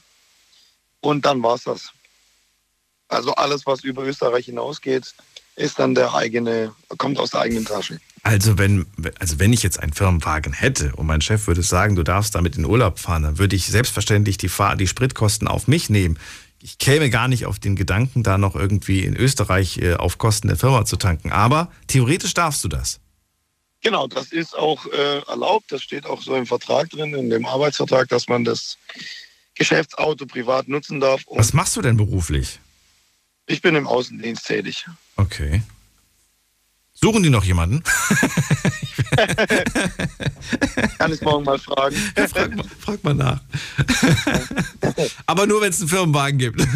und dann war's das. Also alles, was über Österreich hinausgeht, ist dann der eigene, kommt aus der eigenen Tasche. Also wenn, also wenn ich jetzt einen Firmenwagen hätte und mein Chef würde sagen, du darfst damit in Urlaub fahren, dann würde ich selbstverständlich die, Fahr die Spritkosten auf mich nehmen. Ich käme gar nicht auf den Gedanken, da noch irgendwie in Österreich äh, auf Kosten der Firma zu tanken. Aber theoretisch darfst du das. Genau, das ist auch äh, erlaubt. Das steht auch so im Vertrag drin, in dem Arbeitsvertrag, dass man das Geschäftsauto privat nutzen darf. Was machst du denn beruflich? ich bin im Außendienst tätig. Okay. Suchen die noch jemanden? Kann ich morgen mal fragen. frag, mal, frag mal nach. Aber nur, wenn es einen Firmenwagen gibt.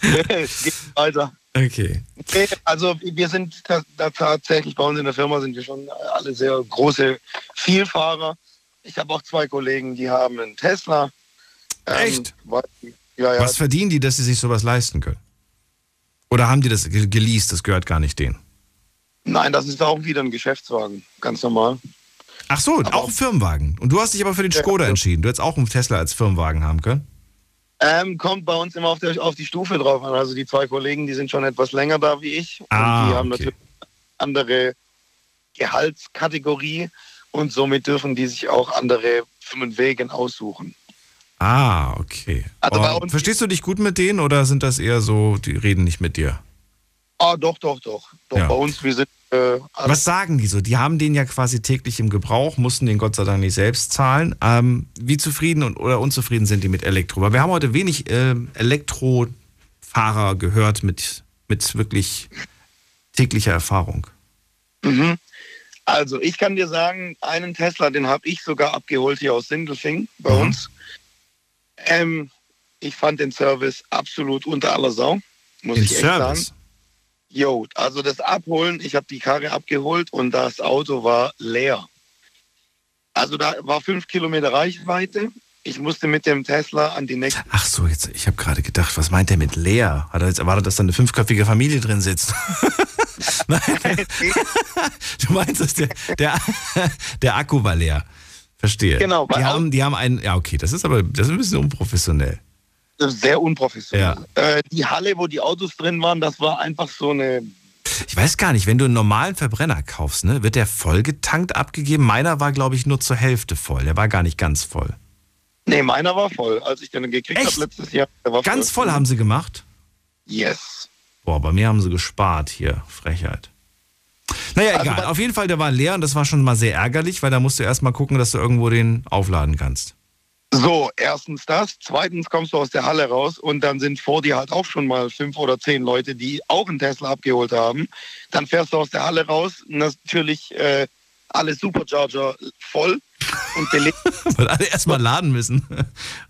Geht weiter. Okay. Nee, Also wir sind ta- da tatsächlich bei uns in der Firma sind wir schon alle sehr große Vielfahrer. Ich habe auch zwei Kollegen, die haben einen Tesla. Ähm, Echt? weil- Ja, ja. Was verdienen die, dass sie sich sowas leisten können? Oder haben die das ge- geleast, das gehört gar nicht denen? Nein, das ist auch wieder ein Geschäftswagen, ganz normal. Ach so, auch ein Firmenwagen. Und du hast dich aber für den Skoda entschieden. Du hättest auch einen Tesla als Firmenwagen haben können. Ähm, kommt bei uns immer auf, der, auf die Stufe drauf an. Also die zwei Kollegen, die sind schon etwas länger da wie ich. Und Ah, die haben okay. natürlich andere Gehaltskategorie und somit dürfen die sich auch andere Firmenwegen aussuchen. Ah, okay. Also Oh, verstehst du dich gut mit denen oder sind das eher so, die reden nicht mit dir? Ah, doch, doch, doch. Doch, Ja. bei uns, wir sind. Äh, Was sagen die so? Die haben den ja quasi täglich im Gebrauch, mussten den Gott sei Dank nicht selbst zahlen. Ähm, wie zufrieden und, oder unzufrieden sind die mit Elektro? Weil wir haben heute wenig ähm, Elektrofahrer gehört mit, mit wirklich täglicher Erfahrung. Mhm. Also ich kann dir sagen, einen Tesla, den habe ich sogar abgeholt hier aus Sindelfing bei Mhm. uns. Ähm, ich fand den Service absolut unter aller Sau, muss Den ich Service? sagen. Jo, also das Abholen, ich habe die Karre abgeholt und das Auto war leer. Also da war fünf Kilometer Reichweite. Ich musste mit dem Tesla an die nächste. Ach so, jetzt, ich habe gerade gedacht, was meint der mit leer? Hat er jetzt erwartet, dass da eine fünfköpfige Familie drin sitzt? Nein. du meinst, dass der, der, der Akku war leer. Verstehe. Genau, Die haben, die haben einen, ja okay, das ist aber das ist ein bisschen unprofessionell. Sehr unprofessionell. Ja. Äh, die Halle, wo die Autos drin waren, das war einfach so eine Ich weiß gar nicht, wenn du einen normalen Verbrenner kaufst, ne, wird der voll getankt abgegeben? Meiner war, glaube ich, nur zur Hälfte voll. Der war gar nicht ganz voll. Nee, meiner war voll. Als ich den gekriegt habe letztes Jahr, Ganz voll haben sie gemacht? Yes. Boah, bei mir haben sie gespart hier. Frechheit. Naja, Also egal. Auf jeden Fall, der war leer und das war schon mal sehr ärgerlich, weil da musst du erst mal gucken, dass du irgendwo den aufladen kannst. So, erstens das. Zweitens kommst du aus der Halle raus und dann sind vor dir halt auch schon mal fünf oder zehn Leute, die auch einen Tesla abgeholt haben. Dann fährst du aus der Halle raus, natürlich äh, alle Supercharger voll und belegt. Weil alle erst mal laden müssen.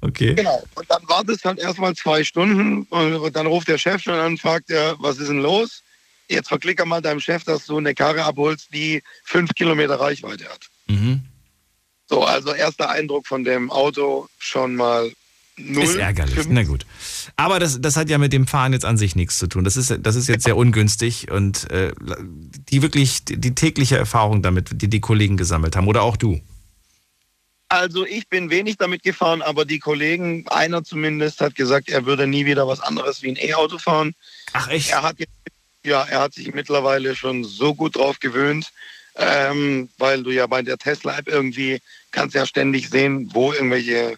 Okay. Genau. Und dann wartest halt erstmal zwei Stunden und dann ruft der Chef schon an und fragt er, was ist denn los? Jetzt verklicker mal deinem Chef, dass du eine Karre abholst, die fünf Kilometer Reichweite hat. Mhm. So, also erster Eindruck von dem Auto schon mal null. Ist ärgerlich. Fünf- Na gut. Aber das, das hat ja mit dem Fahren jetzt an sich nichts zu tun. Das ist, das ist jetzt sehr ungünstig und äh, die wirklich, die, die tägliche Erfahrung damit, die die Kollegen gesammelt haben oder auch du. Also ich bin wenig damit gefahren, aber die Kollegen, einer zumindest, hat gesagt, er würde nie wieder was anderes wie ein E-Auto fahren. Ach echt? Er hat jetzt, ja, er hat sich mittlerweile schon so gut drauf gewöhnt, ähm, weil du ja bei der Tesla-App irgendwie kannst ja ständig sehen, wo irgendwelche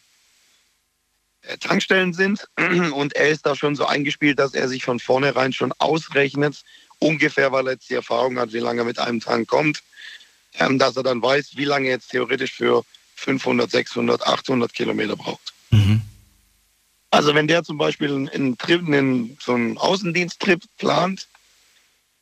äh, Tankstellen sind. Und er ist da schon so eingespielt, dass er sich von vornherein schon ausrechnet, ungefähr, weil er jetzt die Erfahrung hat, wie lange er mit einem Tank kommt, ähm, dass er dann weiß, wie lange er jetzt theoretisch für 500, 600, 800 Kilometer braucht. Also wenn der zum Beispiel einen, einen Trip, einen, so einen Außendiensttrip plant,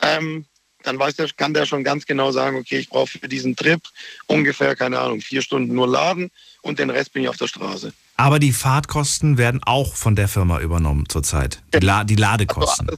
ähm, dann weiß der, kann der schon ganz genau sagen, okay, ich brauche für diesen Trip ungefähr, keine Ahnung, vier Stunden nur laden und den Rest bin ich auf der Straße. Aber die Fahrtkosten werden auch von der Firma übernommen zurzeit. Die, La die Ladekosten.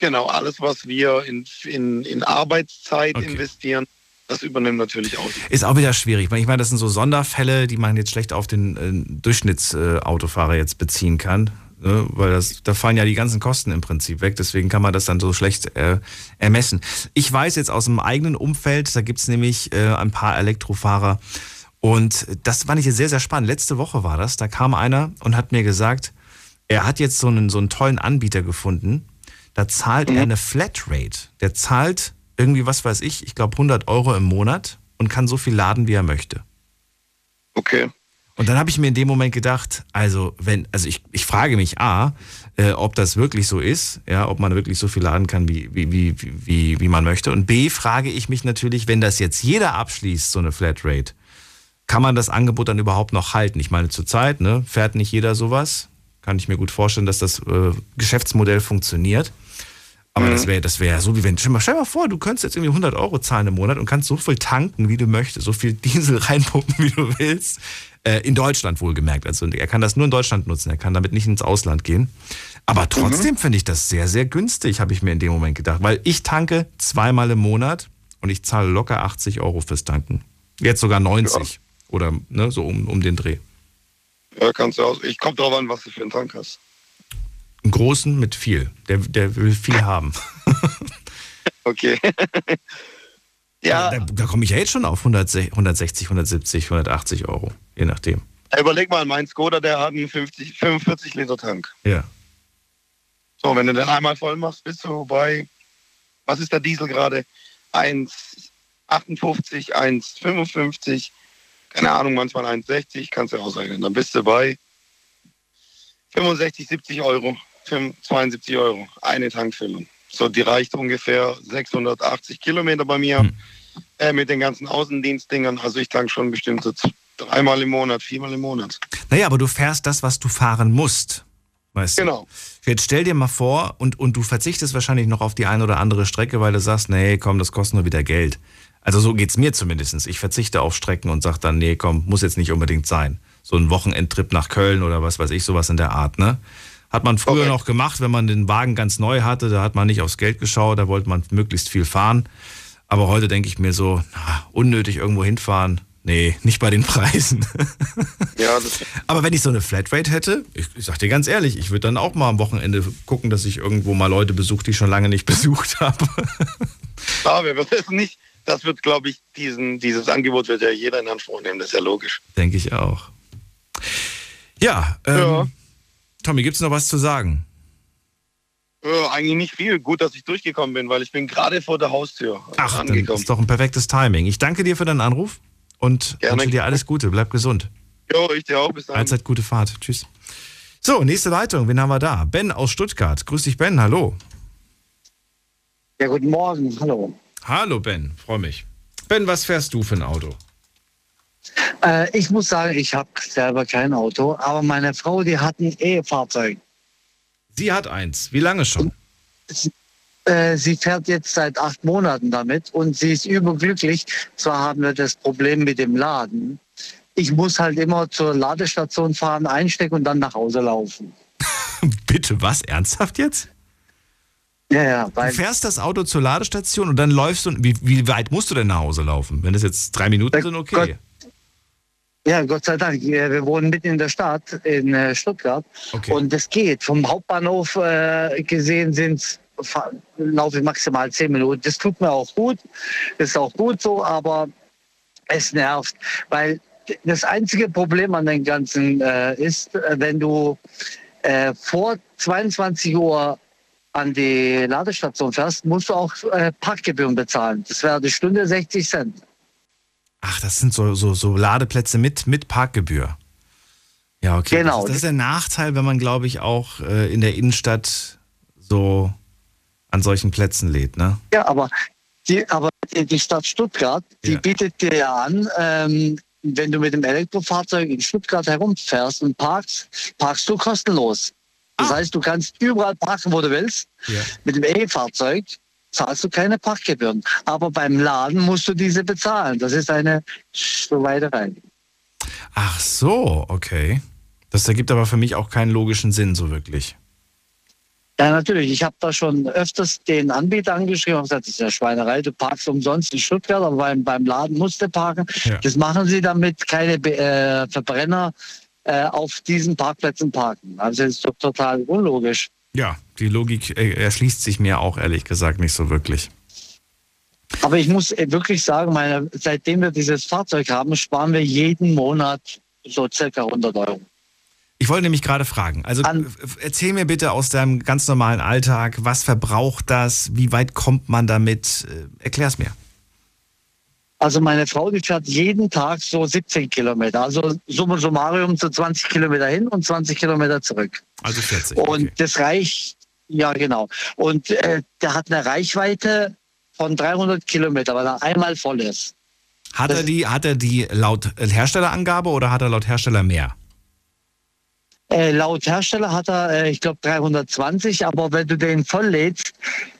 Genau, alles, was wir in, in, in Arbeitszeit investieren, das übernimmt natürlich auch. die- Ist auch wieder schwierig. Ich meine, das sind so Sonderfälle, die man jetzt schlecht auf den äh, Durchschnittsautofahrer jetzt beziehen kann. Ne? Weil das, da fallen ja die ganzen Kosten im Prinzip weg. Deswegen kann man das dann so schlecht äh, ermessen. Ich weiß jetzt aus dem eigenen Umfeld, da gibt's nämlich äh, ein paar Elektrofahrer. Und das fand ich sehr, sehr spannend. Letzte Woche war das. Da kam einer und hat mir gesagt, er hat jetzt so einen, so einen tollen Anbieter gefunden. Da zahlt er eine Flatrate. Der zahlt irgendwie, was weiß ich, ich glaube 100 Euro im Monat und kann so viel laden, wie er möchte. Okay. Und dann habe ich mir in dem Moment gedacht, also wenn, also ich, ich frage mich A, äh, ob das wirklich so ist, ja, ob man wirklich so viel laden kann, wie, wie, wie, wie, wie man möchte. Und B, frage ich mich natürlich, wenn das jetzt jeder abschließt, so eine Flatrate, kann man das Angebot dann überhaupt noch halten? Ich meine, zurzeit ne, fährt nicht jeder sowas. Kann ich mir gut vorstellen, dass das äh, Geschäftsmodell funktioniert. Aber das wäre das wäre so wie wenn, stell mal, stell mal vor, du könntest jetzt irgendwie 100 Euro zahlen im Monat und kannst so viel tanken, wie du möchtest, so viel Diesel reinpumpen, wie du willst. Äh, in Deutschland wohlgemerkt. Also er kann das nur in Deutschland nutzen, er kann damit nicht ins Ausland gehen. Aber trotzdem finde ich das sehr, sehr günstig, habe ich mir in dem Moment gedacht. Weil ich tanke zweimal im Monat und ich zahle locker 80 Euro fürs Tanken. Jetzt sogar 90 oder ne, so um, um den Dreh. Ja, kannst du aus. Ich komme drauf an, was du für einen Tank hast. Einen großen mit viel. Der, der will viel haben. Okay. Ja. Da, da komme ich ja jetzt schon auf 160, 170, 180 Euro, je nachdem. Überleg mal, mein Skoda, der hat einen 50, 45 Liter Tank. Ja. So, wenn du den einmal voll machst, bist du bei, was ist der Diesel gerade? 1,58, 1,55, keine Ahnung, manchmal 1,60, kannst du ausrechnen. Dann bist du bei 65, 70 Euro, 72 Euro, eine Tankfüllung. So, die reicht ungefähr 680 Kilometer bei mir äh, mit den ganzen Außendienstdingern. Also ich tank schon bestimmt so dreimal im Monat, viermal im Monat. Naja, aber du fährst das, was du fahren musst. Weißt du? Genau. Jetzt stell dir mal vor, und, und du verzichtest wahrscheinlich noch auf die eine oder andere Strecke, weil du sagst, nee, komm, das kostet nur wieder Geld. Also so geht's mir zumindest. Ich verzichte auf Strecken und sag dann, nee, komm, muss jetzt nicht unbedingt sein. So ein Wochenendtrip nach Köln oder was weiß ich, sowas in der Art, ne? Hat man früher noch gemacht, wenn man den Wagen ganz neu hatte, da hat man nicht aufs Geld geschaut, da wollte man möglichst viel fahren. Aber heute denke ich mir so, na, unnötig irgendwo hinfahren. Nee, nicht bei den Preisen. Ja, Aber wenn ich so eine Flatrate hätte, ich, ich sag dir ganz ehrlich, ich würde dann auch mal am Wochenende gucken, dass ich irgendwo mal Leute besuche, die ich schon lange nicht besucht habe. Aber wir wird es nicht. Das wird, glaube ich, diesen, dieses Angebot wird ja jeder in Anspruch nehmen, das ist ja logisch. Denke ich auch. Ja, ähm, Ja. Tommy, gibt's noch was zu sagen? Äh, eigentlich nicht viel. Gut, dass ich durchgekommen bin, weil ich bin gerade vor der Haustür Ach, dann angekommen. ist doch ein perfektes Timing. Ich danke dir für deinen Anruf und Gerne. wünsche dir alles Gute. Bleib gesund. Jo, ich dir auch. Bis dann. Allzeit gute Fahrt. Tschüss. So, nächste Leitung. Wen haben wir da? Ben aus Stuttgart. Grüß dich, Ben. Hallo. Ja, guten Morgen. Hallo. Hallo, Ben. Freue mich. Ben, was fährst du für ein Auto? Äh, ich muss sagen, ich habe selber kein Auto, aber meine Frau, die hat ein E-Fahrzeug. Sie hat eins. Wie lange schon? Äh, sie fährt jetzt seit acht Monaten damit und sie ist überglücklich. Zwar haben wir das Problem mit dem Laden. Ich muss halt immer zur Ladestation fahren, einstecken und dann nach Hause laufen. Bitte, was? Ernsthaft jetzt? Ja, ja. Du fährst das Auto zur Ladestation und dann läufst du. Wie, wie weit musst du denn nach Hause laufen? Wenn das jetzt drei Minuten sind, okay. Ja, Gott sei Dank. Wir wohnen mitten in der Stadt, in äh, Stuttgart. Und es geht. Vom Hauptbahnhof äh, gesehen sind laufe ich maximal zehn Minuten. Das tut mir auch gut. Das ist auch gut so, aber es nervt. Weil das einzige Problem an dem Ganzen äh, ist, wenn du äh, vor 22 Uhr an die Ladestation fährst, musst du auch äh, Parkgebühren bezahlen. Das wäre die Stunde 60 Cent. Ach, das sind so, so, so Ladeplätze mit, mit Parkgebühr. Ja, okay. Genau. Das ist, das ist der Nachteil, wenn man, glaube ich, auch äh, in der Innenstadt so an solchen Plätzen lädt, ne? Ja, aber die, aber die Stadt Stuttgart, die bietet dir ja an, ähm, wenn du mit dem Elektrofahrzeug in Stuttgart herumfährst und parkst, parkst du kostenlos. Das heißt, du kannst überall parken, wo du willst. Mit dem E-Fahrzeug zahlst du keine Parkgebühren. Aber beim Laden musst du diese bezahlen. Das ist eine Schweinerei. Ach so, okay. Das ergibt aber für mich auch keinen logischen Sinn, so wirklich. Ja, natürlich. Ich habe da schon öfters den Anbieter angeschrieben und gesagt, das ist ja Schweinerei, du parkst umsonst in Stuttgart, aber beim, beim Laden musst du parken. Ja. Das machen sie, damit keine äh, Verbrenner äh, auf diesen Parkplätzen parken. Also das ist doch total unlogisch. Ja, die Logik äh, erschließt sich mir auch ehrlich gesagt nicht so wirklich. Aber ich muss äh, wirklich sagen, meine, seitdem wir dieses Fahrzeug haben, sparen wir jeden Monat so circa 100 Euro. Ich wollte nämlich gerade fragen, also äh, erzähl mir bitte aus deinem ganz normalen Alltag, was verbraucht das, wie weit kommt man damit? Erklär's mir. Also meine Frau, die fährt jeden Tag so 17 Kilometer. Also summa summarum so 20 Kilometer hin und 20 Kilometer zurück. Also 40. Und das reicht, ja genau. Und äh, der hat eine Reichweite von 300 Kilometer, weil er einmal voll ist. Hat er die, hat er die laut Herstellerangabe oder hat er laut Hersteller mehr? Äh, laut Hersteller hat er, äh, ich glaube, 320, aber wenn du den voll lädst,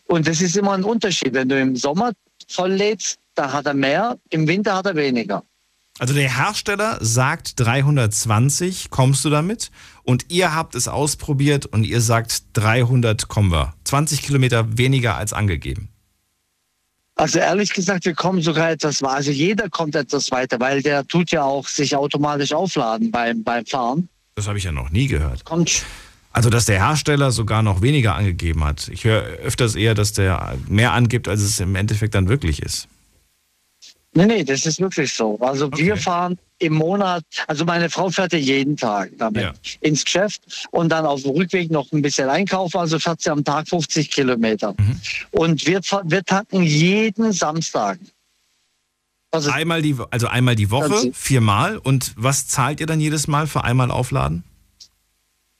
und das ist immer ein Unterschied, wenn du im Sommer voll lädst, da hat er mehr, im Winter hat er weniger. Also der Hersteller sagt 320, kommst du damit? Und ihr habt es ausprobiert und ihr sagt 300 kommen wir. 20 Kilometer weniger als angegeben. Also ehrlich gesagt, wir kommen sogar etwas weiter. Also jeder kommt etwas weiter, weil der tut ja auch sich automatisch aufladen beim, beim Fahren. Das habe ich ja noch nie gehört. Kommt. Also, dass der Hersteller sogar noch weniger angegeben hat. Ich höre öfters eher, dass der mehr angibt, als es im Endeffekt dann wirklich ist. Nee, nee, das ist wirklich so. Also okay. wir fahren im Monat, also meine Frau fährt ja jeden Tag damit ja. ins Geschäft und dann auf dem Rückweg noch ein bisschen einkaufen, also fährt sie am Tag 50 Kilometer. Mhm. Und wir, wir tanken jeden Samstag. Also einmal die, also einmal die Woche, viermal. Und was zahlt ihr dann jedes Mal für einmal aufladen?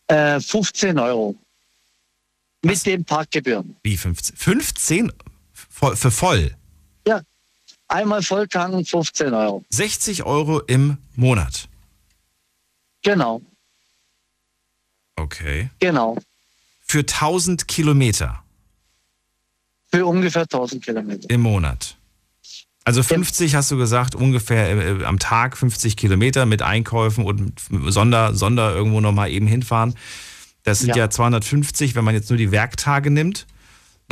Äh, 15 Euro. Mit was? den Parkgebühren. Wie 15? 15 für voll? Ja, Einmal volltanken 15 Euro. 60 Euro im Monat. Genau. Okay. Genau. Für 1000 Kilometer. Für ungefähr 1000 Kilometer. Im Monat. Also 50 hast du gesagt, ungefähr äh, am Tag 50 Kilometer mit Einkäufen und Sonder, Sonder irgendwo nochmal eben hinfahren. Das sind ja. ja 250, wenn man jetzt nur die Werktage nimmt.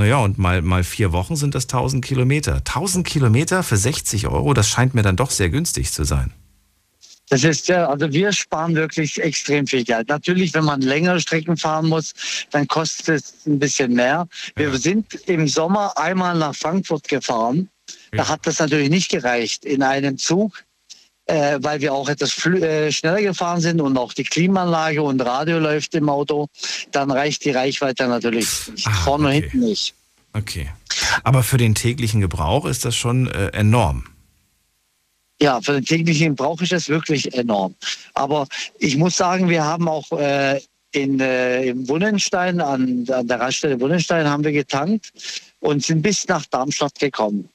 Naja, und mal, mal vier Wochen sind das 1000 Kilometer. 1000 Kilometer für 60 Euro, das scheint mir dann doch sehr günstig zu sein. Das ist ja, also wir sparen wirklich extrem viel Geld. Natürlich, wenn man längere Strecken fahren muss, dann kostet es ein bisschen mehr. Wir ja. sind im Sommer einmal nach Frankfurt gefahren. Ja. Da hat das natürlich nicht gereicht in einem Zug äh, weil wir auch etwas äh, schneller gefahren sind und auch die Klimaanlage und Radio läuft im Auto, dann reicht die Reichweite natürlich nicht. Ah, Vorne okay. und hinten nicht. Okay. Aber für den täglichen Gebrauch ist das schon äh, enorm. Ja, für den täglichen Gebrauch ist das wirklich enorm. Aber ich muss sagen, wir haben auch äh, in, äh, im Wunnenstein, an, an der Raststelle Wunnenstein haben wir getankt und sind bis nach Darmstadt gekommen.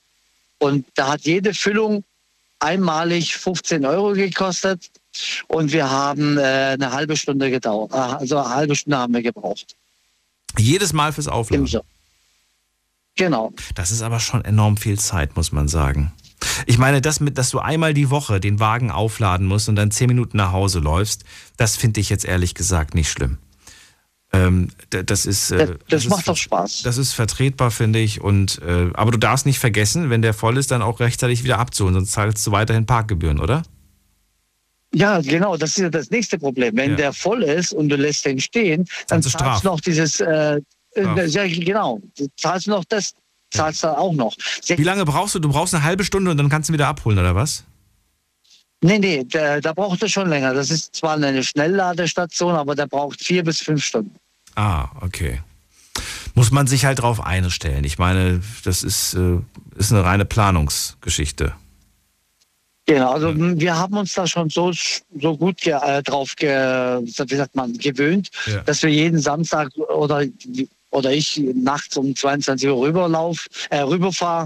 Und da hat jede Füllung einmalig 15 Euro gekostet und wir haben äh, eine halbe Stunde gedauert. Äh, also eine halbe Stunde haben wir gebraucht. Jedes Mal fürs Aufladen? Genau. Das ist aber schon enorm viel Zeit, muss man sagen. Ich meine, das mit, dass du einmal die Woche den Wagen aufladen musst und dann zehn Minuten nach Hause läufst, das finde ich jetzt ehrlich gesagt nicht schlimm. Ähm, das ist. Äh, das, das, macht ist, doch Spaß. Das ist vertretbar, finde ich. Und, äh, aber du darfst nicht vergessen, wenn der voll ist, dann auch rechtzeitig wieder abzuholen, sonst zahlst du weiterhin Parkgebühren, oder? Ja, genau, das ist ja das nächste Problem. Wenn ja. der voll ist und du lässt den stehen, dann zahlst Straf. du noch dieses, äh, äh, ja, genau, du zahlst noch das, zahlst ja. du auch noch. Wie lange brauchst du? Du brauchst eine halbe Stunde und dann kannst du ihn wieder abholen, oder was? Nee, nee, da, da braucht er schon länger. Das ist zwar eine Schnellladestation, aber der braucht vier bis fünf Stunden. Ah, okay. Muss man sich halt drauf einstellen. Ich meine, das ist, äh, ist eine reine Planungsgeschichte. Genau, also wir haben uns da schon so, so gut ge, äh, drauf ge, wie sagt man, gewöhnt, ja. dass wir jeden Samstag oder, oder ich nachts um 22 Uhr rüberlauf, äh, rüberfahre,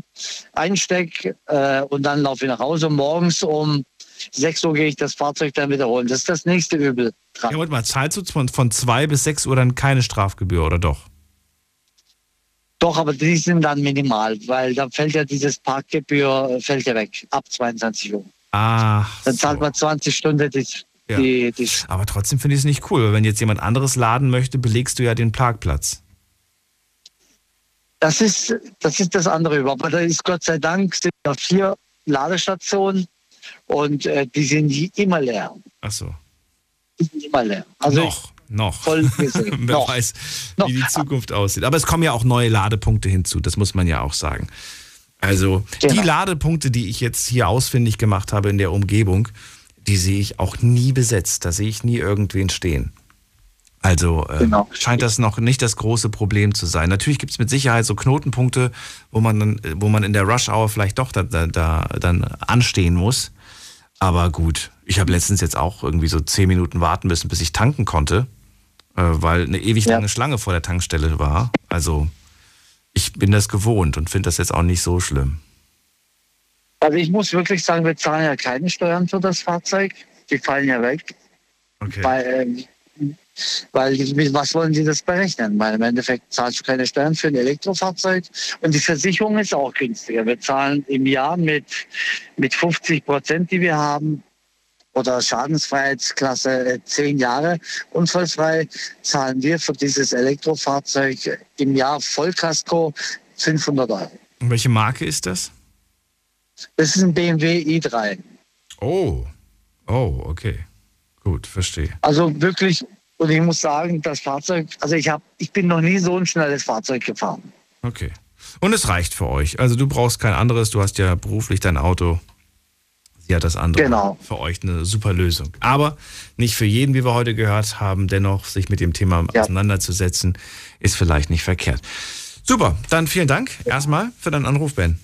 einsteck äh, und dann laufe ich nach Hause. Morgens um 6 Uhr gehe ich das Fahrzeug dann wiederholen. Das ist das nächste Übel. Dran. Ja, warte mal, zahlst du von, von 2 bis 6 Uhr dann keine Strafgebühr, oder doch? Doch, aber die sind dann minimal, weil da fällt ja dieses Parkgebühr fällt ja weg ab 22 Uhr. Ah. Dann zahlt so. man 20 Stunden die, ja. die, die Aber trotzdem finde ich es nicht cool, weil wenn jetzt jemand anderes laden möchte, belegst du ja den Parkplatz. Das ist, das ist das andere über. Aber da ist Gott sei Dank sind ja vier Ladestationen und äh, die sind immer leer. Ach so. Die sind immer leer. Also noch, noch. Voll gesehen. Wer noch. weiß, noch. wie die Zukunft aussieht. Aber es kommen ja auch neue Ladepunkte hinzu, das muss man ja auch sagen. Also genau. die Ladepunkte, die ich jetzt hier ausfindig gemacht habe in der Umgebung, die sehe ich auch nie besetzt. Da sehe ich nie irgendwen stehen. Also äh, genau. scheint das noch nicht das große Problem zu sein. Natürlich gibt es mit Sicherheit so Knotenpunkte, wo man, wo man in der Rush-Hour vielleicht doch da, da, da dann anstehen muss. Aber gut, ich habe letztens jetzt auch irgendwie so zehn Minuten warten müssen, bis ich tanken konnte, äh, weil eine ewig lange ja. Schlange vor der Tankstelle war. Also ich bin das gewohnt und finde das jetzt auch nicht so schlimm. Also ich muss wirklich sagen, wir zahlen ja keine Steuern für das Fahrzeug. Die fallen ja weg. Okay. Weil, ähm, weil was wollen Sie das berechnen? Weil im Endeffekt zahlst du keine Steuern für ein Elektrofahrzeug und die Versicherung ist auch günstiger. Wir zahlen im Jahr mit, mit 50 Prozent, die wir haben, oder Schadensfreiheitsklasse 10 äh, Jahre unfallfrei, zahlen wir für dieses Elektrofahrzeug im Jahr Vollkasko 500 Euro. Und welche Marke ist das? Das ist ein BMW i3. Oh, oh, okay. Gut, verstehe. Also wirklich und ich muss sagen, das Fahrzeug, also ich habe, ich bin noch nie so ein schnelles Fahrzeug gefahren. Okay. Und es reicht für euch. Also du brauchst kein anderes, du hast ja beruflich dein Auto. Sie hat das andere Genau. für euch eine super Lösung. Aber nicht für jeden, wie wir heute gehört haben, dennoch sich mit dem Thema auseinanderzusetzen, ist vielleicht nicht verkehrt. Super, dann vielen Dank erstmal für deinen Anruf, Ben.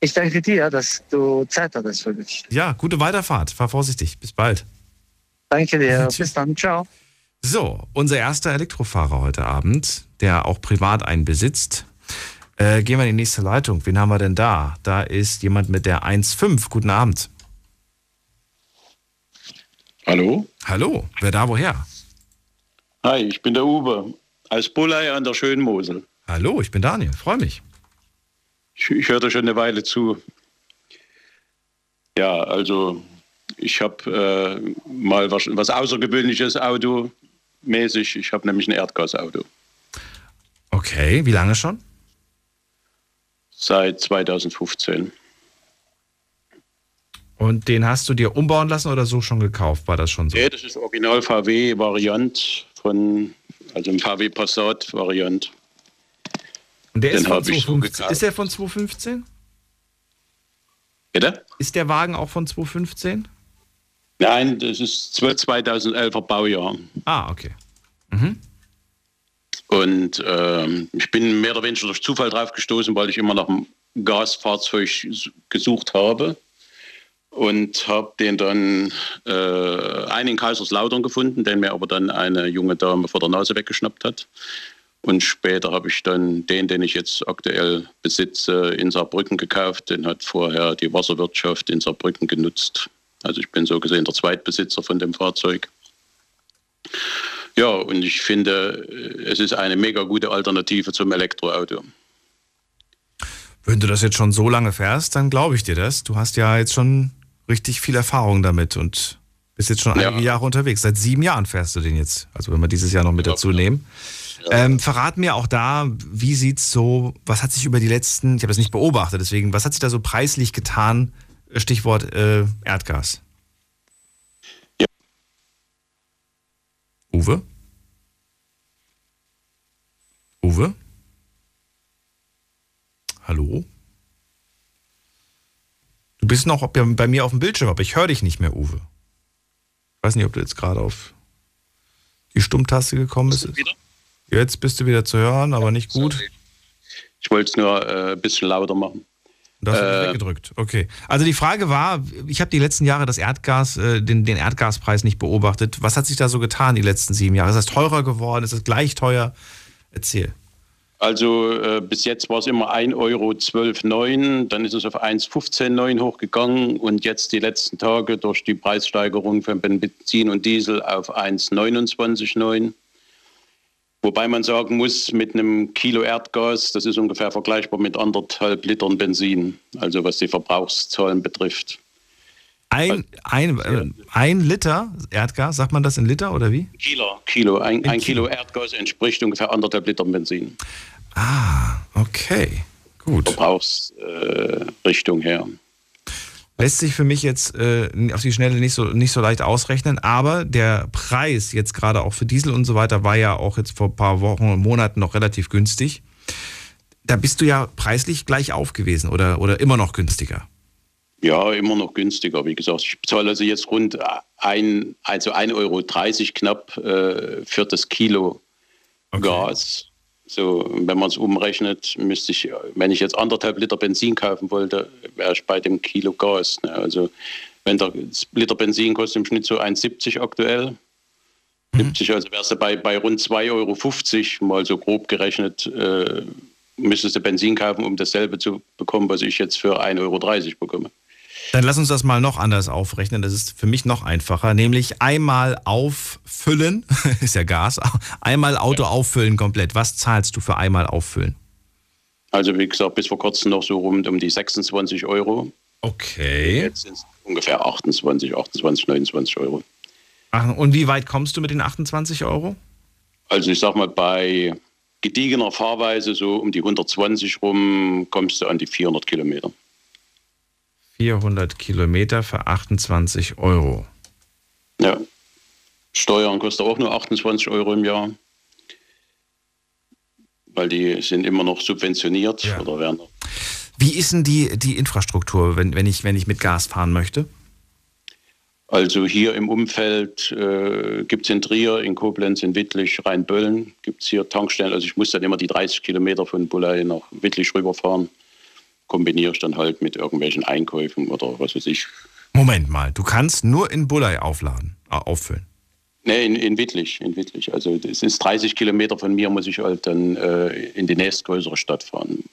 Ich danke dir, dass du Zeit hattest für mich. Ja, gute Weiterfahrt. Fahr vorsichtig. Bis bald. Danke dir. Bis dann. Ciao. So, unser erster Elektrofahrer heute Abend, der auch privat einen besitzt. Äh, gehen wir in die nächste Leitung. Wen haben wir denn da? Da ist jemand mit der 1.5. Guten Abend. Hallo? Hallo, wer da woher? Hi, ich bin der Uwe aus Bullei an der schönen Mosel. Hallo, ich bin Daniel, freue mich. Ich, ich höre da schon eine Weile zu. Ja, also ich habe äh, mal was, was Außergewöhnliches automäßig. Ich habe nämlich ein Erdgasauto. Okay, wie lange schon? Seit 2015. Und den hast du dir umbauen lassen oder so schon gekauft? War das schon so? Nee, das ist Original VW-Variant von, also ein VW Passat-Variant. Und der ist Den von, ich so 2015. gekauft. ist der von 2015? Bitte? Ist der Wagen auch von 2015? Nein, das ist 2011er Baujahr. Ah, okay. Und ähm, ich bin mehr oder weniger durch Zufall drauf gestoßen, weil ich immer nach einem Gasfahrzeug gesucht habe. Und habe den dann äh, einen in Kaiserslautern gefunden, den mir aber dann eine junge Dame vor der Nase weggeschnappt hat. Und später habe ich dann den, den ich jetzt aktuell besitze, in Saarbrücken gekauft. Den hat vorher die Wasserwirtschaft in Saarbrücken genutzt. Also ich bin so gesehen der Zweitbesitzer von dem Fahrzeug. Ja, und ich finde, es ist eine mega gute Alternative zum Elektroauto. Wenn du das jetzt schon so lange fährst, dann glaube ich dir das. Du hast ja jetzt schon richtig viel Erfahrung damit und bist jetzt schon einige Jahre unterwegs. Seit sieben Jahren fährst du den jetzt. Also wenn wir dieses Jahr noch mit dazu nehmen. Ähm, verrat mir auch da, wie sieht's so, was hat sich über die letzten, ich habe das nicht beobachtet, deswegen, was hat sich da so preislich getan? Stichwort äh, Erdgas. Uwe? Uwe? Hallo? Du bist noch bei mir auf dem Bildschirm, aber ich höre dich nicht mehr, Uwe. Ich weiß nicht, ob du jetzt gerade auf die Stummtaste gekommen bist. Jetzt bist du wieder zu hören, aber nicht gut. Ich wollte es nur äh, ein bisschen lauter machen. Das hast du Äh, weggedrückt. Okay. Also die Frage war, ich habe die letzten Jahre das Erdgas, äh, den, den Erdgaspreis nicht beobachtet. Was hat sich da so getan die letzten sieben Jahre? Ist das teurer geworden? Ist es gleich teuer? Erzähl. Also äh, bis jetzt war es immer 1,12,9 Euro, dann ist es auf 1,15,9 hochgegangen und jetzt die letzten Tage durch die Preissteigerung von Benzin und Diesel auf 1,29,9. Wobei man sagen muss, mit einem Kilo Erdgas, das ist ungefähr vergleichbar mit anderthalb Litern Benzin, also was die Verbrauchszahlen betrifft. Ein, ein, äh, ein Liter Erdgas, sagt man das in Liter oder wie? Kilo, Kilo. Ein, ein Kilo Erdgas entspricht ungefähr anderthalb Litern Benzin. Ah, okay. Gut. Verbrauchsrichtung äh, her. Lässt sich für mich jetzt äh, auf die Schnelle nicht so, nicht so leicht ausrechnen, aber der Preis jetzt gerade auch für Diesel und so weiter war ja auch jetzt vor ein paar Wochen und Monaten noch relativ günstig. Da bist du ja preislich gleich auf gewesen oder, oder immer noch günstiger. Ja, immer noch günstiger. Wie gesagt, ich bezahle also jetzt rund ein, also 1,30 Euro knapp äh, für das Kilo Gas. So, wenn man es umrechnet, müsste ich, wenn ich jetzt anderthalb Liter Benzin kaufen wollte, wäre ich bei dem Kilo Gas. Ne? Also wenn der Liter Benzin kostet im Schnitt so 1,70 aktuell. 70, also wärst du bei, bei rund 2,50 Euro, mal so grob gerechnet, äh, müsstest du Benzin kaufen, um dasselbe zu bekommen, was ich jetzt für 1,30 Euro bekomme. Dann lass uns das mal noch anders aufrechnen. Das ist für mich noch einfacher. Nämlich einmal auffüllen, ist ja Gas, einmal Auto auffüllen komplett. Was zahlst du für einmal auffüllen? Also wie gesagt, bis vor kurzem noch so rund um die 26 Euro. Okay. Jetzt sind es ungefähr 28, 28, 29 Euro. Ach, und wie weit kommst du mit den 28 Euro? Also ich sag mal, bei gediegener Fahrweise so um die 120 rum kommst du an die 400 Kilometer. 400 Kilometer für 28 Euro. Ja. Steuern kostet auch nur 28 Euro im Jahr. Weil die sind immer noch subventioniert oder werden. Wie ist denn die, die Infrastruktur, wenn, wenn, ich, wenn ich mit Gas fahren möchte? Also hier im Umfeld äh, gibt es in Trier, in Koblenz, in Wittlich, Rheinböllen gibt es hier Tankstellen. Also ich muss dann immer die 30 Kilometer von Bullei nach Wittlich rüberfahren. Kombiniere ich dann halt mit irgendwelchen Einkäufen oder was weiß ich. Moment mal, du kannst nur in Bullei aufladen, äh, auffüllen. Nee, in, in Wittlich, in Wittlich. Also es ist 30 Kilometer von mir, muss ich halt dann äh, in die nächstgrößere Stadt fahren.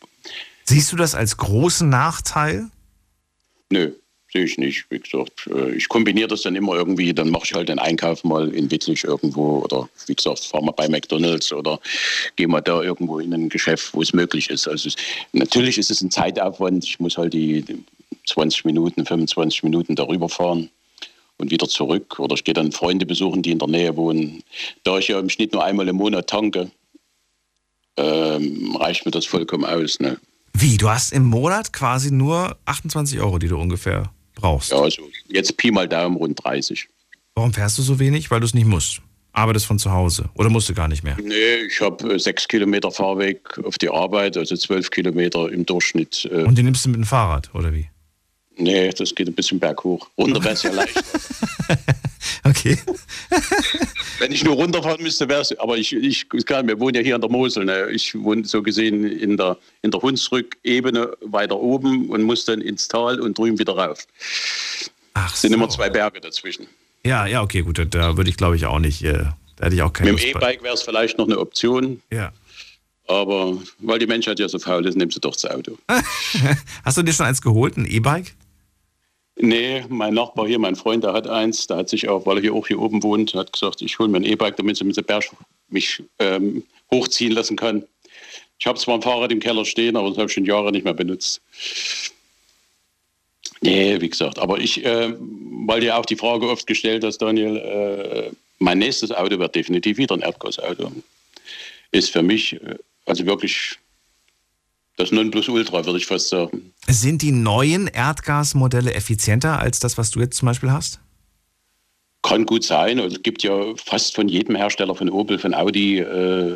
Siehst du das als großen Nachteil? Nö, sehe ich nicht. Wie gesagt, äh, ich kombiniere das dann immer irgendwie, dann mache ich halt den Einkauf mal in Wittlich irgendwo oder wie gesagt, fahre mal bei McDonalds oder gehe mal da irgendwo in ein Geschäft, wo es möglich ist. Also natürlich ist es ein Zeitaufwand. Ich muss halt die, die 20 Minuten, 25 Minuten darüber fahren und wieder zurück. Oder ich gehe dann Freunde besuchen, die in der Nähe wohnen. Da ich ja im Schnitt nur einmal im Monat tanke, ähm, reicht mir das vollkommen aus. Ne? Wie? Du hast im Monat quasi nur 28 Euro, die du ungefähr brauchst? Ja, also jetzt Pi mal Daumen rund 30. Warum fährst du so wenig? Weil du es nicht musst. Arbeitest von zu Hause oder musst du gar nicht mehr? Nee, ich habe äh, sechs Kilometer Fahrweg auf die Arbeit, also zwölf Kilometer im Durchschnitt. Äh, Und die nimmst du mit dem Fahrrad, oder wie? Nee, das geht ein bisschen berghoch. Runter wäre es ja leichter. okay. Wenn ich nur runterfahren müsste, wäre es. Aber ich, ich kann, wir wohnen ja hier an der Mosel. Ne? Ich wohne so gesehen in der, in der Hunsrück-Ebene weiter oben und muss dann ins Tal und drüben wieder rauf. Ach Es sind immer zwei Berge dazwischen. Ja, ja, okay, gut. Da würde ich, glaube ich, auch nicht. Äh, da hätte ich auch keine Mit dem. E-Bike wäre es vielleicht noch eine Option. Ja. Aber weil die Menschheit ja so faul ist, nimmst du doch das Auto. Hast du dir schon eins geholt, ein E-Bike? Nee, mein Nachbar hier, mein Freund, der hat eins, der hat sich auch, weil er hier auch hier oben wohnt, hat gesagt, ich hole mir ein E-Bike, damit ich mit dem Berg mich ähm, hochziehen lassen kann. Ich habe zwar ein Fahrrad im Keller stehen, aber das habe ich schon Jahre nicht mehr benutzt. Nee, wie gesagt, aber ich, äh, weil dir auch die Frage oft gestellt hast, Daniel, äh, mein nächstes Auto wird definitiv wieder ein Erdgasauto. Ist für mich äh, also wirklich das Nonplusultra, würde ich fast sagen. Sind die neuen Erdgasmodelle effizienter als das, was du jetzt zum Beispiel hast? Kann gut sein. Es gibt ja fast von jedem Hersteller, von Opel, von Audi, äh,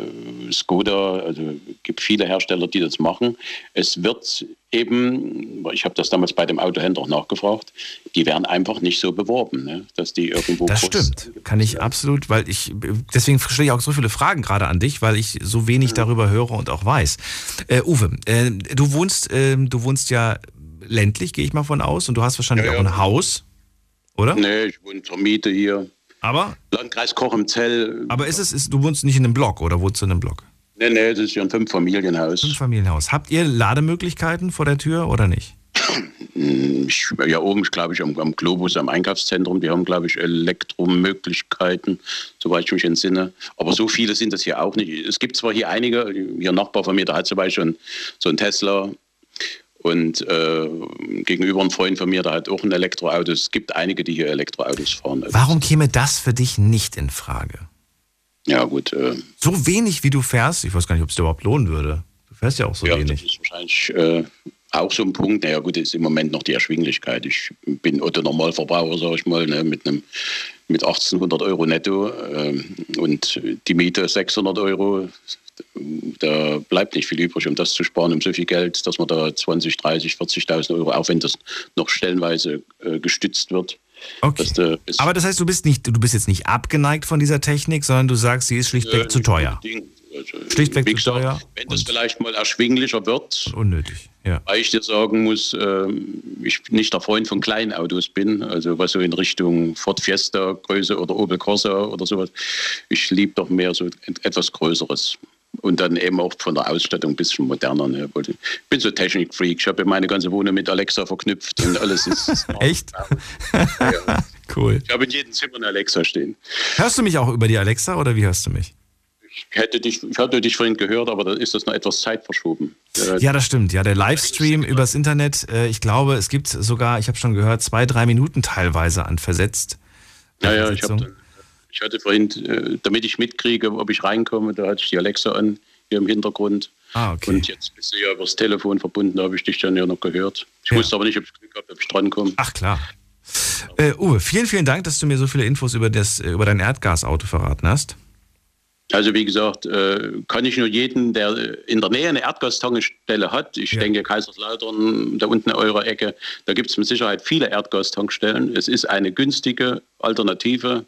Skoda, also es gibt viele Hersteller, die das machen. Es wird eben, ich habe das damals bei dem Autohändler auch nachgefragt, die werden einfach nicht so beworben, ne? dass die irgendwo Das stimmt. Kann ich absolut, weil ich, deswegen stelle ich auch so viele Fragen gerade an dich, weil ich so wenig darüber höre und auch weiß. Äh, Uwe, äh, du wohnst, äh, du wohnst ja ländlich, gehe ich mal von aus, und du hast wahrscheinlich Ja, auch ja. ein Haus, oder? Nee, ich wohne zur Miete hier. Aber? Landkreis Koch im Zell. Aber ist es, ist, du wohnst nicht in einem Block oder wohnst du in einem Block? Nee, nee, das ist ja ein Fünf-Familienhaus. Familienhaus. Habt ihr Lademöglichkeiten vor der Tür oder nicht? Ich, ja, oben, glaube ich, am, am Globus, am Einkaufszentrum, die haben, glaube ich, Elektromöglichkeiten, soweit ich mich entsinne. Aber so viele sind das hier auch nicht. Es gibt zwar hier einige, hier ein Nachbar von mir, der hat zum Beispiel so einen Tesla. Und äh, gegenüber ein Freund von mir, der hat auch ein Elektroauto. Es gibt einige, die hier Elektroautos fahren. Warum käme das für dich nicht in Frage? Ja, gut. Äh, So wenig wie du fährst, ich weiß gar nicht, ob es dir überhaupt lohnen würde. Du fährst ja auch so ja, wenig. das ist wahrscheinlich äh, auch so ein Punkt. Naja, gut, ist im Moment noch die Erschwinglichkeit. Ich bin Otto Normalverbraucher, sage ich mal, ne, mit einem mit 1800 Euro netto ähm, und die Miete 600 Euro. Da bleibt nicht viel übrig, um das zu sparen, um so viel Geld, dass man da 20, 30, 40.000 Euro, auch wenn das noch stellenweise äh, gestützt wird. Okay. du Aber das heißt, du bist nicht, du bist jetzt nicht abgeneigt von dieser Technik, sondern du sagst, sie ist schlichtweg Äh, zu teuer. Also, Schlichtweg zu gesagt, teuer. Wenn das vielleicht mal erschwinglicher wird, Unnötig, ja. Weil ich dir sagen muss, ähm, ich nicht der Freund von kleinen Autos bin, also was so in Richtung Ford Fiesta Größe oder Opel Corsa oder sowas. Ich liebe doch mehr so et- etwas Größeres. Und dann eben auch von der Ausstattung ein bisschen moderner. Ne? Ich bin so Technikfreak. Ich habe ja meine ganze Wohnung mit Alexa verknüpft und alles ist. Echt? cool. Ich habe in jedem Zimmer eine Alexa stehen. Hörst du mich auch über die Alexa oder wie hörst du mich? Ich, hätte dich, ich hatte dich vorhin gehört, aber da ist das noch etwas Zeit verschoben. Ja, das stimmt. Ja, der Livestream übers Internet, äh, ich glaube, es gibt sogar, ich habe schon gehört, zwei, drei Minuten teilweise an versetzt. Ja, ja, ich, Versetzung. Ich hatte vorhin, äh, damit ich mitkriege, ob ich reinkomme, da hatte ich die Alexa an, hier im Hintergrund. Ah, okay. Und jetzt bist du ja übers Telefon verbunden, da habe ich dich dann ja noch gehört. Ich wusste aber nicht, ob ich Glück habe, ob ich drankomme. Ach klar. Äh, Uwe, vielen, vielen Dank, dass du mir so viele Infos über, das, äh, über dein Erdgasauto verraten hast. Also wie gesagt, äh, kann ich nur jeden, der in der Nähe eine Erdgastankstelle hat, ich ja. denke Kaiserslautern, da unten in eurer Ecke, da gibt es mit Sicherheit viele Erdgastankstellen. Es ist eine günstige Alternative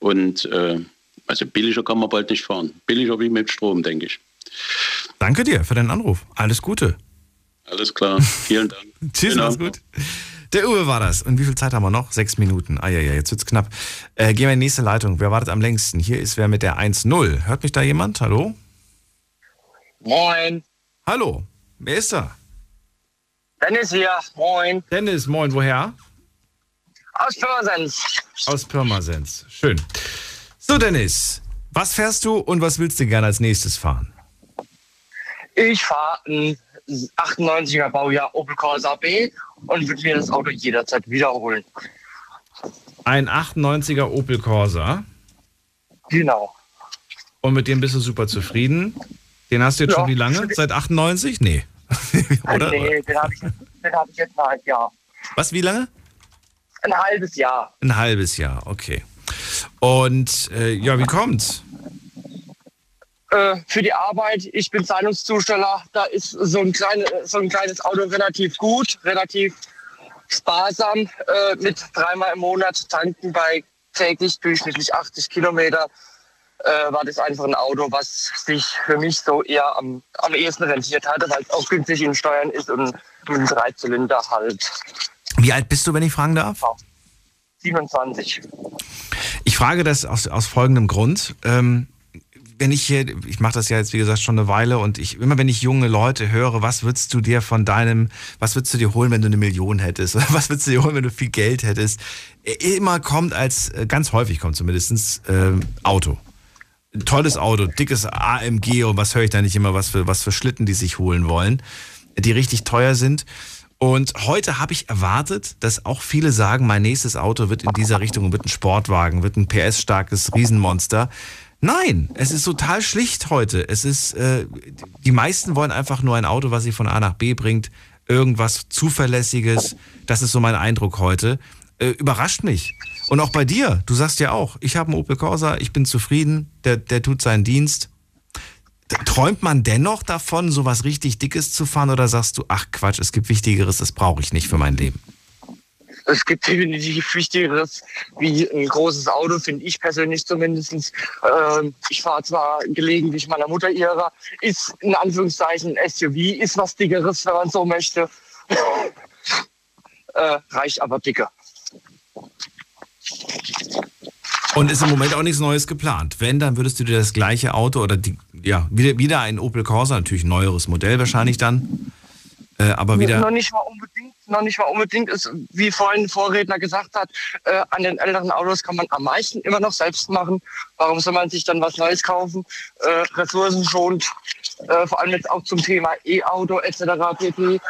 und äh, also billiger kann man bald nicht fahren. Billiger wie mit Strom, denke ich. Danke dir für deinen Anruf. Alles Gute. Alles klar. Vielen Dank. Tschüss, mach's gut. Der Uwe war das. Und wie viel Zeit haben wir noch? Sechs Minuten. Ah ja, ja, jetzt wird's knapp. Äh, gehen wir in die nächste Leitung. Wer wartet am längsten? Hier ist wer mit der 1-0. Hört mich da jemand? Hallo? Moin. Hallo. Wer ist da? Dennis hier. Moin. Dennis, moin. Woher? Aus Pirmasens. Aus Pirmasens. Schön. So, Dennis. Was fährst du und was willst du gerne als nächstes fahren? Ich fahre ein 98er Baujahr Opel Corsa B und würde mir das Auto jederzeit wiederholen. Ein 98er Opel Corsa. Genau. Und mit dem bist du super zufrieden. Den hast du jetzt ja, schon wie lange? Seit 98? Nee. Oder? Nee, den habe ich, hab ich jetzt ein Jahr. Was, wie lange? Ein halbes Jahr. Ein halbes Jahr, okay. Und äh, ja, wie kommt's? Äh, für die Arbeit. Ich bin Zeitungszusteller. Da ist so ein, kleine, so ein kleines Auto relativ gut, relativ sparsam. Äh, mit dreimal im Monat tanken bei täglich durchschnittlich 80 Kilometer äh, war das einfach ein Auto, was sich für mich so eher am, am ehesten rentiert hatte, weil es auch günstig in Steuern ist und mit einem Dreizylinder halt. Wie alt bist du, wenn ich fragen darf? 27. Ich frage das aus, aus folgendem Grund. Ähm, wenn ich hier, ich mache das ja jetzt wie gesagt schon eine Weile und ich immer wenn ich junge Leute höre, was würdest du dir von deinem, was würdest du dir holen, wenn du eine Million hättest? Oder was würdest du dir holen, wenn du viel Geld hättest? Immer kommt als, ganz häufig kommt zumindest äh, Auto. tolles Auto, dickes AMG und was höre ich da nicht immer, was für, was für Schlitten die sich holen wollen, die richtig teuer sind. Und heute habe ich erwartet, dass auch viele sagen, mein nächstes Auto wird in dieser Richtung, wird ein Sportwagen, wird ein PS-starkes Riesenmonster. Nein, es ist total schlicht heute. Es ist, äh, die meisten wollen einfach nur ein Auto, was sie von A nach B bringt, irgendwas Zuverlässiges. Das ist so mein Eindruck heute. Äh, überrascht mich. Und auch bei dir, du sagst ja auch, ich habe einen Opel Corsa, ich bin zufrieden, der, der tut seinen Dienst. Träumt man dennoch davon, sowas richtig Dickes zu fahren oder sagst du, ach Quatsch, es gibt Wichtigeres, das brauche ich nicht für mein Leben? Es gibt definitiv Wichtigeres wie ein großes Auto, finde ich persönlich zumindest. Ähm, ich fahre zwar gelegentlich meiner Mutter ihrer, ist in Anführungszeichen ein SUV, ist was Dickeres, wenn man so möchte. äh, reicht aber dicker. Und ist im Moment auch nichts Neues geplant. Wenn, dann würdest du dir das gleiche Auto oder die, ja, wieder, wieder ein Opel Corsa, natürlich ein neueres Modell wahrscheinlich dann, äh, aber wieder. Noch nicht mal unbedingt noch nicht mal unbedingt ist, wie vorhin Vorredner gesagt hat, äh, an den älteren Autos kann man am meisten immer noch selbst machen. Warum soll man sich dann was Neues kaufen? Äh, ressourcenschonend, äh, vor allem jetzt auch zum Thema E-Auto etc. pp. Äh,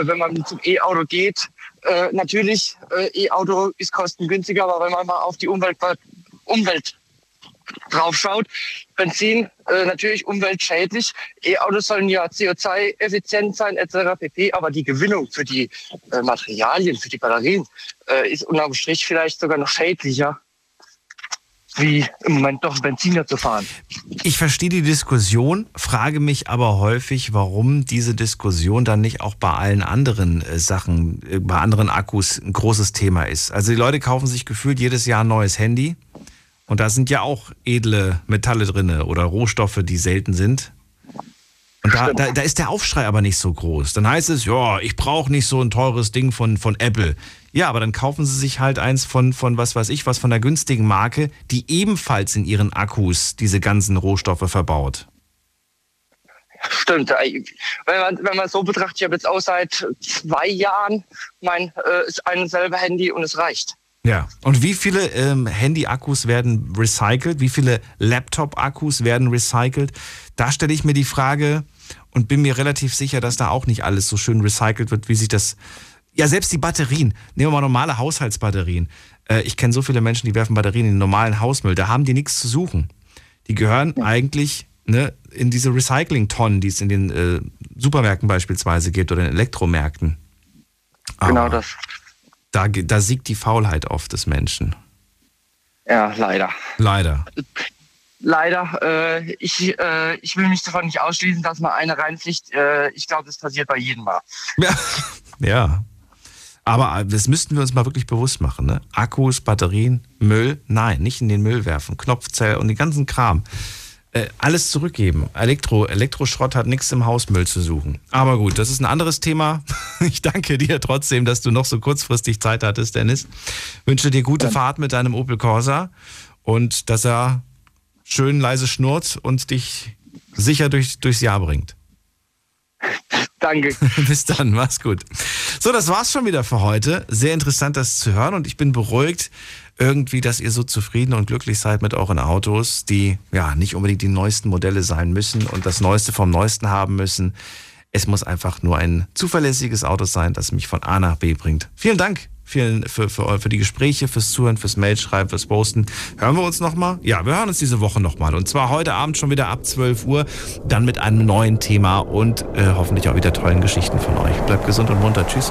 wenn man zum E-Auto geht, äh, natürlich, äh, E-Auto ist kostengünstiger, aber wenn man mal auf die Umwelt, Umwelt drauf schaut, Benzin äh, natürlich umweltschädlich. E-Autos sollen ja CO2-effizient sein etc. pp. Aber die Gewinnung für die äh, Materialien, für die Batterien äh, ist unterm Strich vielleicht sogar noch schädlicher wie im Moment doch Benziner zu fahren. Ich verstehe die Diskussion, frage mich aber häufig, warum diese Diskussion dann nicht auch bei allen anderen äh, Sachen, äh, bei anderen Akkus ein großes Thema ist. Also die Leute kaufen sich gefühlt jedes Jahr ein neues Handy und da sind ja auch edle Metalle drin oder Rohstoffe, die selten sind. Und da, da, da, ist der Aufschrei aber nicht so groß. Dann heißt es, ja, ich brauche nicht so ein teures Ding von, von Apple. Ja, aber dann kaufen sie sich halt eins von, von was weiß ich, was von der günstigen Marke, die ebenfalls in ihren Akkus diese ganzen Rohstoffe verbaut. Stimmt. Wenn man, wenn man so betrachtet, ich habe jetzt auch seit zwei Jahren mein äh, ein selber Handy und es reicht. Ja, und wie viele ähm, Handy-Akkus werden recycelt? Wie viele Laptop-Akkus werden recycelt? Da stelle ich mir die Frage und bin mir relativ sicher, dass da auch nicht alles so schön recycelt wird, wie sich das. Ja, selbst die Batterien. Nehmen wir mal normale Haushaltsbatterien. Äh, ich kenne so viele Menschen, die werfen Batterien in den normalen Hausmüll. Da haben die nichts zu suchen. Die gehören ja. eigentlich ne, in diese Recycling-Tonnen, die es in den äh, Supermärkten beispielsweise gibt oder in Elektromärkten. Genau Aber das da, da siegt die Faulheit oft des Menschen. Ja, leider. Leider. leider, äh, ich, äh, ich will mich davon nicht ausschließen, dass mal eine reinfliegt. Äh, ich glaube, das passiert bei jedem Mal. Ja. ja. Aber das müssten wir uns mal wirklich bewusst machen. Ne? Akkus, Batterien, Müll, nein, nicht in den Müll werfen. Knopfzell und den ganzen Kram. Äh, alles zurückgeben. Elektro, Elektroschrott hat nichts im Hausmüll zu suchen. Aber gut, das ist ein anderes Thema. Ich danke dir trotzdem, dass du noch so kurzfristig Zeit hattest, Dennis. Wünsche dir gute Fahrt mit deinem Opel Corsa und dass er schön leise schnurrt und dich sicher durch, durchs Jahr bringt. Danke. Bis dann, mach's gut. So, das war's schon wieder für heute. Sehr interessant, das zu hören und ich bin beruhigt irgendwie, dass ihr so zufrieden und glücklich seid mit euren Autos, die ja nicht unbedingt die neuesten Modelle sein müssen und das Neueste vom Neuesten haben müssen. Es muss einfach nur ein zuverlässiges Auto sein, das mich von A nach B bringt. Vielen Dank Vielen für, für, für die Gespräche, fürs Zuhören, fürs Mailschreiben, fürs Posten. Hören wir uns nochmal? Ja, wir hören uns diese Woche nochmal. Und zwar heute Abend schon wieder ab 12 Uhr. Dann mit einem neuen Thema und äh, hoffentlich auch wieder tollen Geschichten von euch. Bleibt gesund und munter. Tschüss.